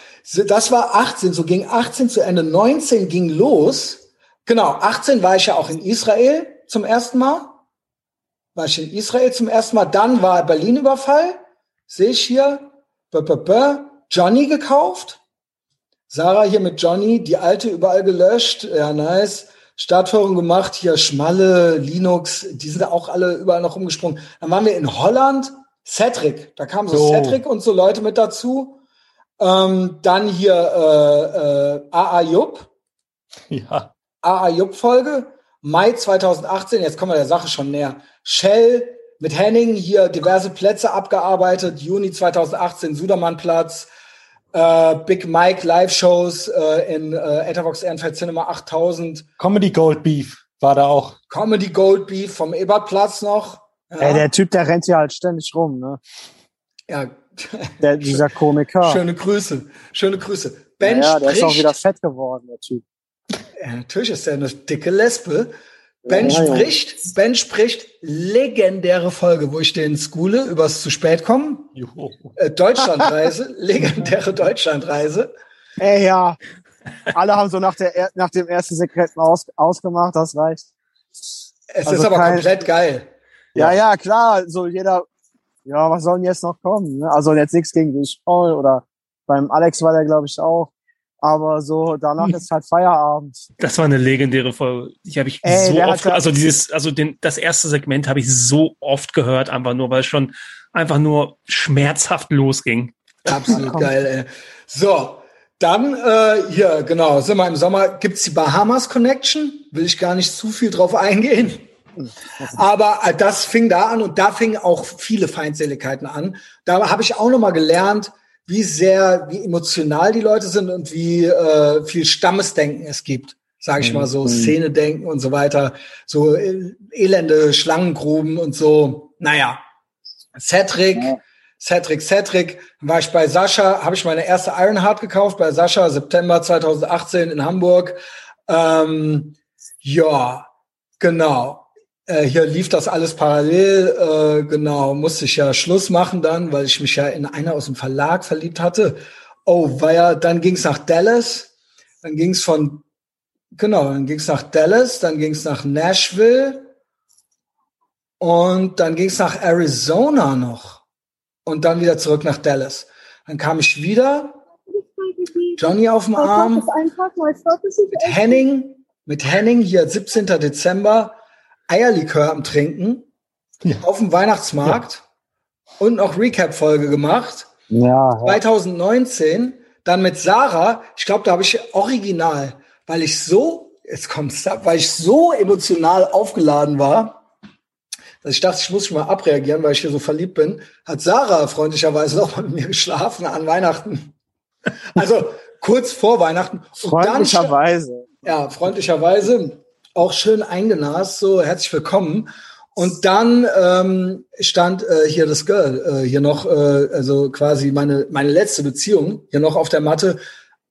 Das war 18, so ging 18 zu Ende. 19 ging los. Genau, 18 war ich ja auch in Israel zum ersten Mal. War ich in Israel zum ersten Mal. Dann war Berlin-Überfall. Sehe ich hier. B -b -b Johnny gekauft. Sarah hier mit Johnny, die alte überall gelöscht. Ja, nice. Startführung gemacht, hier Schmalle, Linux, die sind auch alle überall noch rumgesprungen. Dann waren wir in Holland, Cedric, da kamen so, so. Cedric und so Leute mit dazu. Ähm, dann hier äh, äh, AA Jupp. Ja. AA Jupp Folge. Mai 2018, jetzt kommen wir der Sache schon näher. Shell mit Henning hier diverse Plätze abgearbeitet. Juni 2018 Sudermannplatz. Uh, Big Mike Live-Shows uh, in uh, Etherbox Ehrenfeld Cinema 8000. Comedy Gold Beef war da auch. Comedy Gold Beef vom Ebertplatz noch. Ja. Ey, der Typ, der rennt ja halt ständig rum, ne? Ja. Der, dieser Komiker. Schöne Grüße. Schöne Grüße. Ben ja, der spricht, ist auch wieder fett geworden, der Typ. Ja, natürlich ist er eine dicke Lesbe. Ben ja, spricht, ja. Ben spricht legendäre Folge, wo ich den schoole, übers zu spät kommen. Äh, Deutschlandreise, legendäre Deutschlandreise. Ey, ja. Alle haben so nach, der, nach dem ersten Sekret aus, ausgemacht, das reicht. Es also ist aber kein, komplett geil. Ja, ja, ja, klar. So jeder, ja, was soll denn jetzt noch kommen? Ne? Also jetzt nichts gegen dich, Paul oder beim Alex war der, glaube ich, auch. Aber so, danach hm. ist halt Feierabend. Das war eine legendäre Folge. Die habe ich Ey, so oft, also dieses, also den, das erste Segment habe ich so oft gehört, einfach nur, weil es schon einfach nur schmerzhaft losging. Absolut geil, ey. So, dann äh, hier, genau, sind wir im Sommer, gibt's die Bahamas Connection. Will ich gar nicht zu viel drauf eingehen. Aber äh, das fing da an und da fingen auch viele Feindseligkeiten an. Da habe ich auch noch mal gelernt, wie sehr, wie emotional die Leute sind und wie äh, viel Stammesdenken es gibt. Sage ich mal so, mhm. Szene-Denken und so weiter. So äh, elende Schlangengruben und so. Naja, Cedric, ja. Cedric, Cedric. War ich bei Sascha, habe ich meine erste Ironheart gekauft bei Sascha, September 2018 in Hamburg. Ähm, ja, genau. Äh, hier lief das alles parallel, äh, genau, musste ich ja Schluss machen dann, weil ich mich ja in einer aus dem Verlag verliebt hatte. Oh, war ja, dann ging's nach Dallas, dann ging's von, genau, dann ging's nach Dallas, dann ging's nach Nashville und dann ging's nach Arizona noch und dann wieder zurück nach Dallas. Dann kam ich wieder, Johnny auf dem Arm, mit Henning, mit Henning hier 17. Dezember, Eierlikör am Trinken ja. auf dem Weihnachtsmarkt ja. und noch Recap-Folge gemacht. Ja, 2019, dann mit Sarah, ich glaube, da habe ich original, weil ich so, jetzt kommt's weil ich so emotional aufgeladen war, dass ich dachte, ich muss schon mal abreagieren, weil ich hier so verliebt bin, hat Sarah freundlicherweise noch mal mit mir geschlafen an Weihnachten. Also kurz vor Weihnachten. Freundlicherweise. ja, freundlicherweise auch schön eingenast, so herzlich willkommen. Und dann ähm, stand äh, hier das Girl, äh, hier noch, äh, also quasi meine, meine letzte Beziehung, hier noch auf der Matte.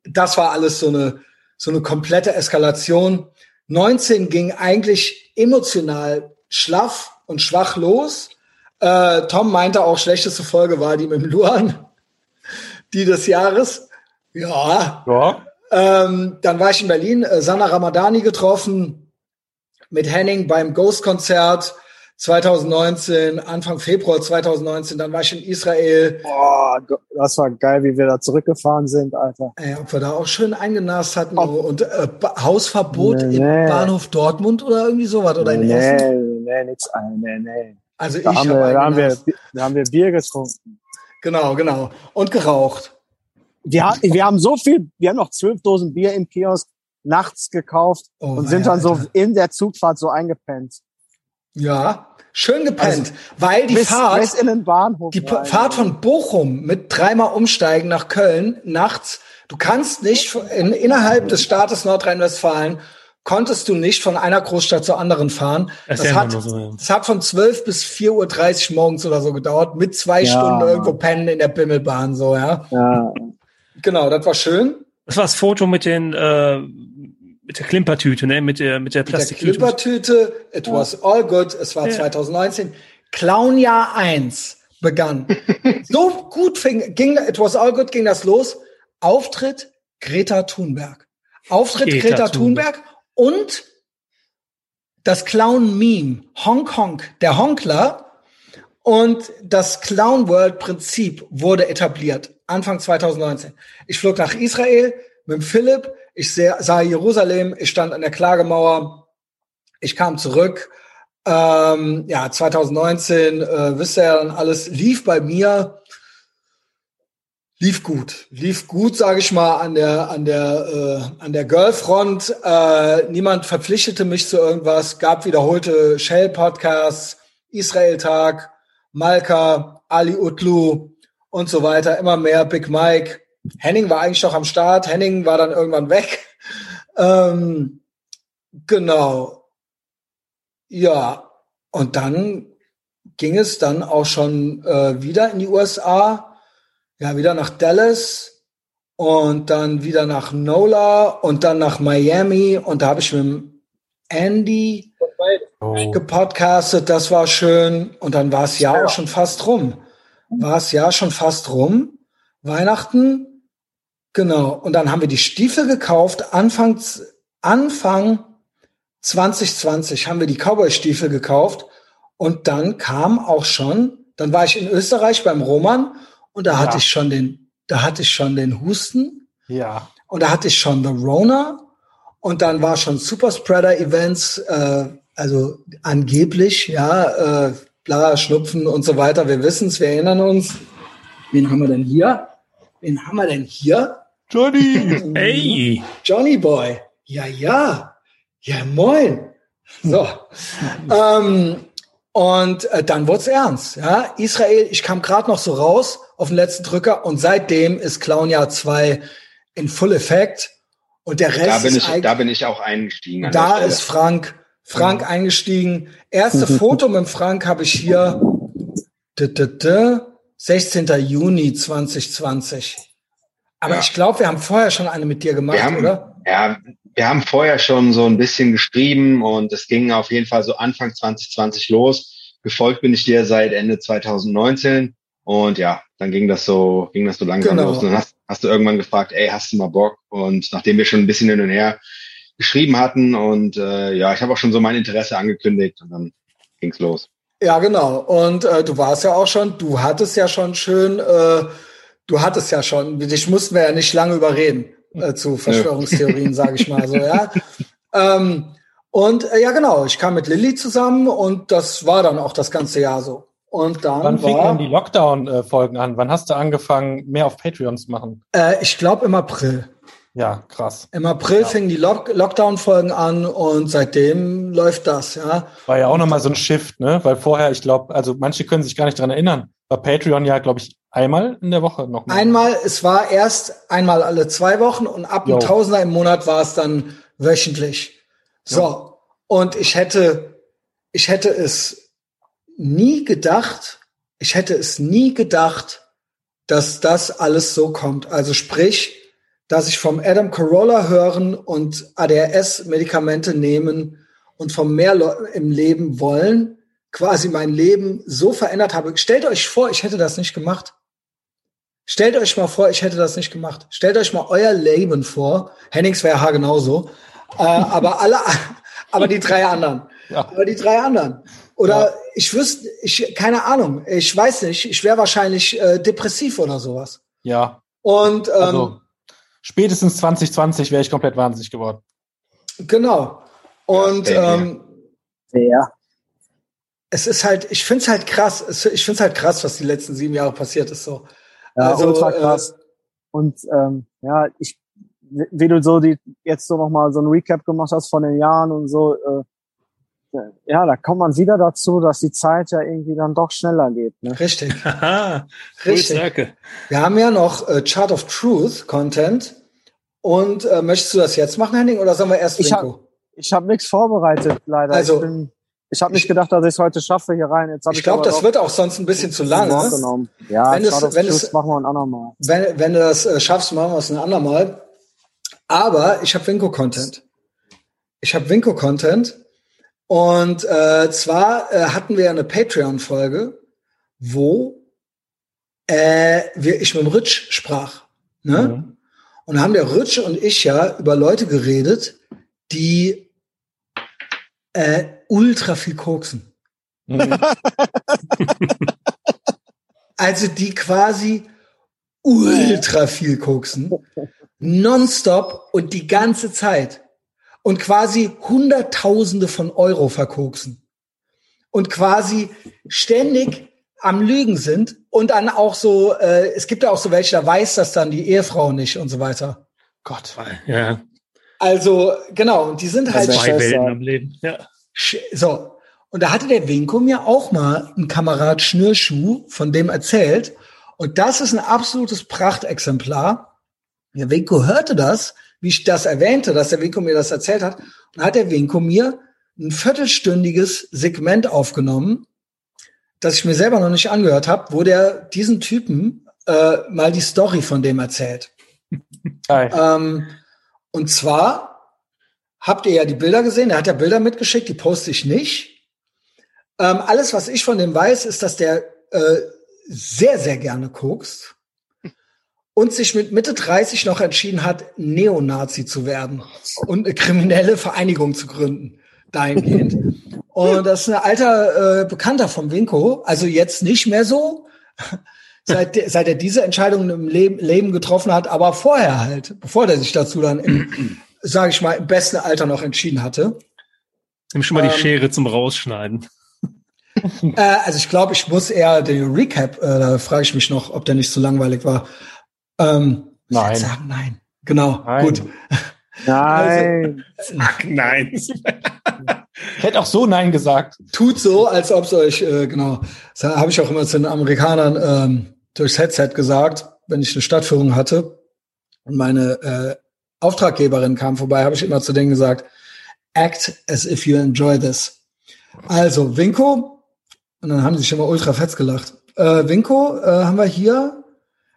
Das war alles so eine, so eine komplette Eskalation. 19 ging eigentlich emotional schlaff und schwach los. Äh, Tom meinte auch, schlechteste Folge war die mit dem Luan, die des Jahres. Ja. ja. Ähm, dann war ich in Berlin, äh, Sana Ramadani getroffen, mit Henning beim Ghost-Konzert 2019, Anfang Februar 2019. Dann war ich in Israel. Boah, das war geil, wie wir da zurückgefahren sind, Alter. Ey, ob wir da auch schön eingenast hatten. Oh. Und äh, Hausverbot nee, im nee. Bahnhof Dortmund oder irgendwie sowas. Oder nee, in Essen? Nee, nee, nix. Nee, nee. Also da ich haben wir, da haben wir, da haben wir Bier getrunken. Genau, genau. Und geraucht. Wir, wir haben so viel, wir haben noch zwölf Dosen Bier im Kiosk nachts gekauft oh, und sind dann Alter. so in der Zugfahrt so eingepennt. Ja, schön gepennt, also, weil die bis, Fahrt, bis in den Bahnhof die rein, Fahrt von Bochum mit dreimal Umsteigen nach Köln nachts, du kannst nicht in, innerhalb des Staates Nordrhein-Westfalen konntest du nicht von einer Großstadt zur anderen fahren. Das, das hat, so, ja. das hat von 12 bis 4.30 Uhr morgens oder so gedauert, mit zwei ja. Stunden irgendwo pennen in der Bimmelbahn, so, ja. ja. Genau, das war schön. Das war das Foto mit den, äh, mit der Klimpertüte, ne, mit der, mit der Plastiktüte. Mit der Klimpertüte, it was all good, es war 2019. Clownjahr 1 begann. so gut fing, ging, it was all good, ging das los. Auftritt Greta Thunberg. Auftritt Greta, Greta Thunberg. Thunberg und das Clown-Meme, Hong Kong, der Honkler und das Clown World Prinzip wurde etabliert, Anfang 2019. Ich flog nach Israel mit Philipp, ich sah Jerusalem, ich stand an der Klagemauer, ich kam zurück. Ähm, ja, 2019, äh, wisst ihr ja dann alles, lief bei mir lief gut, lief gut, sage ich mal, an der an der äh, an der Girlfront. Äh, niemand verpflichtete mich zu irgendwas. Gab wiederholte Shell Podcasts, Israel Tag, Malka, Ali Utlu und so weiter. Immer mehr Big Mike. Henning war eigentlich noch am Start. Henning war dann irgendwann weg. Ähm, genau. Ja, und dann ging es dann auch schon äh, wieder in die USA ja, wieder nach Dallas und dann wieder nach NOLA und dann nach Miami und da habe ich mit Andy oh. gepodcastet, das war schön und dann war es ja auch schon fast rum. War es ja schon fast rum. Weihnachten, genau. Und dann haben wir die Stiefel gekauft, Anfang, Anfang 2020 haben wir die Cowboy-Stiefel gekauft und dann kam auch schon, dann war ich in Österreich beim Roman und da ja. hatte ich schon den, da hatte ich schon den Husten. Ja. Und da hatte ich schon The Rona. Und dann war schon Superspreader Events, äh, also angeblich, ja, äh, bla, Schnupfen und so weiter. Wir wissen es, wir erinnern uns. Wen haben wir denn hier? Wen haben wir denn hier? Johnny! hey! Johnny Boy! Ja, ja! Ja, moin! So. ähm, und äh, dann wurde es ernst. Ja? Israel, ich kam gerade noch so raus auf den letzten Drücker und seitdem ist Clownjahr 2 in Full Effekt. Und der Rest da bin ist ich, Da bin ich auch eingestiegen. Da ist Frank, Frank mhm. eingestiegen. Erste Foto mit Frank habe ich hier. 16. Juni 2020. Aber ja. ich glaube, wir haben vorher schon eine mit dir gemacht, haben, oder? Ja, wir haben vorher schon so ein bisschen geschrieben und es ging auf jeden Fall so Anfang 2020 los. Gefolgt bin ich dir seit Ende 2019 und ja, dann ging das so, ging das so langsam genau. los. Und dann hast, hast du irgendwann gefragt, ey, hast du mal Bock? Und nachdem wir schon ein bisschen hin und her geschrieben hatten und äh, ja, ich habe auch schon so mein Interesse angekündigt und dann ging's los. Ja, genau. Und äh, du warst ja auch schon, du hattest ja schon schön, äh, du hattest ja schon, dich mussten wir ja nicht lange überreden äh, zu Verschwörungstheorien, sage ich mal so, ja. Ähm, und äh, ja, genau, ich kam mit Lilly zusammen und das war dann auch das ganze Jahr so. Und dann Wann fingen dann die Lockdown-Folgen an? Wann hast du angefangen, mehr auf Patreon zu machen? Äh, ich glaube im April. Ja, krass. Im April ja. fingen die Lock Lockdown-Folgen an und seitdem läuft das, ja. War ja auch nochmal so ein Shift, ne? Weil vorher, ich glaube, also manche können sich gar nicht dran erinnern, war Patreon ja, glaube ich, einmal in der Woche noch. Mal. Einmal, es war erst einmal alle zwei Wochen und ab einem Tausender im Monat war es dann wöchentlich. So. Jo. Und ich hätte, ich hätte es nie gedacht, ich hätte es nie gedacht, dass das alles so kommt. Also sprich, dass ich vom Adam Carolla hören und ADHS-Medikamente nehmen und vom mehr im Leben wollen, quasi mein Leben so verändert habe. Stellt euch vor, ich hätte das nicht gemacht. Stellt euch mal vor, ich hätte das nicht gemacht. Stellt euch mal euer Leben vor. Hennings wäre ha genauso. Äh, aber alle, aber die drei anderen. Ja. Aber die drei anderen. Oder ja. ich wüsste, ich, keine Ahnung, ich weiß nicht, ich wäre wahrscheinlich äh, depressiv oder sowas. Ja. Und ähm, also, spätestens 2020 wäre ich komplett wahnsinnig geworden. Genau. Und ja, ähm, ja. es ist halt, ich finde es halt krass, ich finde es halt krass, was die letzten sieben Jahre passiert ist. So. Ja, also, ultra äh, krass. Äh, und ähm, ja, ich, wie du so die jetzt so nochmal so ein Recap gemacht hast von den Jahren und so, äh, ja, da kommt man wieder dazu, dass die Zeit ja irgendwie dann doch schneller geht. Ne? Richtig. Richtig. Wir haben ja noch äh, Chart of Truth Content. Und äh, möchtest du das jetzt machen, Henning, oder sollen wir erst ich habe nichts vorbereitet, leider. Also, ich bin, ich habe nicht gedacht, dass ich es heute schaffe hier rein. Jetzt hab ich ich glaube, das wird auch sonst ein bisschen zu lang. Ja, wenn es, wenn es, machen wir ein andermal. Wenn, wenn du das äh, schaffst, machen wir es ein andermal. Aber ich habe Winko-Content. Ich habe Winko-Content. Und äh, zwar äh, hatten wir eine Patreon-Folge, wo äh, wir, ich mit dem Rich sprach. Ne? Mhm. Und haben der Rich und ich ja über Leute geredet, die äh, ultra viel koksen. Mhm. also die quasi ultra viel koksen. Nonstop und die ganze Zeit. Und quasi Hunderttausende von Euro verkoksen. Und quasi ständig am Lügen sind und dann auch so, äh, es gibt ja auch so welche, da weiß das dann die Ehefrau nicht und so weiter. Gott. Ja. Also, genau, und die sind halt. Zwei Welten am Leben, ja. So. Und da hatte der Winko mir auch mal ein Kamerad Schnürschuh von dem erzählt. Und das ist ein absolutes Prachtexemplar. Der Winko hörte das, wie ich das erwähnte, dass der Winko mir das erzählt hat. Und hat der Winko mir ein viertelstündiges Segment aufgenommen, das ich mir selber noch nicht angehört habe, wo der diesen Typen äh, mal die Story von dem erzählt. Ähm, und zwar habt ihr ja die Bilder gesehen, er hat ja Bilder mitgeschickt, die poste ich nicht. Ähm, alles, was ich von dem weiß, ist, dass der äh, sehr, sehr gerne kokst und sich mit Mitte 30 noch entschieden hat, Neonazi zu werden und eine kriminelle Vereinigung zu gründen, dahingehend. Und das ist ein alter äh, Bekannter vom Winko, also jetzt nicht mehr so, seit, seit er diese Entscheidung im Leben, Leben getroffen hat, aber vorher halt, bevor er sich dazu dann im, sage ich mal, im besten Alter noch entschieden hatte. Nimm schon mal ähm, die Schere zum Rausschneiden. Äh, also ich glaube, ich muss eher den Recap, äh, da frage ich mich noch, ob der nicht so langweilig war. Ähm, nein. Sagen, nein. Genau, nein. gut. Nein. Also, nein. ich hätte auch so Nein gesagt. Tut so, als ob es euch, äh, genau. Das habe ich auch immer zu den Amerikanern ähm, durchs Headset gesagt, wenn ich eine Stadtführung hatte und meine äh, Auftraggeberin kam vorbei, habe ich immer zu denen gesagt, act as if you enjoy this. Also, Winko, und dann haben sie sich immer ultra fetz gelacht. Äh, Winko äh, haben wir hier,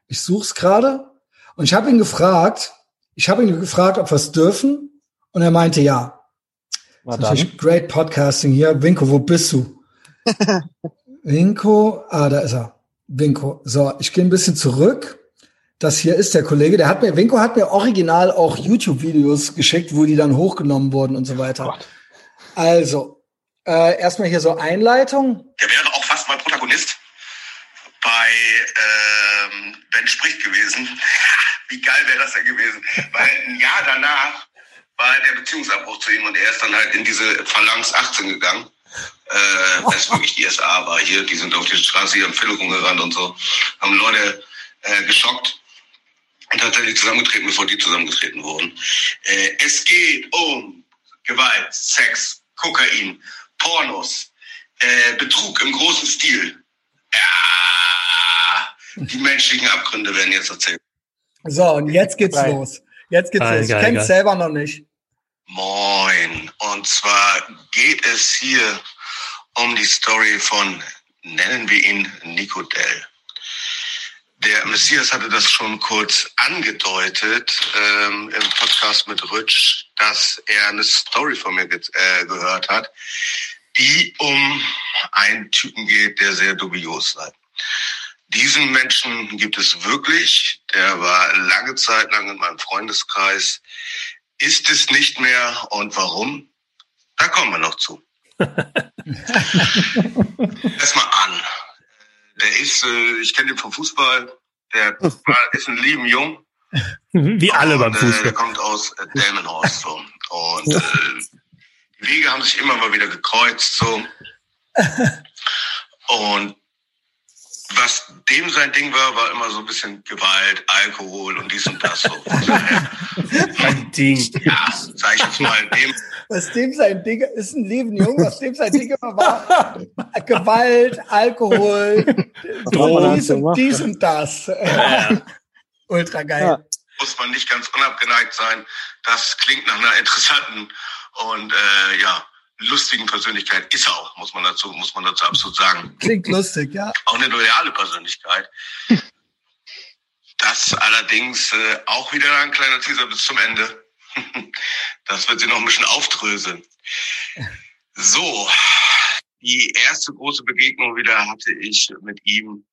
ich such's gerade, und ich habe ihn gefragt, ich habe ihn gefragt, ob wir es dürfen, und er meinte ja. Na natürlich great Podcasting hier. Winko, wo bist du? Winko, ah, da ist er. Winko. So, ich gehe ein bisschen zurück. Das hier ist der Kollege. Der hat mir, Winko hat mir original auch YouTube-Videos geschickt, wo die dann hochgenommen wurden und so weiter. Gott. Also, äh, erstmal hier so Einleitung. Der wäre auch fast mal Protagonist bei ähm, Ben spricht gewesen. Wie geil wäre das denn gewesen? Weil ein Jahr danach war der Beziehungsabbruch zu ihm und er ist dann halt in diese Phalanx 18 gegangen. Äh, das wirklich die SA war hier. Die sind auf die Straße hier am Viertel rumgerannt und so. Haben Leute äh, geschockt und tatsächlich zusammengetreten, bevor die zusammengetreten wurden. Äh, es geht um Gewalt, Sex, Kokain, Pornos, äh, Betrug im großen Stil. Ja, die menschlichen Abgründe werden jetzt erzählt. So, und jetzt geht's Nein. los. Jetzt geht's ah, los. Ich kenn's selber noch nicht. Moin. Und zwar geht es hier um die Story von, nennen wir ihn Nico Dell. Der Messias hatte das schon kurz angedeutet ähm, im Podcast mit Rutsch, dass er eine Story von mir ge äh, gehört hat, die um einen Typen geht, der sehr dubios sei. Diesen Menschen gibt es wirklich. Der war lange Zeit lang in meinem Freundeskreis. Ist es nicht mehr und warum? Da kommen wir noch zu. Erstmal an. Der ist, äh, ich kenne den vom Fußball. Der ist ein lieben Jung. Wie alle und, beim Fußball. Äh, der kommt aus äh, Delmenhorst. So. Und äh, Wege haben sich immer mal wieder gekreuzt. So. Und was dem sein Ding war, war immer so ein bisschen Gewalt, Alkohol und dies und das. So. Ein Ding. Ja, sag ich jetzt mal. Dem, was dem sein Ding ist, ein Leben jung, was dem sein Ding immer war, Gewalt, Alkohol, dies, und, dies und das. Ja. Ultra geil. Ja. Muss man nicht ganz unabgeneigt sein. Das klingt nach einer interessanten und äh, ja, lustigen Persönlichkeit ist er auch, muss man dazu, muss man dazu absolut sagen. Klingt lustig, ja. Auch eine loyale Persönlichkeit. Das allerdings äh, auch wieder ein kleiner Teaser bis zum Ende. das wird sie noch ein bisschen aufdröseln. So, die erste große Begegnung wieder hatte ich mit ihm,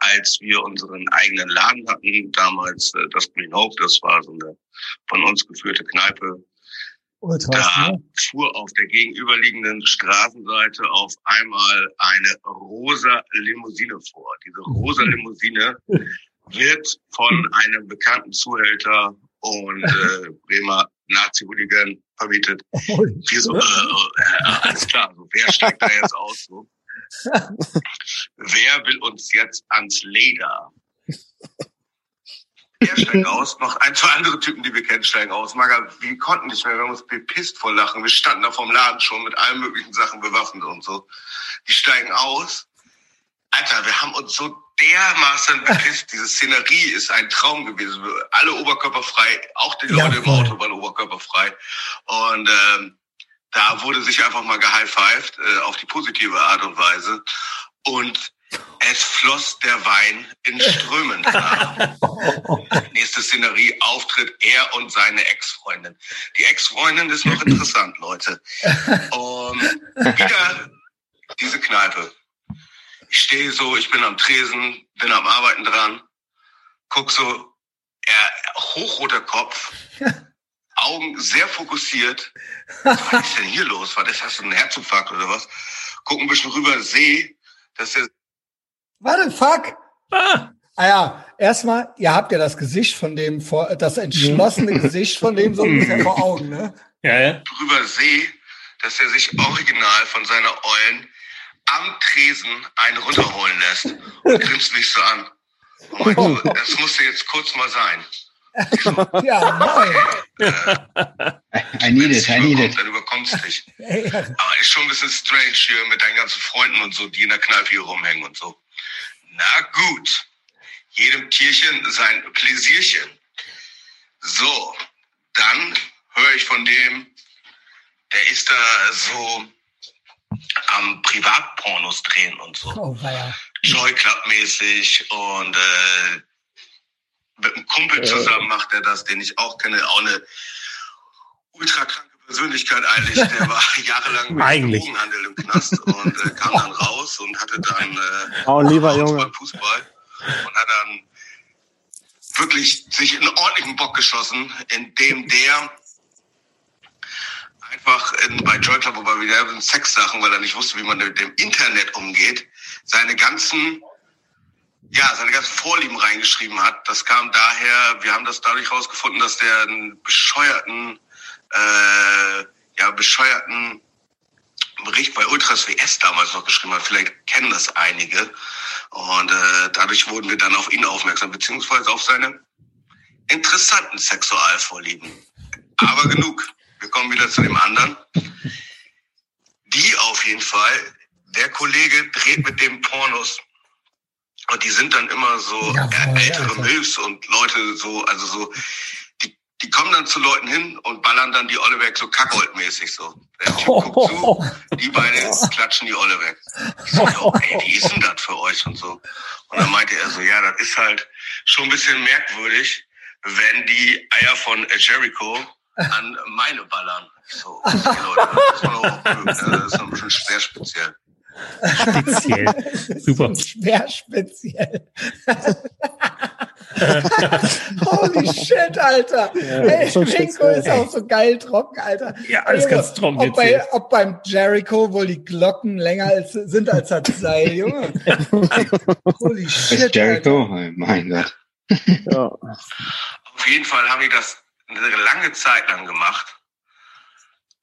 als wir unseren eigenen Laden hatten. Damals äh, das Green Hope, das war so eine von uns geführte Kneipe. Ultras, da ne? fuhr auf der gegenüberliegenden Straßenseite auf einmal eine rosa Limousine vor. Diese rosa Limousine wird von einem bekannten Zuhälter und äh, Bremer Nazi-Hooligan vermietet. Wir so, äh, äh, alles klar, so, wer steigt da jetzt aus? So? wer will uns jetzt ans Leder? Er steigt aus, noch ein, zwei andere Typen, die wir kennen, steigen aus. Maga, wir konnten nicht mehr, wir haben uns bepisst vor Lachen. Wir standen da vorm Laden schon mit allen möglichen Sachen bewaffnet und so. Die steigen aus. Alter, wir haben uns so dermaßen bepisst. Diese Szenerie ist ein Traum gewesen. Alle oberkörperfrei, auch die Leute ja, im Auto waren oberkörperfrei. Und ähm, da wurde sich einfach mal gehighfived äh, auf die positive Art und Weise. Und es floss der Wein in Strömen. Nächste Szenerie, Auftritt, er und seine Ex-Freundin. Die Ex-Freundin ist noch interessant, Leute. Und wieder diese Kneipe. Ich stehe so, ich bin am Tresen, bin am Arbeiten dran, guck so, er, hochroter Kopf, Augen sehr fokussiert. Was ist denn hier los? War das, hast du einen Herzinfarkt oder was? Guck ein bisschen rüber, sehe, dass er... Warte, fuck! Ah. Ah ja, erstmal, ihr habt ja das Gesicht von dem, vor, das entschlossene Gesicht von dem so ungefähr vor Augen, ne? Ja, ja. Drüber sehe, dass er sich original von seiner Eulen am Tresen einen runterholen lässt und grinst mich so an. Und meinte, oh. das musste jetzt kurz mal sein. ja, nein. Äh, I need it, I need it. Dann überkommst du dich. Aber ist schon ein bisschen strange hier mit deinen ganzen Freunden und so, die in der Kneipe hier rumhängen und so. Na gut. Jedem Tierchen sein Pläsierchen. So, dann höre ich von dem, der ist da so am Privatpornos drehen und so. Oh, ja. Joy Club mäßig und äh, mit einem Kumpel zusammen macht er das, den ich auch kenne, auch eine ultra kranke Persönlichkeit eigentlich. Der war jahrelang mit Drogenhandel im Knast und äh, kam dann raus und hatte dann äh, oh, lieber Junge. Fußball und hat dann wirklich sich einen ordentlichen Bock geschossen, indem der einfach in, bei Joy Club, wobei wieder Sexsachen, weil er nicht wusste, wie man mit dem Internet umgeht, seine ganzen, ja, seine ganzen Vorlieben reingeschrieben hat. Das kam daher, wir haben das dadurch rausgefunden, dass der einen bescheuerten, äh, ja, bescheuerten Bericht bei Ultras WS damals noch geschrieben hat. Vielleicht kennen das einige. Und äh, dadurch wurden wir dann auf ihn aufmerksam, beziehungsweise auf seine interessanten Sexualvorlieben. Aber genug wir kommen wieder zu dem anderen. Die auf jeden Fall, der Kollege dreht mit dem Pornos. Und die sind dann immer so ja, ältere Milfs und Leute so, also so, die, kommen dann zu Leuten hin und ballern dann die Olle weg, so Kackold-mäßig so. Der Typ guckt zu, die beiden klatschen die Olle weg. Ich so, oh, ey, wie ist denn das für euch und so. Und dann meinte er so, ja, das ist halt schon ein bisschen merkwürdig, wenn die Eier von Jericho an meine ballern. So, okay, Leute, das, auch, das ist ein bisschen schwer speziell. Speziell. Super. Schwer speziell. Holy shit, Alter. Ja, Ey, Rinko ist auch so geil trocken, Alter. Ja, alles ganz trocken. Ob, bei, ob beim Jericho wohl die Glocken länger als, sind als das Seil, Junge. Holy shit. Ist Jericho? Alter. Mein Gott. Ja. Auf jeden Fall habe ich das eine lange Zeit lang gemacht.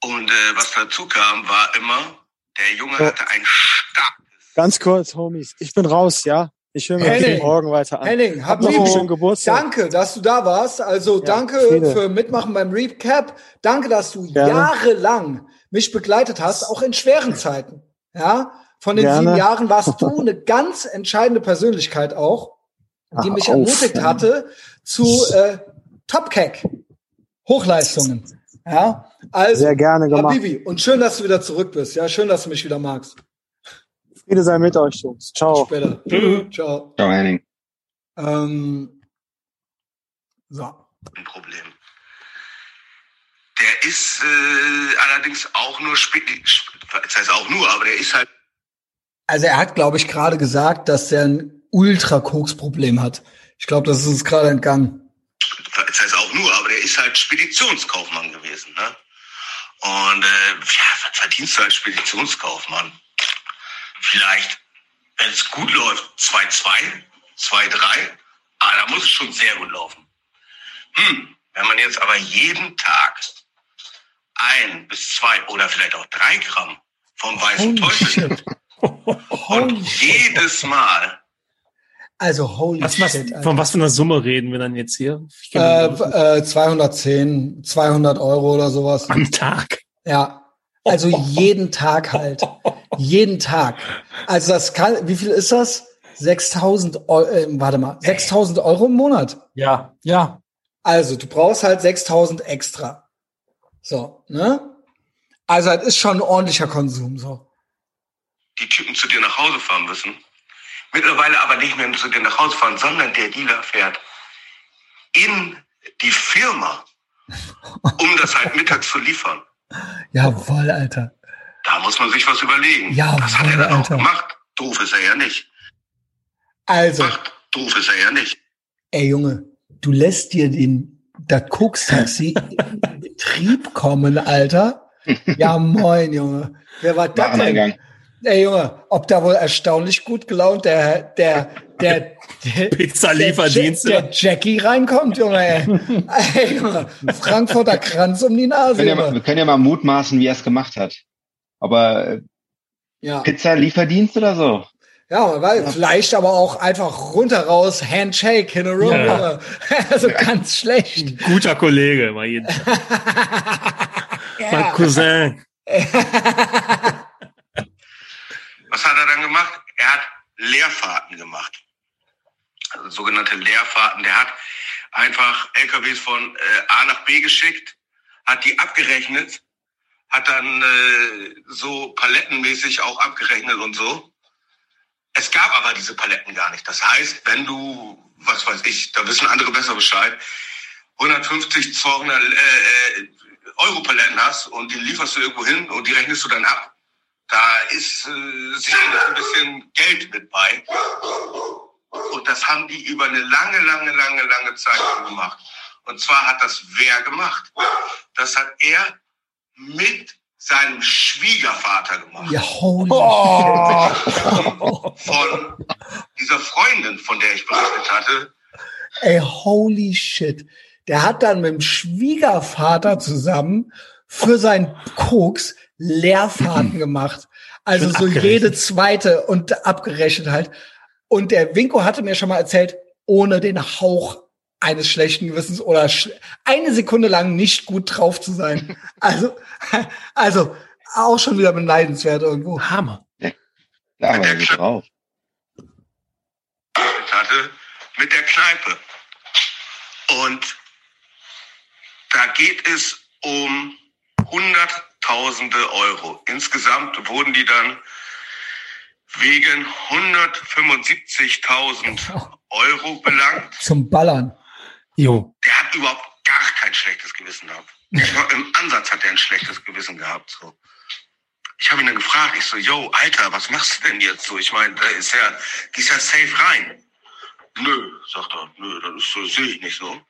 Und äh, was dazu kam, war immer, der Junge hatte ein starkes. Ganz kurz, Homies, ich bin raus, ja? Ich höre mir Henning, morgen weiter an. Henning, hab noch einen schönen Geburtstag. Danke, dass du da warst. Also ja, danke viele. für Mitmachen beim Recap. Danke, dass du Gerne. jahrelang mich begleitet hast, auch in schweren Zeiten. Ja, von den Gerne. sieben Jahren warst du eine ganz entscheidende Persönlichkeit auch, die Ach, mich ermutigt auf. hatte zu äh, Top Cack. Hochleistungen. Ja, also. Sehr gerne gemacht. Habibi, und schön, dass du wieder zurück bist. Ja, schön, dass du mich wieder magst. Friede sei mit euch, Jungs. Ciao. Später. Ciao. Ciao, Henning. Ähm, so. Ein Problem. Der ist äh, allerdings auch nur, spe- das heißt auch nur, aber der ist halt Also er hat, glaube ich, gerade gesagt, dass er ein Ultra-Koks-Problem hat. Ich glaube, das ist uns gerade entgangen. das heißt auch nur, aber der ist halt Speditionskaufmann gewesen, ne? Und äh, ja, was verdienst du als Speditionskaufmann? Vielleicht, wenn es gut läuft, 2-2, 2-3. Ah, da muss es schon sehr gut laufen. Hm, wenn man jetzt aber jeden Tag ein bis zwei oder vielleicht auch drei Gramm vom weißen Holy Teufel shit. nimmt und jedes Mal Also holy Was, was, shit. Alter. von was für einer Summe reden wir dann jetzt hier? Äh, äh, 210, 200 Euro oder sowas. am Tag. Ja. Also jeden Tag halt. Jeden Tag. Also das kann, wie viel ist das? 6000 Euro, äh, warte mal, 6000 Euro im Monat. Ja, ja. Also du brauchst halt 6000 extra. So, ne? Also das ist schon ein ordentlicher Konsum, so. die Typen zu dir nach Hause fahren müssen. Mittlerweile aber nicht mehr zu dir nach Hause fahren, sondern der Dealer fährt in die Firma, um das halt mittags zu liefern. Jawoll, Alter. Da muss man sich was überlegen. Ja, das hat er dann Alter. auch gemacht. Doof ist er ja nicht. Also, Macht, doof ist er ja nicht. ey Junge, du lässt dir den, das Koks-Taxi in den Betrieb kommen, Alter. Ja, moin, Junge. Wer war das denn? Ey Junge, ob da wohl erstaunlich gut gelaunt der, der, der, der Pizza-Lieferdienste. Der, der Jackie reinkommt, Junge, ey. Junge, Frankfurter Kranz um die Nase, Wir können, ja mal, wir können ja mal mutmaßen, wie er es gemacht hat. Aber äh, Ja, Pizza-Lieferdienst oder so? ja, weil vielleicht aber auch einfach runter raus, Handshake in a room, Ja. Also ganz schlecht. Guter Kollege, mal jeden. Mein Cousin. Was hat er dann gemacht? Er hat Leerfahrten gemacht. Sogenannte Leerfahrten. Der hat einfach LKWs von äh, A nach B geschickt, hat die abgerechnet, hat dann äh, so palettenmäßig auch abgerechnet und so. Es gab aber diese Paletten gar nicht. Das heißt, wenn du, was weiß ich, da wissen andere besser Bescheid, 150, 200 äh, äh, Euro Paletten hast und die lieferst du irgendwo hin und die rechnest du dann ab, da ist äh, sicherlich ein bisschen Geld mit bei. Und das haben die über eine lange, lange, lange, lange Zeit gemacht. Und zwar hat das wer gemacht? Das hat er mit seinem Schwiegervater gemacht. Ja, holy Von dieser Freundin, von der ich berichtet hatte. Ey, holy shit. Der hat dann mit dem Schwiegervater zusammen für seinen Koks Leerfahrten gemacht. Also Schön so abgerechnet. jede zweite und abgerechnet halt. Und der Winko hatte mir schon mal erzählt, ohne den Hauch eines schlechten Gewissens oder sch eine Sekunde lang nicht gut drauf zu sein. Also, also auch schon wieder beneidenswert irgendwo. Hammer. Da war so drauf. hatte mit der Kneipe. Und da geht es um Hunderttausende Euro. Insgesamt wurden die dann wegen 175.000 Euro belangt. Zum Ballern. Jo. Der hat überhaupt gar kein schlechtes Gewissen gehabt. Im Ansatz hat er ein schlechtes Gewissen gehabt. So. Ich habe ihn dann gefragt, ich so, yo, Alter, was machst du denn jetzt so? Ich meine, da ist ja, gehst ja safe rein. Nö, sagt er, nö, das ist so, sehe ich nicht so.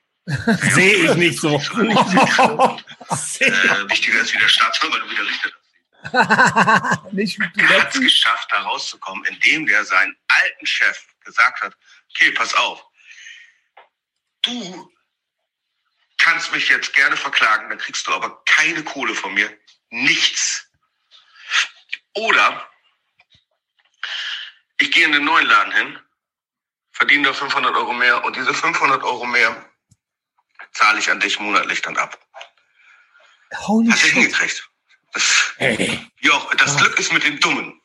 Sehe ich nicht so. äh, wichtiger ist, wie der Staatsanwalt wieder richtet. nicht Er hat es geschafft, da rauszukommen, indem der seinen alten Chef gesagt hat, okay, pass auf, du kannst mich jetzt gerne verklagen, dann kriegst du aber keine Kohle von mir, nichts. Oder ich gehe in den neuen Laden hin, verdiene da 500 Euro mehr und diese 500 Euro mehr zahle ich an dich monatlich dann ab. Holy er shit. hingekriegt. Das, Hey. ja, das Glück ist mit den Dummen.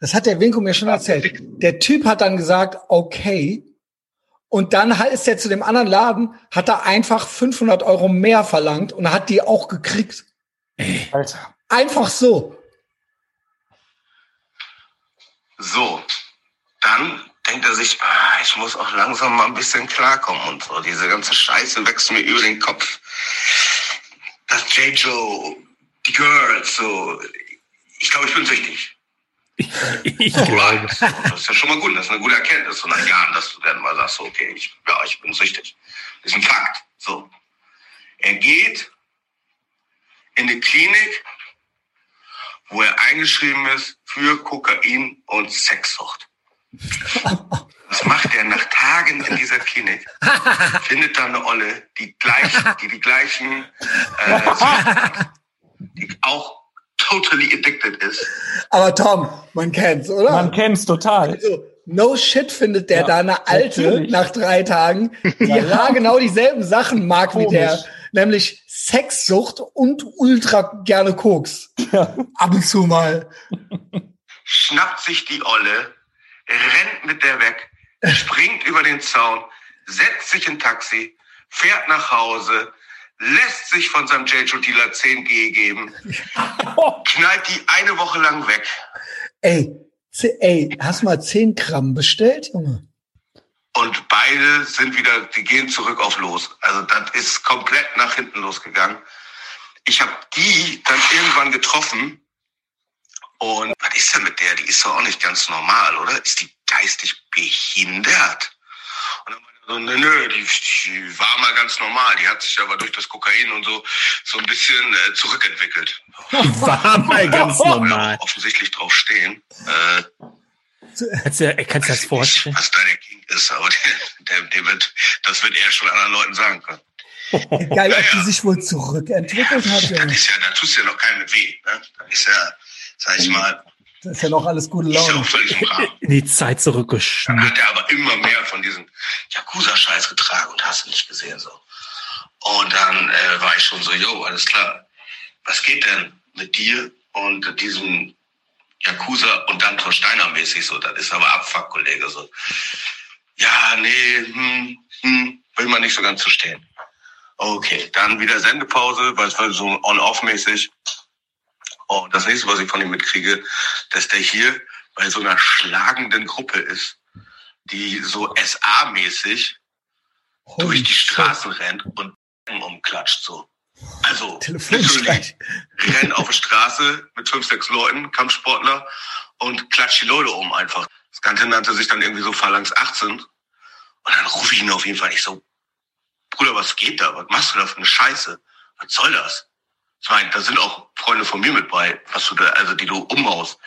Das hat der Winko mir schon erzählt. Der Typ hat dann gesagt, okay. Und dann ist er zu dem anderen Laden, hat er einfach 500 Euro mehr verlangt und hat die auch gekriegt. Alter. Einfach so. So, dann denkt er sich, ah, ich muss auch langsam mal ein bisschen klarkommen und so. Diese ganze Scheiße wächst mir über den Kopf. Das J. Joe, die Girls, so. Ich glaube, ich bin süchtig. ich glaube. Das ist ja schon mal gut. Das ist eine gute Erkenntnis so nach Jahren, dass du dann mal sagst, okay, ich, ja, ich bin süchtig. Das ist ein Fakt. So. Er geht in eine Klinik, wo er eingeschrieben ist für Kokain und Sexsucht. Was macht er nach Tagen in dieser Klinik? Findet da eine Olle, die gleich, die die gleichen, äh, die auch totally addicted ist. Aber Tom, man kennt's, oder? Man kennt's total. Also, no shit findet der ja, da eine alte natürlich. nach drei Tagen, die ja, genau dieselben Sachen mag Komisch. wie der, nämlich Sexsucht und ultra gerne Koks. Ja. Ab und zu mal. Schnappt sich die Olle, rennt mit der weg, springt über den Zaun, setzt sich in Taxi, fährt nach Hause, lässt sich von seinem J-Dealer 10G geben, knallt die eine Woche lang weg. Ey, ey, hast mal 10 Gramm bestellt, Junge? Und beide sind wieder, die gehen zurück auf los. Also das ist komplett nach hinten losgegangen. Ich habe die dann irgendwann getroffen und was ist denn mit der? Die ist doch auch nicht ganz normal, oder? Ist die geistig behindert? Und dann meinte so, nö, nö, die, die war mal ganz normal. Die hat sich aber durch das Kokain und so so ein bisschen äh, zurückentwickelt. Die war mal ganz normal. Ja, offensichtlich drauf stehen. Äh, Kannst du, kannst du das vorstellen? Nicht, was da der King ist, aber der, der, der wird, das wird er schon anderen Leuten sagen können. Geil, ob die sich wohl zurückentwickelt ja, hat. Ja. Das ist ja, da tust du ja noch keinem weh. Ne? Da ist ja, sag ich mal. Das ist ja noch alles gute Laune. Ist ja auch völlig In die Zeit zurückgeschnitten. Dann hat er aber immer mehr von diesem Yakuza-Scheiß getragen und hast du nicht gesehen so. Und dann äh, war ich schon so, jo, alles klar. Was geht denn mit dir und diesem Yakuza und dann Torsteiner mäßig so? Das ist aber Abfuck, Kollege so. Ja, nee, hm, hm, will man nicht so ganz zu stehen. Okay, dann wieder Sendepause, weil es war so on-off-mäßig. Und das nächste, was ich von ihm mitkriege, dass der hier bei so einer schlagenden Gruppe ist, die so SA-mäßig durch die Straßen rennt und umklatscht so. Also literally rennt auf der Straße mit fünf, sechs Leuten, Kampfsportler und klatscht die Leute um einfach. Das Ganze nannte sich dann irgendwie so Phalanx 18. Und dann rufe ich ihn auf jeden Fall nicht so, Bruder, was geht da? Was machst du da für eine Scheiße? Was soll das? Meine, da sind auch Freunde von mir mit bei, was du da, also die du umhaust,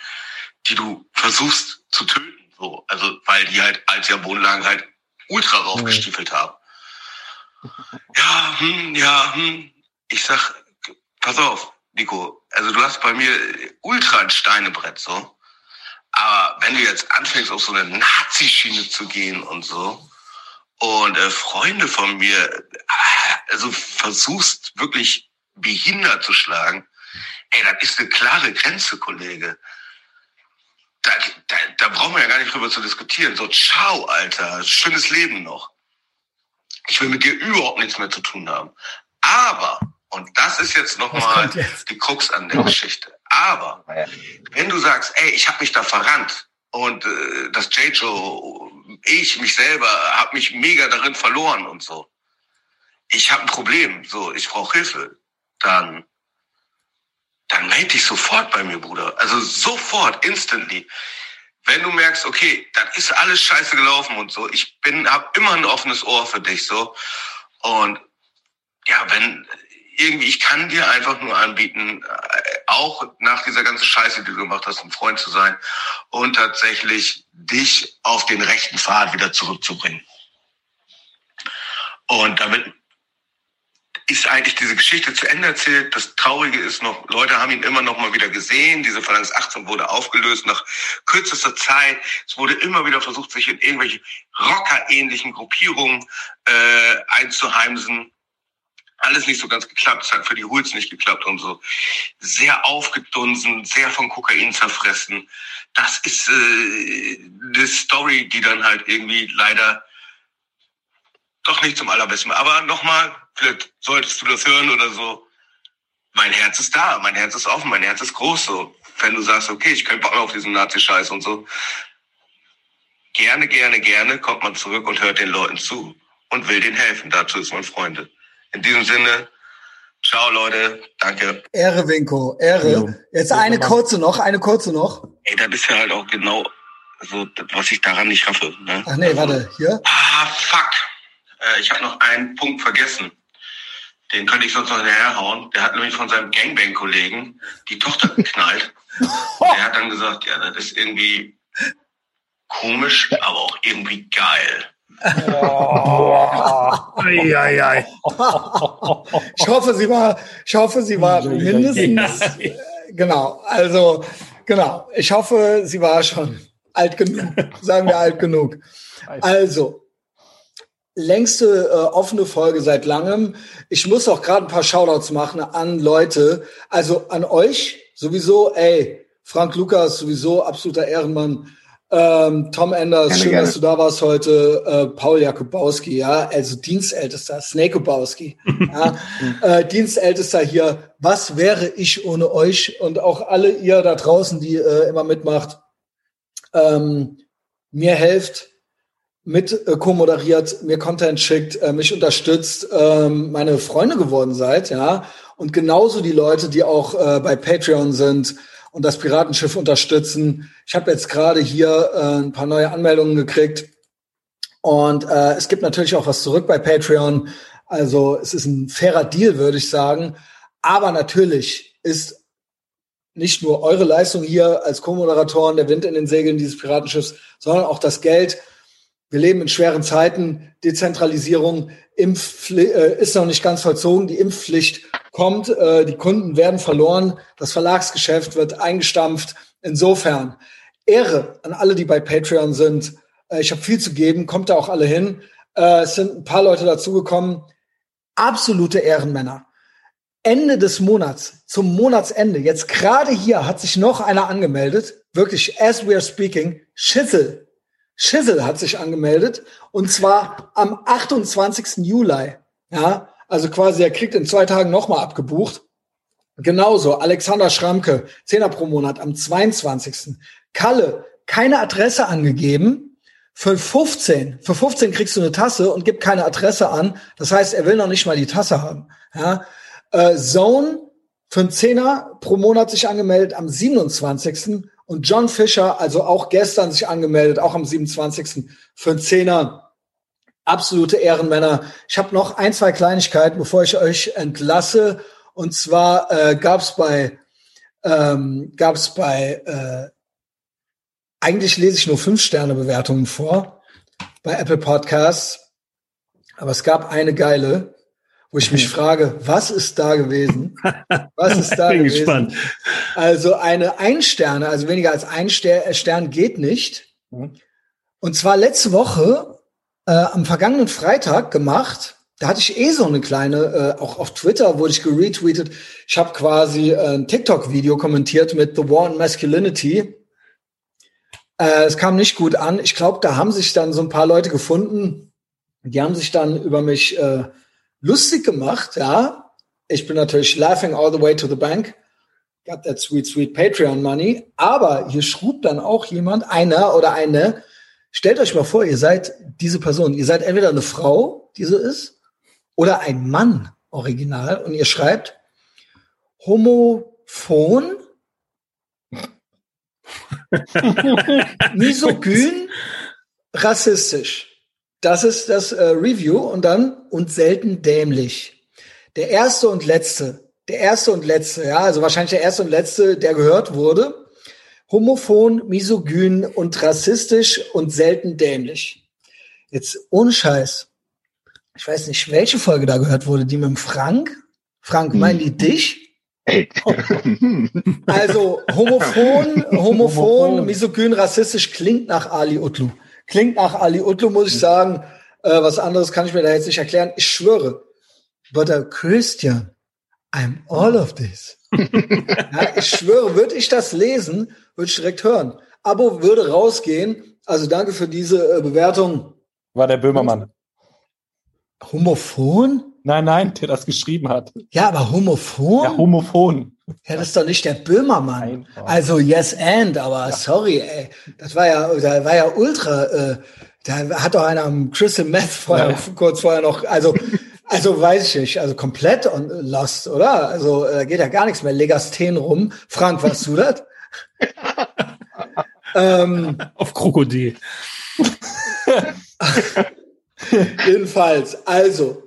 die du versuchst zu töten, so, also weil die halt als ja Wohnlagen halt ultra raufgestiefelt mhm. haben. Ja, hm, ja, hm. Ich sag, pass auf, Nico, also du hast bei mir ultra ein Steinebrett, so. Aber wenn du jetzt anfängst, auf so eine Nazi-Schiene zu gehen und so, und äh, Freunde von mir, also versuchst wirklich behindert zu schlagen, ey, das ist eine klare Grenze, Kollege. Da, da, da brauchen wir ja gar nicht drüber zu diskutieren. So, ciao, Alter, schönes Leben noch. Ich will mit dir überhaupt nichts mehr zu tun haben. Aber, und das ist jetzt nochmal die Krux an der Geschichte, aber wenn du sagst, ey, ich habe mich da verrannt und äh, das J-Joe, ich, mich selber, habe mich mega darin verloren und so. Ich habe ein Problem, so, ich brauche Hilfe dann, dann melde dich sofort bei mir, Bruder. Also sofort, instantly. Wenn du merkst, okay, das ist alles scheiße gelaufen und so, ich bin, hab immer ein offenes Ohr für dich, so. Und ja, wenn irgendwie, ich kann dir einfach nur anbieten, äh, auch nach dieser ganzen Scheiße, die du gemacht hast, ein Freund zu sein und tatsächlich dich auf den rechten Pfad wieder zurückzubringen. Und damit ist eigentlich diese Geschichte zu Ende erzählt. Das Traurige ist noch, Leute haben ihn immer noch mal wieder gesehen. Diese Phalanx 18 wurde aufgelöst nach kürzester Zeit. Es wurde immer wieder versucht, sich in irgendwelche Rocker-ähnlichen Gruppierungen äh, einzuheimsen. Alles nicht so ganz geklappt. Es hat für die Hools nicht geklappt und so. Sehr aufgedunsen, sehr von Kokain zerfressen. Das ist äh, eine Story, die dann halt irgendwie leider doch nicht zum allerbesten. Aber nochmal, vielleicht solltest du das hören oder so. Mein Herz ist da, mein Herz ist offen, mein Herz ist groß. So, wenn du sagst, okay, ich könnte Bock auf diesen Nazi-Scheiß und so. Gerne, gerne, gerne kommt man zurück und hört den Leuten zu und will denen helfen. Dazu ist man Freunde. In diesem Sinne, ciao Leute, danke. Ehre, Winko, Ehre. Jetzt eine kurze noch, eine kurze noch. Ey, das ist ja halt auch genau so, was ich daran nicht schaffe. Ne? Ach nee, warte, hier. Ah, fuck. Äh, ich habe noch einen Punkt vergessen. Den könnte ich sonst noch hinterherhauen. Der hat nämlich von seinem Gangbang-Kollegen die Tochter geknallt. Der hat dann gesagt, ja, das ist irgendwie komisch, aber auch irgendwie geil. Oh. ei, ei, ei. Ich hoffe, sie war, ich hoffe, sie war mindestens, äh, genau, also, genau. Ich hoffe, sie war schon alt genug, sagen wir alt genug. Also, längste äh, offene Folge seit langem. Ich muss auch gerade ein paar Shoutouts machen an Leute, also an euch sowieso, ey, Frank Lukas sowieso absoluter Ehrenmann. Ähm, Tom Enders, gerne, schön, gerne. dass du da warst heute. Äh, Paul Jakubowski, ja, also Dienstältester, Snake Kubowski, ja, äh, Dienstältester hier. Was wäre ich ohne euch und auch alle ihr da draußen, die äh, immer mitmacht, ähm, mir helft, mit äh, co-moderiert, mir Content schickt, äh, mich unterstützt, ähm, meine Freunde geworden seid, ja. Und genauso die Leute, die auch äh, bei Patreon sind und das Piratenschiff unterstützen. Ich habe jetzt gerade hier äh, ein paar neue Anmeldungen gekriegt. Und äh, es gibt natürlich auch was zurück bei Patreon. Also es ist ein fairer Deal, würde ich sagen. Aber natürlich ist nicht nur eure Leistung hier als Co-Moderatoren, der Wind in den Segeln dieses Piratenschiffs, sondern auch das Geld, wir leben in schweren Zeiten. Dezentralisierung Impfpfli äh, ist noch nicht ganz vollzogen. Die Impfpflicht kommt. Äh, die Kunden werden verloren. Das Verlagsgeschäft wird eingestampft. Insofern Ehre an alle, die bei Patreon sind. Äh, ich habe viel zu geben. Kommt da auch alle hin. Äh, es sind ein paar Leute dazugekommen. Absolute Ehrenmänner. Ende des Monats, zum Monatsende, jetzt gerade hier hat sich noch einer angemeldet, wirklich as we are speaking, Schissel, Schissel hat sich angemeldet und zwar am 28. Juli. Ja, also quasi er kriegt in zwei Tagen nochmal abgebucht. Genauso Alexander Schramke, Zehner pro Monat am 22. Kalle, keine Adresse angegeben. Für 15, für 15 kriegst du eine Tasse und gib keine Adresse an. Das heißt, er will noch nicht mal die Tasse haben. Ja. Äh, Zone für einen Zehner pro Monat sich angemeldet am 27. Und John Fischer, also auch gestern sich angemeldet, auch am 27. für einen Zehner. Absolute Ehrenmänner. Ich habe noch ein, zwei Kleinigkeiten, bevor ich euch entlasse. Und zwar äh, gab es bei, ähm, gab's bei äh, eigentlich lese ich nur Fünf-Sterne-Bewertungen vor bei Apple Podcasts. Aber es gab eine geile, wo ich mich frage, was ist da gewesen? Was ist da Bin gewesen? gespannt. Also eine Ein-Sterne, also weniger als ein äh, Stern geht nicht. Mhm. Und zwar letzte Woche, äh, am vergangenen Freitag gemacht. Da hatte ich eh so eine kleine, äh, auch auf Twitter wurde ich geretweetet. Ich habe quasi äh, ein TikTok-Video kommentiert mit The War on Masculinity. Äh, es kam nicht gut an. Ich glaube, da haben sich dann so ein paar Leute gefunden. Die haben sich dann über mich äh, lustig gemacht, ja. Ich bin natürlich laughing all the way to the bank. Got that sweet, sweet Patreon money. Aber hier schrub dann auch jemand, einer oder eine, stellt euch mal vor, ihr seid diese Person. Ihr seid entweder eine Frau, die so ist, oder ein Mann, original. Und ihr schreibt homophon, misogyn, rassistisch. Das ist das äh, Review und dann und selten dämlich. Der erste und letzte, der erste und letzte, ja, also wahrscheinlich der erste und letzte, der gehört wurde. Homophon, misogyn und rassistisch und selten dämlich. Jetzt ohne Scheiß. Ich weiß nicht, welche Folge da gehört wurde, die mit dem Frank. Frank, meinen die dich? also homophon, homophon, misogyn, rassistisch klingt nach Ali Utlu. Klingt nach Ali Utlu, muss ich sagen. Äh, was anderes kann ich mir da jetzt nicht erklären. Ich schwöre. But a Christian, I'm all of this. ja, ich schwöre, würde ich das lesen, würde ich direkt hören. Abo würde rausgehen. Also danke für diese äh, Bewertung. War der Böhmermann. Homophon? Nein, nein, der das geschrieben hat. Ja, aber Homophon? Ja, Homophon. Ja, das ist doch nicht der Böhmermann. Nein, oh. Also Yes and, aber ja. sorry, ey. Das war ja, da war ja ultra, äh, da hat doch einer am Crystal Meth vorher, ja. kurz vorher noch, also, also weiß ich nicht, also komplett on, lost, oder? Also äh, geht ja gar nichts mehr. Legasthен rum. Frank, warst du das? ähm, Auf Krokodil. Jedenfalls, also,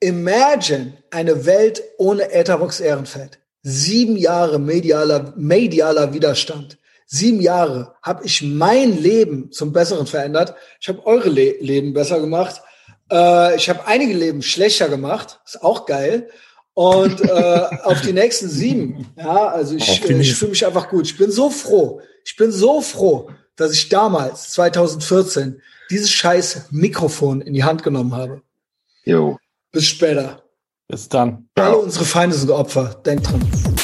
imagine eine Welt ohne Etherbox Ehrenfeld. Sieben Jahre medialer, medialer Widerstand. Sieben Jahre habe ich mein Leben zum Besseren verändert. Ich habe eure Le Leben besser gemacht. Äh, ich habe einige Leben schlechter gemacht. Ist auch geil. Und äh, auf die nächsten sieben. Ja, also ich, äh, ich fühle mich einfach gut. Ich bin so froh. Ich bin so froh, dass ich damals, 2014, dieses scheiß Mikrofon in die Hand genommen habe. Jo. Bis später. Bis dann. Alle unsere Feinde sind Opfer. Denkt dran.